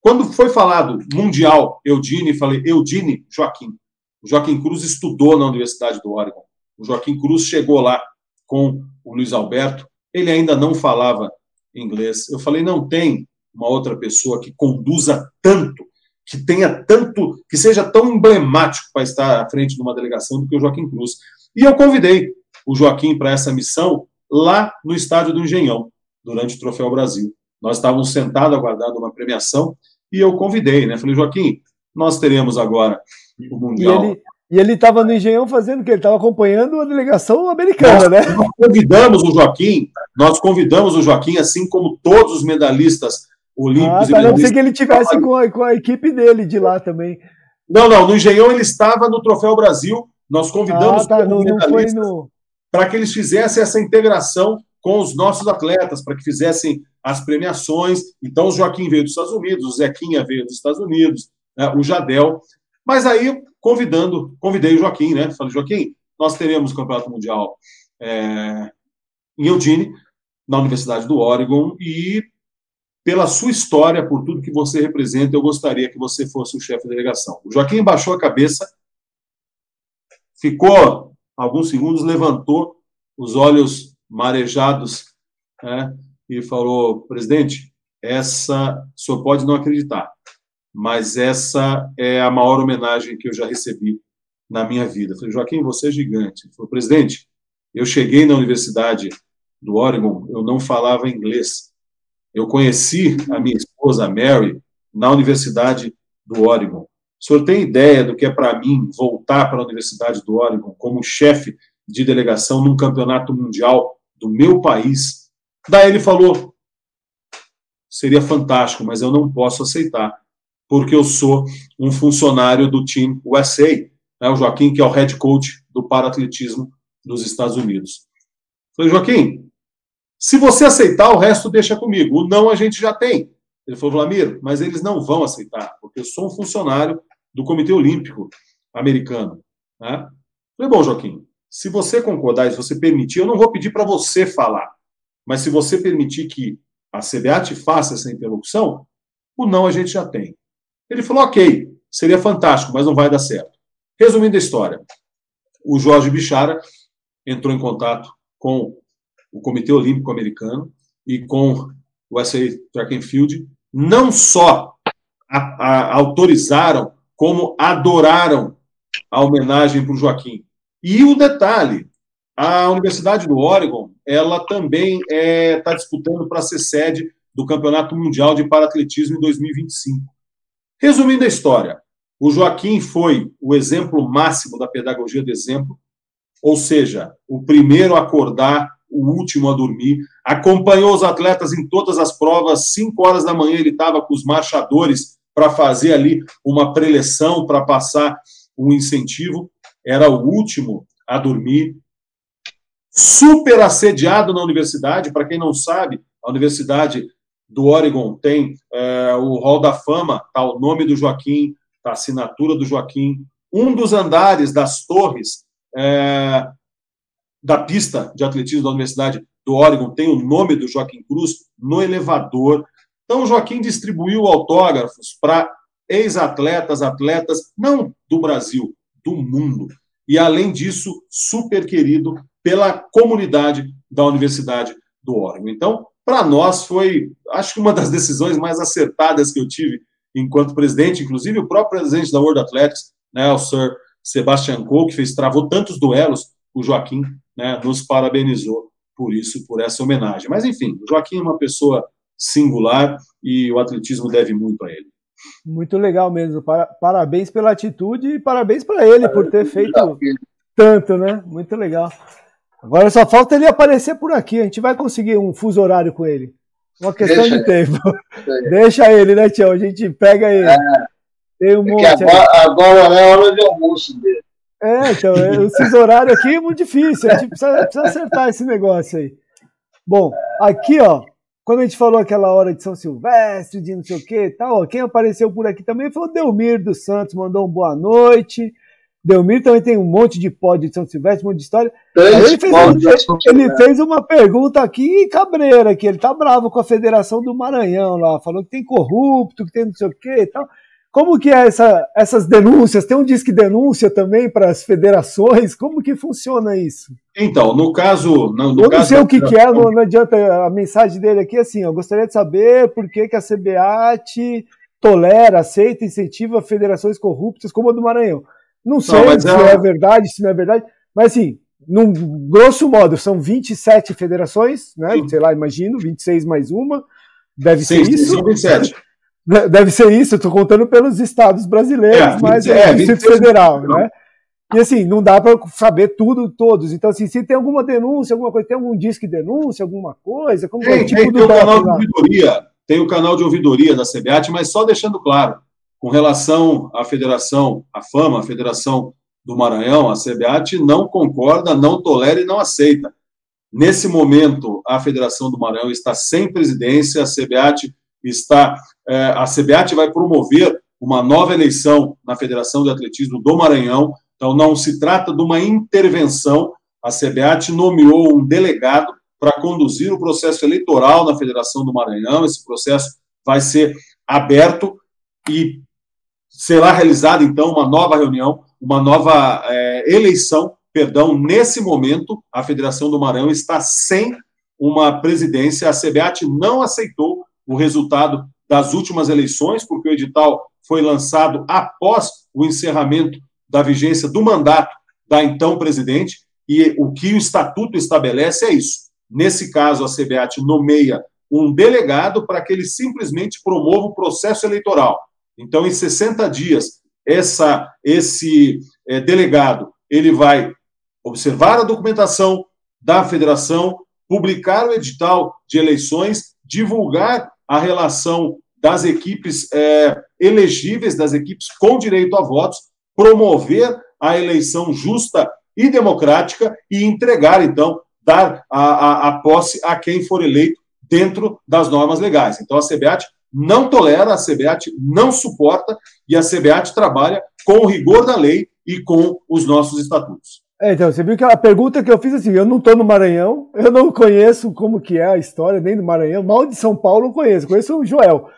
quando foi falado Mundial Eudine, falei Eudine Joaquim. O Joaquim Cruz estudou na Universidade do Oregon. O Joaquim Cruz chegou lá com o Luiz Alberto, ele ainda não falava inglês. Eu falei, não tem uma outra pessoa que conduza tanto que tenha tanto, que seja tão emblemático para estar à frente de uma delegação do que o Joaquim Cruz. E eu convidei o Joaquim para essa missão lá no estádio do Engenhão, durante o Troféu Brasil. Nós estávamos sentados aguardando uma premiação e eu convidei, né? Falei, Joaquim, nós teremos agora o Mundial. E ele estava no Engenhão fazendo o que? Ele estava acompanhando a delegação americana, nós, né? Nós convidamos o Joaquim, nós convidamos o Joaquim, assim como todos os medalhistas olímpicos. Ah, tá, não sei que ele tivesse com a, com a equipe dele de lá também. Não, não, no Engenhão ele estava no Troféu Brasil. Nós convidamos ah, tá, não, não no... para que eles fizessem essa integração com os nossos atletas, para que fizessem as premiações. Então, o Joaquim veio dos Estados Unidos, o Zequinha veio dos Estados Unidos, né, o Jadel. Mas aí, convidando, convidei o Joaquim, né? Falei, Joaquim, nós teremos o Campeonato Mundial é, em Eugene, na Universidade do Oregon, e pela sua história, por tudo que você representa, eu gostaria que você fosse o chefe da delegação. O Joaquim baixou a cabeça, ficou alguns segundos, levantou os olhos marejados né, e falou: presidente, essa, o senhor pode não acreditar, mas essa é a maior homenagem que eu já recebi na minha vida. Eu falei, Joaquim, você é gigante. Ele falou, presidente, eu cheguei na Universidade do Oregon, eu não falava inglês. Eu conheci a minha esposa, Mary, na Universidade do Oregon. O senhor tem ideia do que é para mim voltar para a Universidade do Oregon como chefe de delegação num campeonato mundial do meu país? Daí ele falou: seria fantástico, mas eu não posso aceitar, porque eu sou um funcionário do time USA, né, o Joaquim, que é o head coach do paratletismo dos Estados Unidos. Falei, Joaquim, se você aceitar, o resto deixa comigo. O não a gente já tem. Ele falou, Vlamir, mas eles não vão aceitar, porque eu sou um funcionário do Comitê Olímpico Americano. Né? Falei, bom, Joaquim, se você concordar se você permitir, eu não vou pedir para você falar, mas se você permitir que a CBA te faça essa interlocução, o não a gente já tem. Ele falou, ok, seria fantástico, mas não vai dar certo. Resumindo a história, o Jorge Bichara entrou em contato com o Comitê Olímpico Americano e com o SA Track and Field, não só a, a, autorizaram, como adoraram a homenagem para o Joaquim. E o detalhe, a Universidade do Oregon, ela também está é, tá disputando para ser sede do Campeonato Mundial de Paratletismo em 2025. Resumindo a história, o Joaquim foi o exemplo máximo da pedagogia do exemplo, ou seja, o primeiro a acordar, o último a dormir, acompanhou os atletas em todas as provas, 5 horas da manhã ele estava com os marchadores para fazer ali uma preleção, para passar um incentivo, era o último a dormir, super assediado na universidade, para quem não sabe, a Universidade do Oregon tem é, o Hall da Fama, tá o nome do Joaquim, a assinatura do Joaquim. Um dos andares das torres é, da pista de atletismo da Universidade do Oregon tem o nome do Joaquim Cruz no elevador. Então, Joaquim distribuiu autógrafos para ex-atletas, atletas, não do Brasil, do mundo. E, além disso, super querido pela comunidade da Universidade do Oregon. Então, para nós, foi, acho que uma das decisões mais acertadas que eu tive enquanto presidente, inclusive o próprio presidente da World Athletics, né, o Sir Sebastian Coe, que fez, travou tantos duelos, o Joaquim né, nos parabenizou por isso, por essa homenagem. Mas, enfim, o Joaquim é uma pessoa singular e o atletismo deve muito a ele. Muito legal mesmo. Parabéns pela atitude e parabéns para ele por ter feito tanto, né? Muito legal. Agora só falta ele aparecer por aqui. A gente vai conseguir um fuso horário com ele. Uma questão Deixa de tempo. Deixa ele, né, Tião? A gente pega ele. É. Tem um é monte. Agora, agora é hora de almoço dele. É, então, é, esse horário aqui é muito difícil. A gente precisa, precisa acertar esse negócio aí. Bom, aqui, ó, quando a gente falou aquela hora de São Silvestre, de não sei o que e tal, quem apareceu por aqui também foi o Delmir dos Santos, mandou um boa noite. Delmir também tem um monte de pódio de São Silvestre, um monte de história. Ele fez, ele, ele fez, uma pergunta aqui, cabreira, que ele tá bravo com a Federação do Maranhão lá, falou que tem corrupto, que tem não sei o que e tal. Como que é essa, essas denúncias? Tem um disque denúncia também para as federações? Como que funciona isso? Então, no caso... No, no eu não sei o que, que é, não, não, adianta, a mensagem dele aqui assim, eu gostaria de saber por que, que a CBAT tolera, aceita, incentiva federações corruptas como a do Maranhão. Não sei não, se é... é... verdade, se não é verdade, mas assim, num grosso modo, são 27 federações, né? Sim. Sei lá, imagino, 26 mais uma. Deve sim, ser isso. Sim, 27. Deve ser isso, eu estou contando pelos estados brasileiros, é, mas é, é Distrito Federal, não. né? E assim, não dá para saber tudo, todos. Então, assim, se tem alguma denúncia, alguma coisa, tem algum disque denúncia, alguma coisa, como tem, é o tipo tem, do tem o canal de ouvidoria, tem o canal de ouvidoria da CBAT, mas só deixando claro, com relação à federação, a FAMA, a Federação do Maranhão, a CBAT, não concorda, não tolera e não aceita. Nesse momento, a Federação do Maranhão está sem presidência, a CBAT está. É, a CBAT vai promover uma nova eleição na Federação de Atletismo do Maranhão, então não se trata de uma intervenção. A CBAT nomeou um delegado para conduzir o processo eleitoral na Federação do Maranhão. Esse processo vai ser aberto e será realizada, então, uma nova reunião, uma nova é, eleição, perdão, nesse momento, a Federação do Maranhão está sem uma presidência, a CBAT não aceitou o resultado das últimas eleições, porque o edital foi lançado após o encerramento da vigência do mandato da então presidente, e o que o estatuto estabelece é isso. Nesse caso, a CBAT nomeia um delegado para que ele simplesmente promova o processo eleitoral. Então, em 60 dias, essa, esse é, delegado ele vai observar a documentação da federação, publicar o edital de eleições, divulgar a relação das equipes é, elegíveis, das equipes com direito a votos, promover a eleição justa e democrática e entregar, então, dar a, a, a posse a quem for eleito dentro das normas legais. Então, a CBAT não tolera, a CBAT não suporta e a CBAT trabalha com o rigor da lei e com os nossos estatutos. É, então, você viu que a pergunta que eu fiz assim, eu não estou no Maranhão, eu não conheço como que é a história nem do Maranhão, mal de São Paulo eu conheço, conheço o Joel.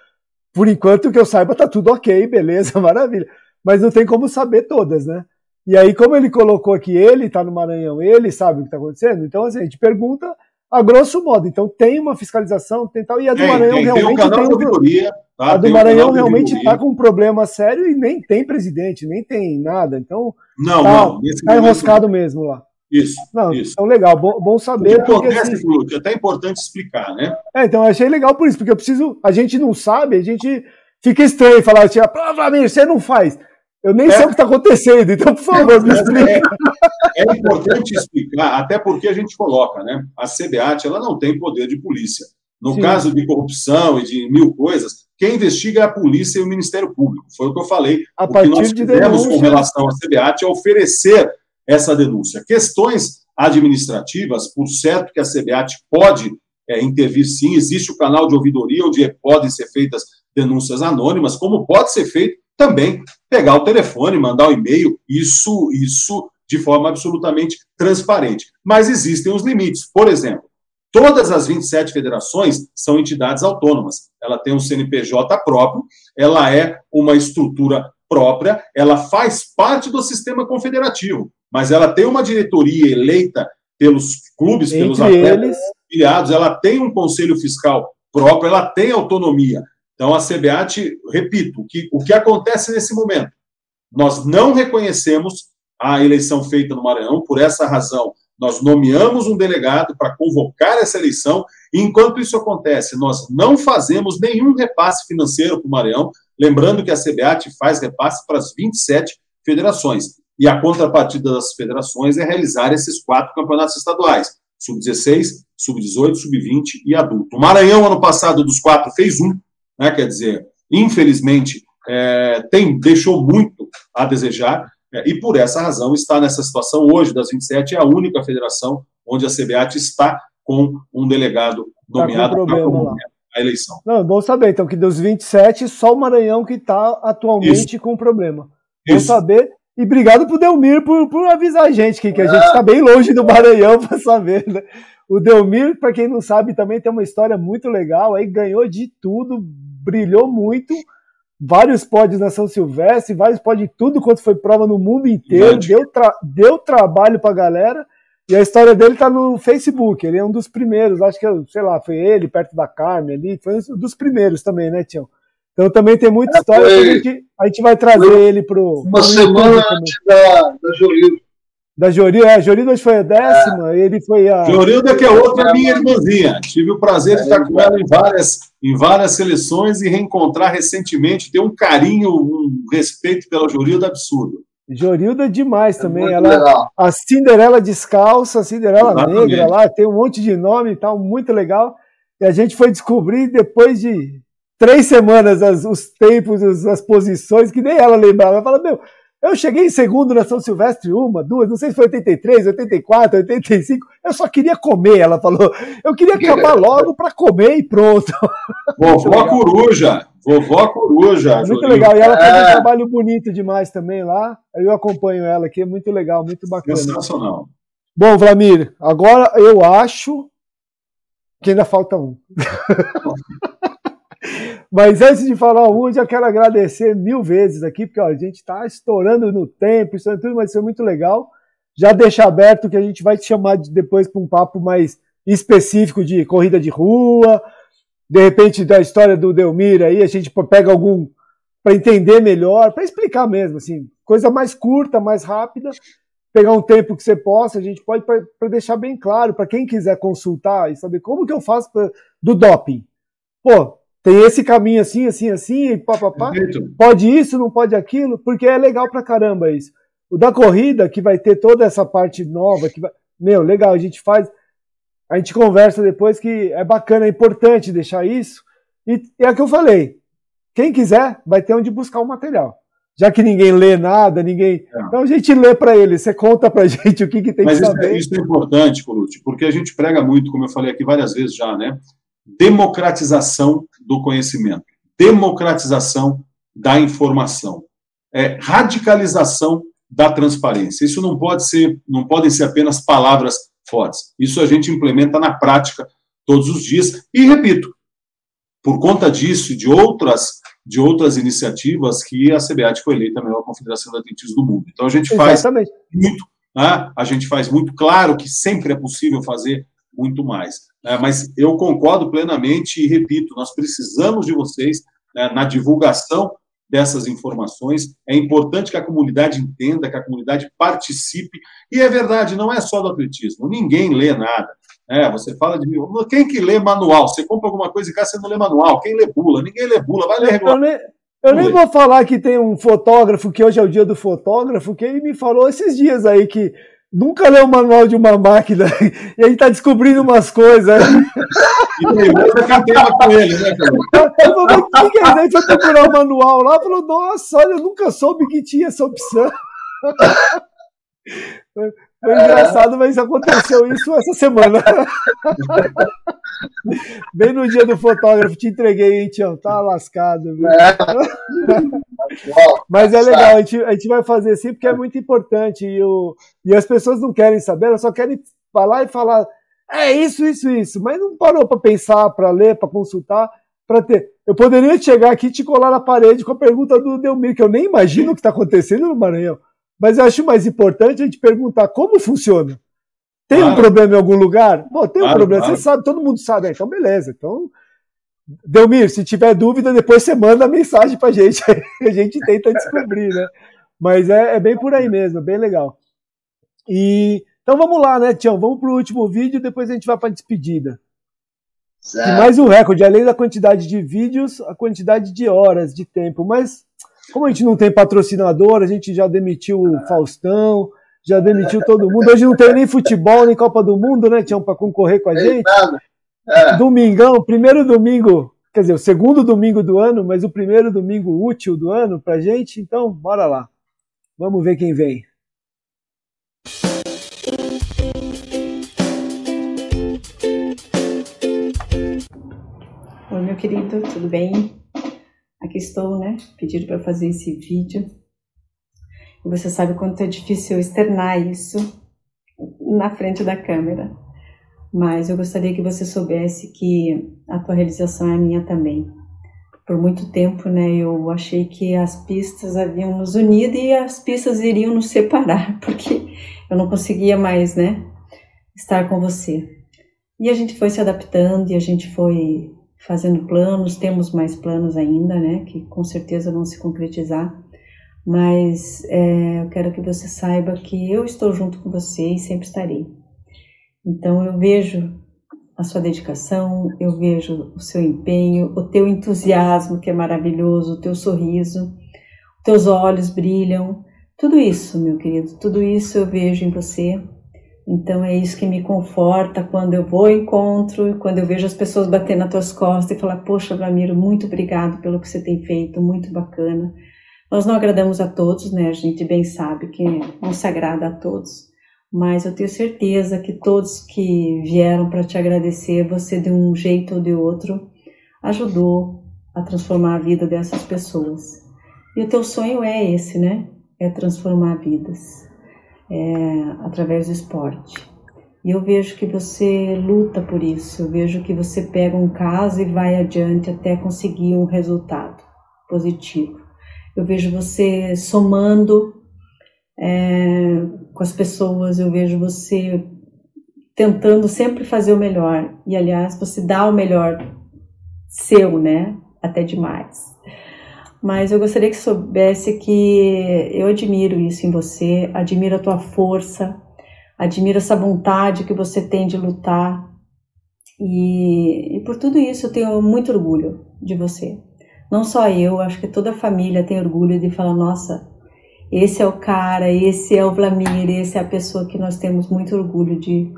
Por enquanto que eu saiba, tá tudo ok, beleza, maravilha. Mas não tem como saber todas, né? E aí, como ele colocou aqui, ele está no Maranhão, ele sabe o que está acontecendo, então assim, a gente pergunta a grosso modo. Então tem uma fiscalização, tem tal, e a do tem, Maranhão tem, realmente tem, um tem um, tá? a do Maranhão um realmente está com um problema sério e nem tem presidente, nem tem nada. Então não, tá, não, tá enroscado mesmo lá. Isso. Não, isso. Então, legal, bom, bom saber. O que acontece, assim, Lúcio, é até importante explicar, né? É, então, eu achei legal por isso, porque eu preciso. A gente não sabe, a gente fica estranho falar, tipo, ah, Vladimir, você não faz. Eu nem é. sei o que está acontecendo, então, por favor, me explique. É, é, importante explicar, até porque a gente coloca, né? A CBAT ela não tem poder de polícia. No Sim. caso de corrupção e de mil coisas, quem investiga é a polícia e o Ministério Público. Foi o que eu falei. A o que nós de fizemos com relação à CBAT é oferecer essa denúncia. Questões administrativas, por certo que a CBAT pode é, intervir sim, existe o canal de ouvidoria onde podem ser feitas denúncias anônimas, como pode ser feito também pegar o telefone, mandar o um e-mail, isso, isso de forma absolutamente transparente. Mas existem os limites. Por exemplo, todas as 27 federações são entidades autônomas. Ela tem um CNPJ próprio, ela é uma estrutura própria, ela faz parte do sistema confederativo, mas ela tem uma diretoria eleita pelos clubes, Entre pelos atletas filiados, ela tem um conselho fiscal próprio, ela tem autonomia. Então, a CBAT, repito, o que, o que acontece nesse momento? Nós não reconhecemos a eleição feita no Maranhão, por essa razão, nós nomeamos um delegado para convocar essa eleição, e enquanto isso acontece, nós não fazemos nenhum repasse financeiro para o Maranhão, lembrando que a CBAT faz repasse para as 27 federações, e a contrapartida das federações é realizar esses quatro campeonatos estaduais, sub-16, sub-18, sub-20 e adulto. O Maranhão, ano passado, dos quatro, fez um, né? Quer dizer, infelizmente, é, tem, deixou muito a desejar, é, e por essa razão está nessa situação hoje, das 27, é a única federação onde a CBAT está com um delegado tá nomeado para a eleição. Não, bom saber, então, que dos 27, só o Maranhão que está atualmente Isso. com problema. Bom Isso. saber. E obrigado pro Delmir por, por avisar a gente que, que a gente está bem longe do Maranhão para saber, né? O Delmir, para quem não sabe, também tem uma história muito legal, aí ganhou de tudo, brilhou muito. Vários pódios na São Silvestre, vários pódios de tudo quanto foi prova no mundo inteiro. Deu, tra deu trabalho pra galera. E a história dele tá no Facebook. Ele é um dos primeiros, acho que, sei lá, foi ele, perto da Carmen ali. Foi um dos primeiros também, né, Tião? Então também tem muita é, história. Foi, a, gente, a gente vai trazer ele pro. Uma pro semana antes da, da. Da Jorilda, é, a Jorilda foi a décima, é. ele foi a. Jorilda, que é outra minha irmãzinha. Tive o prazer de estar com ela em várias, em várias seleções e reencontrar recentemente. Ter um carinho, um respeito pela Jorilda absurdo. Jorilda demais é também. Ela, legal. a Cinderela descalça, a Cinderela Exatamente. negra lá, tem um monte de nome e tal, muito legal. E a gente foi descobrir depois de três semanas as, os tempos, as, as posições, que nem ela lembrava. Ela fala, meu, eu cheguei em segundo na São Silvestre, uma, duas, não sei se foi 83, 84, 85. Eu só queria comer, ela falou. Eu queria acabar logo para comer e pronto. Vovó Coruja, vovó Coruja. Muito Julinho. legal. E ela faz é... um trabalho bonito demais também lá. Eu acompanho ela aqui, é muito legal, muito bacana. Sensacional. Bom, Vlamir, agora eu acho que ainda falta um. Mas antes de falar um, eu já quero agradecer mil vezes aqui, porque ó, a gente está estourando no tempo, isso é tudo, mas foi muito legal. Já deixa aberto que a gente vai te chamar de, depois para um papo mais específico de corrida de rua, de repente da história do Delmir aí, a gente pega algum para entender melhor, para explicar mesmo, assim, coisa mais curta, mais rápida, pegar um tempo que você possa, a gente pode para deixar bem claro para quem quiser consultar e saber como que eu faço pra, do doping. Pô, tem esse caminho assim, assim, assim, pá, pá, pá. pode isso, não pode aquilo, porque é legal pra caramba isso. O da corrida, que vai ter toda essa parte nova, que vai... meu, legal, a gente faz, a gente conversa depois que é bacana, é importante deixar isso, e é o que eu falei, quem quiser vai ter onde buscar o material. Já que ninguém lê nada, ninguém. É. Então a gente lê para ele, você conta para gente o que, que tem Mas que isso é- saber. É, isso é importante, Colucci, porque a gente prega muito, como eu falei aqui várias vezes já, né? Democratização do conhecimento, democratização da informação, é, radicalização da transparência. Isso não pode ser, não podem ser apenas palavras fortes. Isso a gente implementa na prática todos os dias. E repito, por conta disso e de outras de outras iniciativas que a CBAT foi eleita a melhor confederação de atletismo do mundo. Então a gente faz Exatamente. muito, né? a gente faz muito claro que sempre é possível fazer muito mais. Né? Mas eu concordo plenamente e repito, nós precisamos de vocês né, na divulgação dessas informações. É importante que a comunidade entenda, que a comunidade participe. E é verdade, não é só do atletismo. Ninguém lê nada. É, você fala de quem que lê manual? Você compra alguma coisa em casa, você não lê manual. Quem lê bula? Ninguém lê bula, vai ler nem, eu nem vou falar que tem um fotógrafo, que hoje é o dia do fotógrafo, que ele me falou esses dias aí que nunca leu o manual de uma máquina e a gente tá descobrindo umas coisas. E você cantava com ele, né, cara? Eu falei, o que é isso? Aí foi procurar o manual lá, falou, nossa, olha, eu nunca soube que tinha essa opção. Foi engraçado, mas aconteceu isso essa semana. Bem no dia do fotógrafo, te entreguei, hein, Tião? Tá lascado. Viu? É. Mas é legal, a gente, a gente vai fazer assim porque é muito importante. E, o, e as pessoas não querem saber, elas só querem falar e falar. É isso, isso, isso. Mas não parou para pensar, para ler, para consultar, para ter. Eu poderia chegar aqui e te colar na parede com a pergunta do Delmir, que eu nem imagino o que está acontecendo no Maranhão. Mas eu acho mais importante a gente perguntar como funciona. Tem claro. um problema em algum lugar? Pô, tem claro, um problema. Claro. Você sabe, todo mundo sabe. Ah, então, beleza. Então, Delmir, se tiver dúvida, depois você manda a mensagem pra gente. a gente tenta descobrir, né? Mas é, é, bem por aí mesmo, bem legal. E, então vamos lá, né, Tião? Vamos pro último vídeo, depois a gente vai pra despedida. Certo. E mais um recorde, além da quantidade de vídeos, a quantidade de horas de tempo. Mas como a gente não tem patrocinador, a gente já demitiu o Faustão, já demitiu todo mundo. Hoje não tem nem futebol, nem Copa do Mundo, né, Tião, para concorrer com a gente. É. Domingão, primeiro domingo, quer dizer, o segundo domingo do ano, mas o primeiro domingo útil do ano pra gente. Então, bora lá. Vamos ver quem vem. Oi, meu querido, tudo bem? Aqui estou, né? Pedido para fazer esse vídeo. E você sabe quanto é difícil externar isso na frente da câmera. Mas eu gostaria que você soubesse que a tua realização é a minha também. Por muito tempo, né, eu achei que as pistas haviam nos unido e as pistas iriam nos separar, porque eu não conseguia mais, né, estar com você. E a gente foi se adaptando e a gente foi fazendo planos, temos mais planos ainda, né, que com certeza vão se concretizar, mas é, eu quero que você saiba que eu estou junto com você e sempre estarei. Então eu vejo a sua dedicação, eu vejo o seu empenho, o teu entusiasmo que é maravilhoso, o teu sorriso, teus olhos brilham, tudo isso, meu querido, tudo isso eu vejo em você então é isso que me conforta quando eu vou ao encontro, quando eu vejo as pessoas bater nas tuas costas e falar: Poxa, Ramiro, muito obrigado pelo que você tem feito, muito bacana. Nós não agradamos a todos, né? A gente bem sabe que não se agrada a todos, mas eu tenho certeza que todos que vieram para te agradecer, você de um jeito ou de outro ajudou a transformar a vida dessas pessoas. E o teu sonho é esse, né? É transformar vidas é, através do esporte. E eu vejo que você luta por isso, eu vejo que você pega um caso e vai adiante até conseguir um resultado positivo. Eu vejo você somando é, com as pessoas, eu vejo você tentando sempre fazer o melhor. E aliás, você dá o melhor seu, né? Até demais. Mas eu gostaria que soubesse que eu admiro isso em você, admiro a tua força, admiro essa vontade que você tem de lutar. E, e por tudo isso eu tenho muito orgulho de você. Não só eu, acho que toda a família tem orgulho de falar: nossa, esse é o cara, esse é o Vlamir, esse é a pessoa que nós temos muito orgulho de,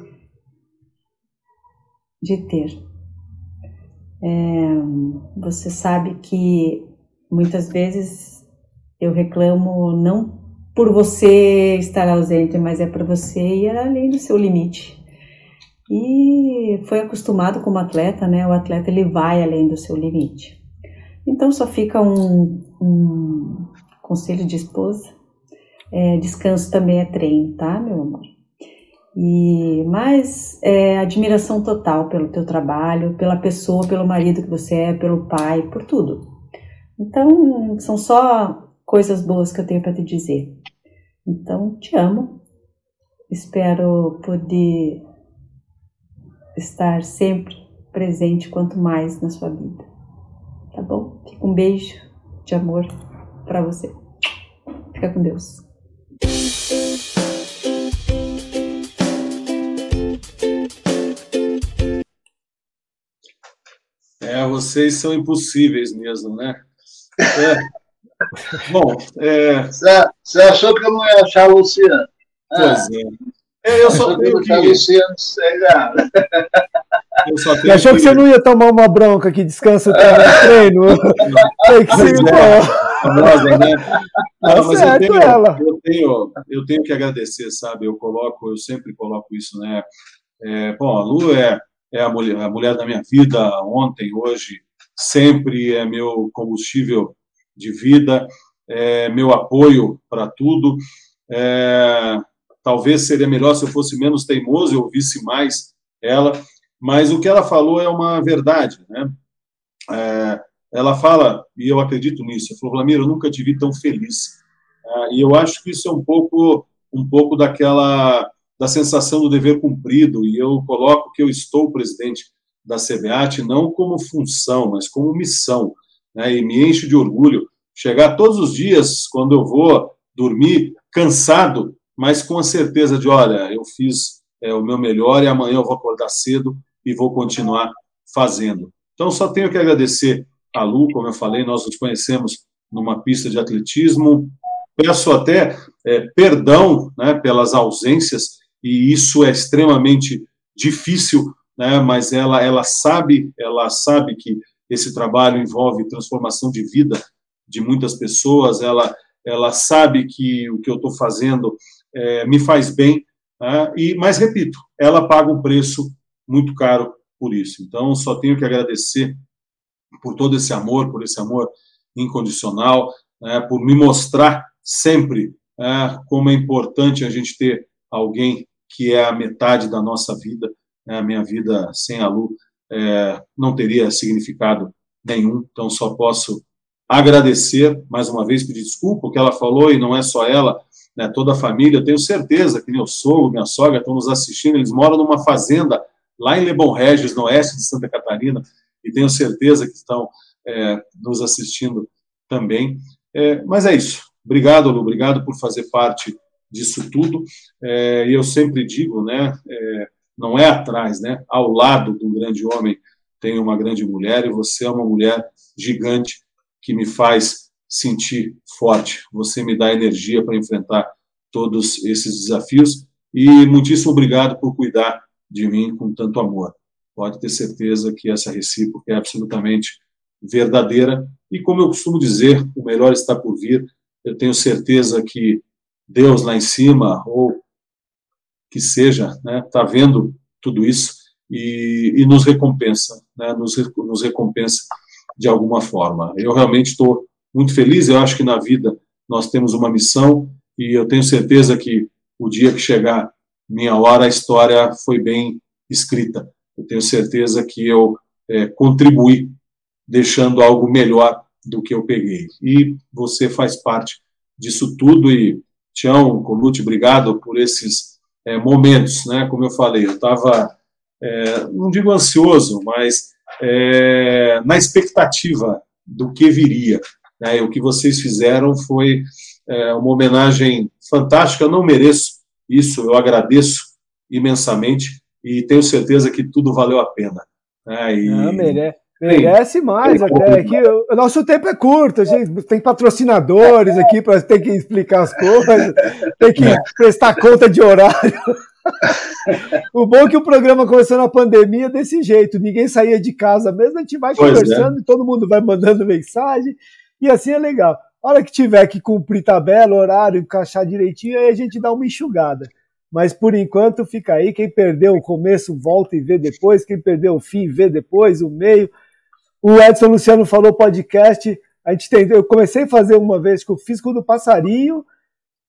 de ter. É, você sabe que muitas vezes eu reclamo não por você estar ausente, mas é para você ir além do seu limite. E foi acostumado como atleta, né? O atleta ele vai além do seu limite. Então só fica um, um conselho de esposa. É, descanso também é treino, tá, meu amor? E mais é, admiração total pelo teu trabalho, pela pessoa, pelo marido que você é, pelo pai, por tudo. Então são só coisas boas que eu tenho para te dizer. Então te amo. Espero poder estar sempre presente quanto mais na sua vida tá bom? Fica um beijo de amor para você. Fica com Deus. É, vocês são impossíveis mesmo, né? É. Bom, é... Você achou que eu não ia achar a Luciana? Pois é. é. Eu só tenho que... Luciano Segar. Você achou que, que você não ia tomar uma bronca que descansa o treino? Tem que ser famosa, né? Não, tá mas eu, tenho, ela. Eu, tenho, eu tenho que agradecer, sabe? Eu coloco, eu sempre coloco isso, né? É, bom, a Lu é, é a, mulher, a mulher da minha vida, ontem, hoje, sempre é meu combustível de vida, é meu apoio para tudo. É, talvez seria melhor se eu fosse menos teimoso e ouvisse mais ela, mas o que ela falou é uma verdade, né? É, ela fala, e eu acredito nisso, ela falou, Vlamir, eu nunca te vi tão feliz. É, e eu acho que isso é um pouco, um pouco daquela, da sensação do dever cumprido, e eu coloco que eu estou presidente da CBAT não como função, mas como missão, né? e me enche de orgulho chegar todos os dias, quando eu vou dormir, cansado, mas com a certeza de, olha, eu fiz é, o meu melhor e amanhã eu vou acordar cedo e vou continuar fazendo. Então, só tenho que agradecer a Lu, como eu falei, nós nos conhecemos numa pista de atletismo. Peço até é, perdão né, pelas ausências, e isso é extremamente difícil, né, mas ela, ela sabe, ela sabe que esse trabalho envolve transformação de vida de muitas pessoas, ela, ela sabe que o que eu estou fazendo é, me faz bem, né, e, mas repito, ela paga um preço muito caro por isso. Então, só tenho que agradecer por todo esse amor, por esse amor incondicional, né, por me mostrar sempre né, como é importante a gente ter alguém que é a metade da nossa vida. Né, a minha vida sem a Lu é, não teria significado nenhum, então só posso agradecer, mais uma vez, pedir desculpa o que ela falou, e não é só ela, né, toda a família, eu tenho certeza que meu sogro, minha sogra estão nos assistindo, eles moram numa fazenda lá em Lebon Regis, no oeste de Santa Catarina, e tenho certeza que estão é, nos assistindo também. É, mas é isso. Obrigado, Lu, obrigado por fazer parte disso tudo. É, e eu sempre digo, né, é, não é atrás, né, ao lado um grande homem tem uma grande mulher, e você é uma mulher gigante que me faz sentir forte. Você me dá energia para enfrentar todos esses desafios. E muitíssimo obrigado por cuidar de mim com tanto amor. Pode ter certeza que essa recíproca é absolutamente verdadeira. E como eu costumo dizer, o melhor está por vir. Eu tenho certeza que Deus lá em cima, ou que seja, está né, tá vendo tudo isso e, e nos recompensa, né, nos, nos recompensa de alguma forma. Eu realmente estou muito feliz, eu acho que na vida nós temos uma missão e eu tenho certeza que o dia que chegar minha hora a história foi bem escrita. Eu tenho certeza que eu é, contribuí deixando algo melhor do que eu peguei. E você faz parte disso tudo e Tião, Colute, obrigado por esses é, momentos, né? Como eu falei, eu estava, é, não digo ansioso, mas é, na expectativa do que viria. Né? O que vocês fizeram foi é, uma homenagem fantástica. Eu não mereço isso, eu agradeço imensamente e tenho certeza que tudo valeu a pena. Né? E... Não, merece. Merece mais até. Aqui, o nosso tempo é curto, a gente tem patrocinadores aqui para ter que explicar as coisas, tem que prestar conta de horário. o bom é que o programa começou na pandemia desse jeito, ninguém saía de casa mesmo, a gente vai pois conversando, é. todo mundo vai mandando mensagem, e assim é legal. A hora que tiver que cumprir tabela, horário, encaixar direitinho, aí a gente dá uma enxugada. Mas por enquanto fica aí. Quem perdeu o começo, volta e vê depois. Quem perdeu o fim, vê depois, o meio. O Edson Luciano falou podcast. A gente tem, eu comecei a fazer uma vez que eu fiz com o do passarinho,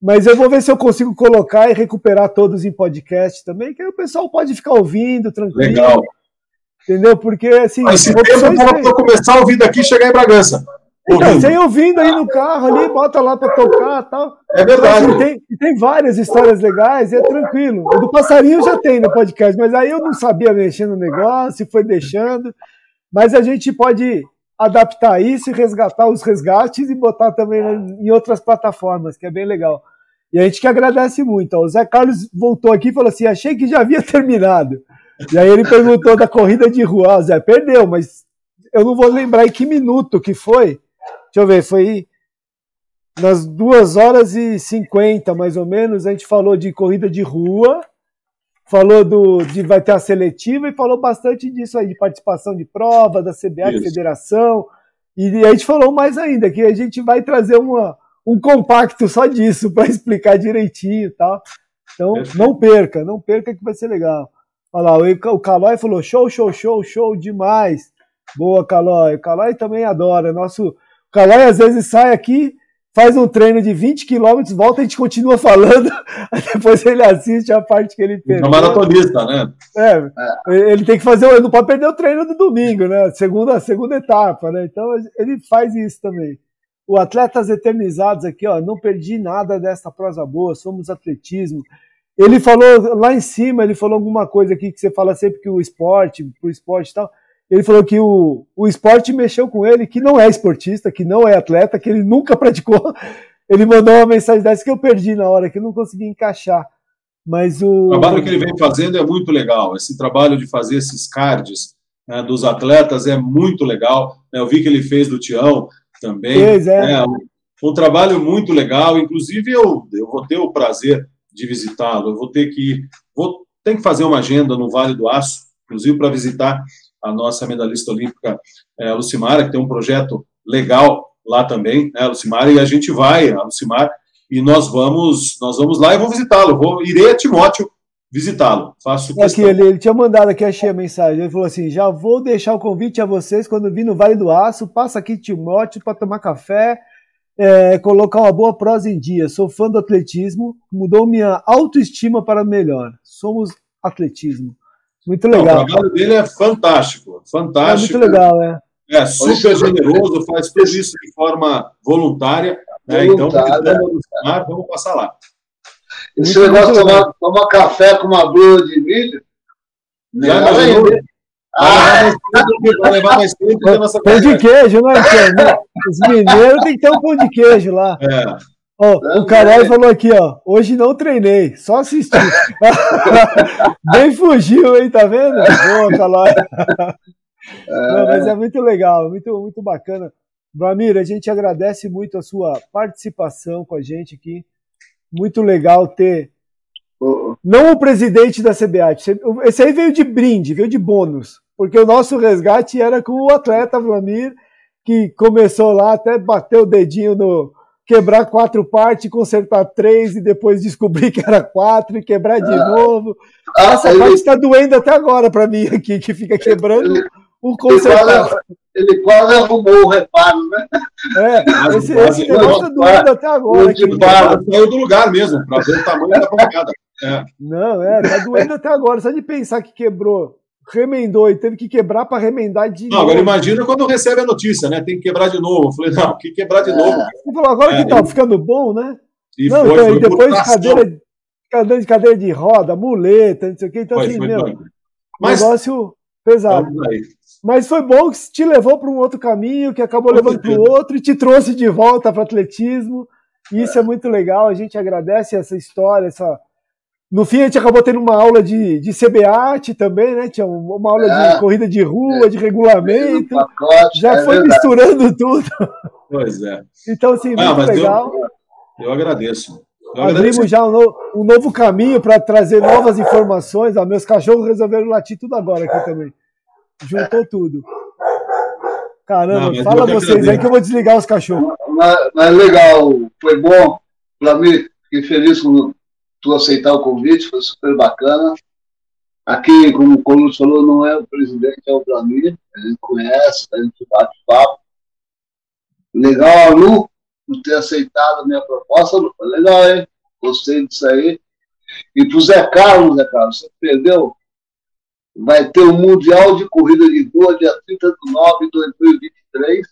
mas eu vou ver se eu consigo colocar e recuperar todos em podcast também, que aí o pessoal pode ficar ouvindo tranquilo. Legal. Entendeu? Porque assim. Mas esse tempo para começar a ouvir daqui e chegar em Bragança. Então, sem ouvindo aí no carro ali, bota lá para tocar tal. É verdade. Então, tem, tem várias histórias legais, é tranquilo. O do passarinho já tem no podcast, mas aí eu não sabia mexer no negócio, foi deixando. Mas a gente pode adaptar isso e resgatar os resgates e botar também em outras plataformas, que é bem legal. E a gente que agradece muito. O Zé Carlos voltou aqui e falou assim: achei que já havia terminado. E aí ele perguntou da corrida de rua. Ah, Zé, perdeu, mas eu não vou lembrar em que minuto que foi. Deixa eu ver, foi nas duas horas e cinquenta, mais ou menos. A gente falou de corrida de rua falou do, de vai ter a seletiva e falou bastante disso aí, de participação de prova, da CBA, de federação. E a gente falou mais ainda, que a gente vai trazer uma, um compacto só disso para explicar direitinho e tal. Então, não perca, não perca que vai ser legal. Olha lá, o Calói falou show, show, show, show demais. Boa, Calói. O Calói também adora. Nosso o Calói às vezes sai aqui faz um treino de 20 quilômetros, volta e a gente continua falando, depois ele assiste a parte que ele perdeu. É maratonista, né? É, é, ele tem que fazer, ele não pode perder o treino do domingo, né? Segunda, segunda etapa, né? Então ele faz isso também. O Atletas Eternizados aqui, ó, não perdi nada dessa prosa boa, somos atletismo. Ele falou lá em cima, ele falou alguma coisa aqui que você fala sempre que o esporte, pro esporte e tal ele falou que o, o esporte mexeu com ele, que não é esportista, que não é atleta, que ele nunca praticou. Ele mandou uma mensagem dessa que eu perdi na hora, que eu não consegui encaixar. Mas o... o trabalho que ele vem fazendo é muito legal. Esse trabalho de fazer esses cards né, dos atletas é muito legal. Né, eu vi que ele fez do Tião também. Pois é. Né, um, um, trabalho muito legal. Inclusive, eu, eu vou ter o prazer de visitá-lo. Eu vou ter que ir. Vou, tem que fazer uma agenda no Vale do Aço, inclusive para visitar a nossa medalhista olímpica é, a Lucimara, que tem um projeto legal lá também, né, a Lucimara, e a gente vai, a Lucimar, e nós vamos, nós vamos lá e vou visitá-lo, vou, irei a Timóteo visitá-lo. Faço Aqui, ele, ele, tinha mandado aqui, achei a mensagem. Ele falou assim: já vou deixar o convite a vocês quando vir no Vale do Aço. Passa aqui Timóteo para tomar café, é, colocar uma boa prosa em dia. Sou fã do atletismo, mudou minha autoestima para melhor. Somos atletismo. Muito legal. Não, o trabalho dele é fantástico, fantástico. É muito legal, é. É super generoso, faz tudo isso de forma voluntária. Né? Então, vamos, vamos passar lá. Esse muito negócio de tomar, tomar café com uma blusa de milho. Já imaginou? Ah, vai levar mais tempo Pão de queijo, né, Os mineiros têm que ter um pão de queijo lá. É. Ó, o Carol falou aqui, ó. Hoje não treinei, só assisti. Bem fugiu, hein? Tá vendo? Boa, Carol. Não, mas é muito legal, muito, muito bacana. Vlamir, a gente agradece muito a sua participação com a gente aqui. Muito legal ter. Não o presidente da CBAT. Esse aí veio de brinde, veio de bônus. Porque o nosso resgate era com o atleta Vlamir, que começou lá, até bateu o dedinho no, quebrar quatro partes, consertar três e depois descobrir que era quatro e quebrar de ah. novo. Ah, Essa ele... parte está doendo até agora para mim aqui, que fica quebrando ele, o consertar. Ele quase arrumou o reparo, né? É, esse, esse negócio está doendo até agora. Aqui, saiu do lugar mesmo, para ver o tamanho da pancada. É. Não, é, tá doendo até agora. Só de pensar que quebrou, remendou e teve que quebrar para remendar de não, novo. Agora imagina quando recebe a notícia, né? Tem que quebrar de novo. Eu falei, não, que quebrar de é. novo. Você falou, agora é, que tá eu... ficando bom, né? E não, foi, então, foi depois cadeira, cadeira de cadeira de roda, muleta, não sei o que. Então, foi, assim, foi meu, Mas, negócio pesado. Mas foi bom que te levou para um outro caminho, que acabou levando para o outro e te trouxe de volta para atletismo. Isso é. é muito legal, a gente agradece essa história, essa. No fim, a gente acabou tendo uma aula de, de CBAT também, né? Tinha uma aula é. de corrida de rua, de regulamento. Pacote, já é foi verdade. misturando tudo. Pois é. Então, assim, ah, muito legal. Eu, eu agradeço. Eu Abrimos agradeço. já um, no, um novo caminho para trazer novas informações. Ah, meus cachorros resolveram latir tudo agora aqui também. Juntou tudo. Caramba, não, fala vocês aí que eu vou desligar os cachorros. Mas, mas legal, foi bom para mim. Fiquei feliz com tu aceitar o convite, foi super bacana. Aqui, como o Colucci falou, não é o presidente, é o Vlamir. A gente conhece, a gente bate papo. Legal, Lu, por ter aceitado a minha proposta. Lu, legal, hein? Gostei disso aí. E pro Zé Carlos, Zé Carlos, você perdeu vai ter o Mundial de Corrida de Rua, dia 30 de nove de 2023.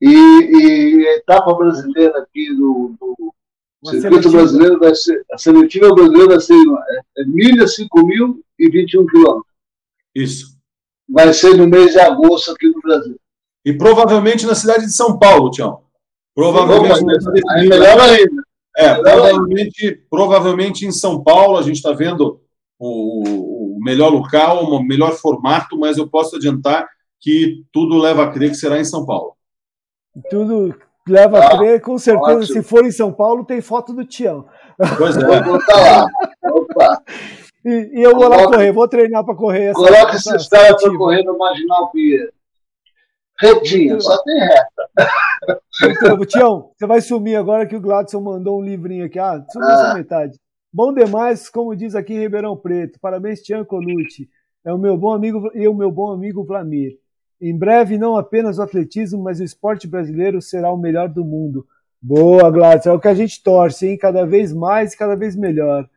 E, e a etapa brasileira aqui do, do circuito brasileiro vai ser, a seletiva brasileira vai ser é, é milha 5 mil e 21 quilômetros. Isso. Vai ser no mês de agosto aqui no Brasil. E provavelmente na cidade de São Paulo, Tião. Provavelmente. Sim, aí melhor ainda. É, provavelmente, provavelmente em São Paulo, a gente está vendo o, melhor local, o melhor formato, mas eu posso adiantar que tudo leva a crer que será em São Paulo. Tudo leva ah, a crer, com certeza. Ótimo. Se for em São Paulo, tem foto do Tião. Pois é. Vou lá. Opa. E, e, eu vou lá correr, vou treinar para correr. Coloca esse cara para correr no Marginal Pia. Retinho, só tem reta. Então, Tião, você vai sumir agora que o Gladson mandou um livrinho aqui. Ah, sumiu ah. essa metade. Bom demais, como diz aqui em Ribeirão Preto. Parabéns, Tian Colucci. É o meu bom amigo e o meu bom amigo Vlamir. Em breve, não apenas o atletismo, mas o esporte brasileiro será o melhor do mundo. Boa, Gladys. É o que a gente torce, hein? Cada vez mais cada vez melhor.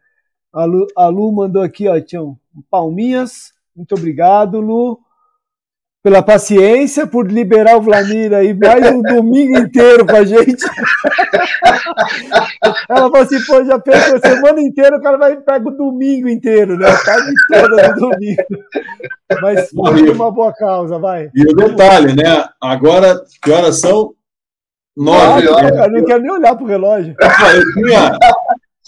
A Lu, a Lu mandou aqui, ó, Tião, palminhas. Muito obrigado, Lu pela paciência, por liberar o Vlamir aí mais um domingo inteiro com a gente. Ela falou assim, pô, já pegou a semana inteira, o cara vai pegar o domingo inteiro, né? Tá de toda no domingo. Mas foi uma boa causa, vai. E o detalhe, né? Agora, que horas são? Nove horas. Eu não quero nem olhar pro relógio. Eu tinha,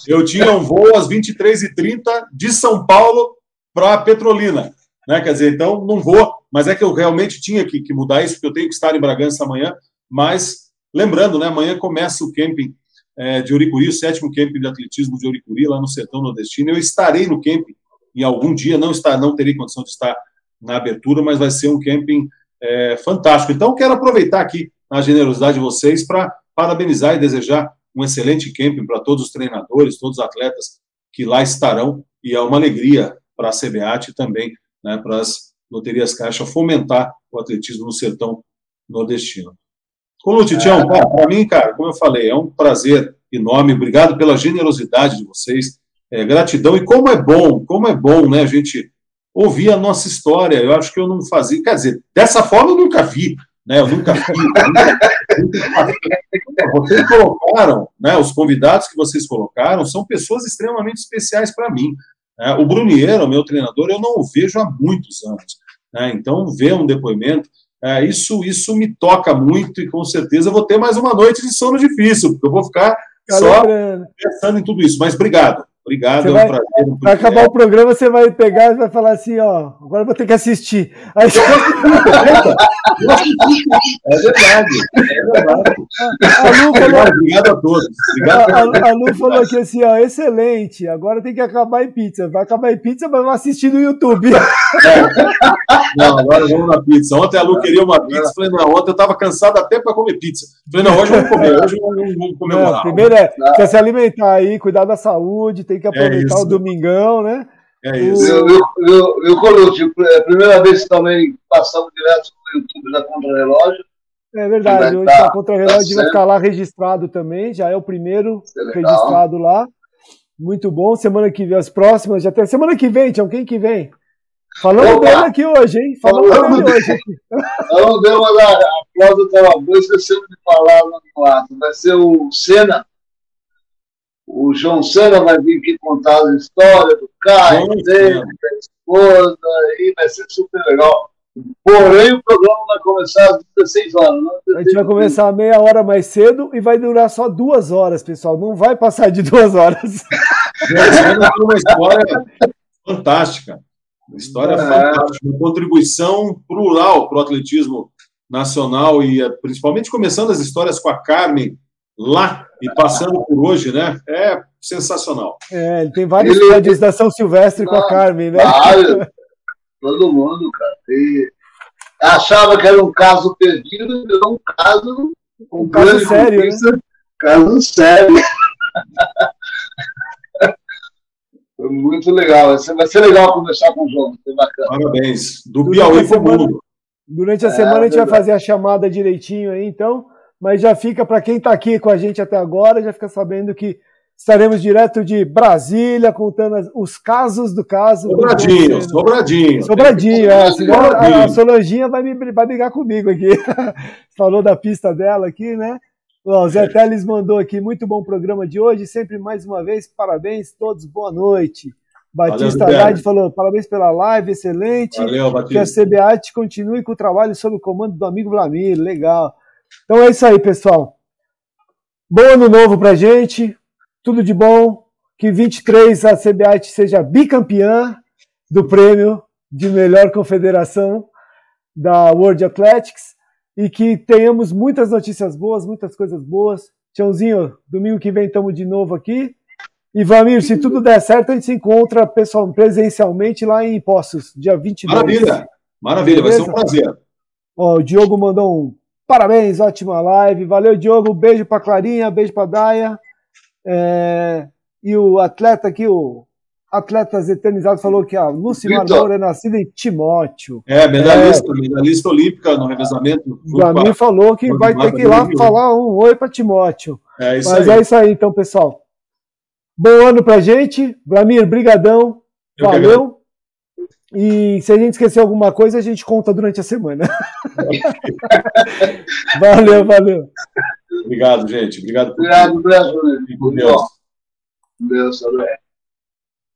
eu tinha um voo às 23h30 de São Paulo para Petrolina. Né? Quer dizer, então não vou, mas é que eu realmente tinha que, que mudar isso, porque eu tenho que estar em Bragança amanhã. Mas lembrando, né, amanhã começa o camping é, de Oricuri, o sétimo camping de atletismo de Oricuri, lá no sertão nordestino. Eu estarei no camping em algum dia, não, está, não terei condição de estar na abertura, mas vai ser um camping é, fantástico. Então, quero aproveitar aqui a generosidade de vocês para parabenizar e desejar um excelente camping para todos os treinadores, todos os atletas que lá estarão, e é uma alegria para a CBAT também né, para as loterias caixa fomentar o atletismo no sertão nordestino. Colucci, Tião, é. para mim, cara, como eu falei, é um prazer enorme. Obrigado pela generosidade de vocês. É, gratidão. E como é bom, como é bom, né, a gente ouvir a nossa história. Eu acho que eu não fazia, quer dizer, dessa forma eu nunca vi, né? Eu nunca vi. vocês colocaram, né? Os convidados que vocês colocaram são pessoas extremamente especiais para mim. É, o Bruniero, meu treinador, eu não o vejo há muitos anos. Né? Então, ver um depoimento, é, isso, isso me toca muito e com certeza vou ter mais uma noite de sono difícil, porque eu vou ficar só pensando em tudo isso. Mas obrigado. Obrigado, você é um vai, prazer. Vai acabar o programa, você vai pegar e vai falar assim, ó, agora eu vou ter que assistir. Aí... É verdade, é verdade. A, Lu falou, obrigado a todos. Obrigado. A, a, Lu falou aqui assim, ó, excelente, agora tem que acabar em pizza. Vai acabar em pizza, mas vai assistir no YouTube. É. Não, agora vamos na pizza. Ontem a Lu queria uma pizza, falei, não, ontem eu estava cansado até para comer pizza. Falei, não, hoje vamos comer, hoje vamos, comemorar. Não, primeiro é, quer se alimentar aí, cuidar da saúde, tem que aproveitar é o domingão, né? É isso. Eu, eu, eu, eu Colucci, é a primeira vez que também passamos direto no YouTube da Contra-Relógio. É verdade, hoje tá, a Contra-Relógio tá vai ficar lá registrado também, já é o primeiro é registrado lá. Muito bom. Semana que vem, as próximas, já tem. Semana que vem, Tião, quem que vem? Falando dele aqui hoje, hein? Falando dele hoje. Não deu, mas a, a Cláudia estava boa, esqueceu de falar no quarto. Vai ser o Senna. O João Senna vai vir aqui contar as histórias do Caio, dele, da esposa, e vai ser super legal. Porém, o programa vai começar às 16 horas. Não? A gente vai começar meia hora mais cedo e vai durar só duas horas, pessoal. Não vai passar de duas horas. É uma história fantástica. Uma história é. fantástica. Uma contribuição plural para o atletismo nacional e eh, principalmente começando as histórias com a Carmen lá e passando por hoje, né? É sensacional. É, ele tem vários Ele... da São Silvestre com a Carmen, né? Vários. Todo mundo, cara. E achava que era um caso perdido, virou um caso. Um, um caso sério. Né? Caso sério. Foi muito legal. Vai ser, legal conversar com o João. Ser bacana. Parabéns. Do durante Piauí para o mundo. Durante a é, semana a gente vai fazer a chamada direitinho aí, então. Mas já fica, para quem está aqui com a gente até agora, já fica sabendo que Estaremos direto de Brasília, contando os casos do caso. Sobradinho, do... Sobradinho. Sobradinho, é. Senão a, Solanginha vai, me, vai brigar comigo aqui. Falou da pista dela aqui, né? o Zé Teles mandou aqui, muito bom programa de hoje. Sempre mais uma vez, parabéns todos, boa noite. Batista Valeu, falou: parabéns pela live, excelente. Valeu, Batista. Que a CBAT continue com o trabalho sob o comando do amigo Vlamir, legal. Então é isso aí, pessoal. Bom ano novo pra gente tudo de bom, que 23 a CBAT seja bicampeã do prêmio de melhor confederação da World Athletics e que tenhamos muitas notícias boas, muitas coisas boas. Tiãozinho, domingo que vem estamos de novo aqui. E Vamir, se tudo der certo, a gente se encontra pessoal, presencialmente lá em Poços, dia 22. Maravilha, maravilha, Beleza? vai ser um prazer. Ó, o Diogo mandou um parabéns, ótima live. Valeu, Diogo. Beijo para Clarinha, beijo para Daia. É, e o atleta aqui, o Atletas Eternizados, falou que a Lucimar Moura é nascida em Timóteo. É, medalhista, é, medalhista olímpica no revezamento. Mim falou que vai ter que ir lá falar um oi para Timóteo. É isso Mas aí. é isso aí, então, pessoal. Bom ano pra gente. Vlamir, brigadão. Eu Valeu. E se a gente esquecer alguma coisa, a gente conta durante a semana. valeu, valeu. Obrigado, gente. Obrigado. Obrigado, Brasil. Com Deus. Deus, Deus.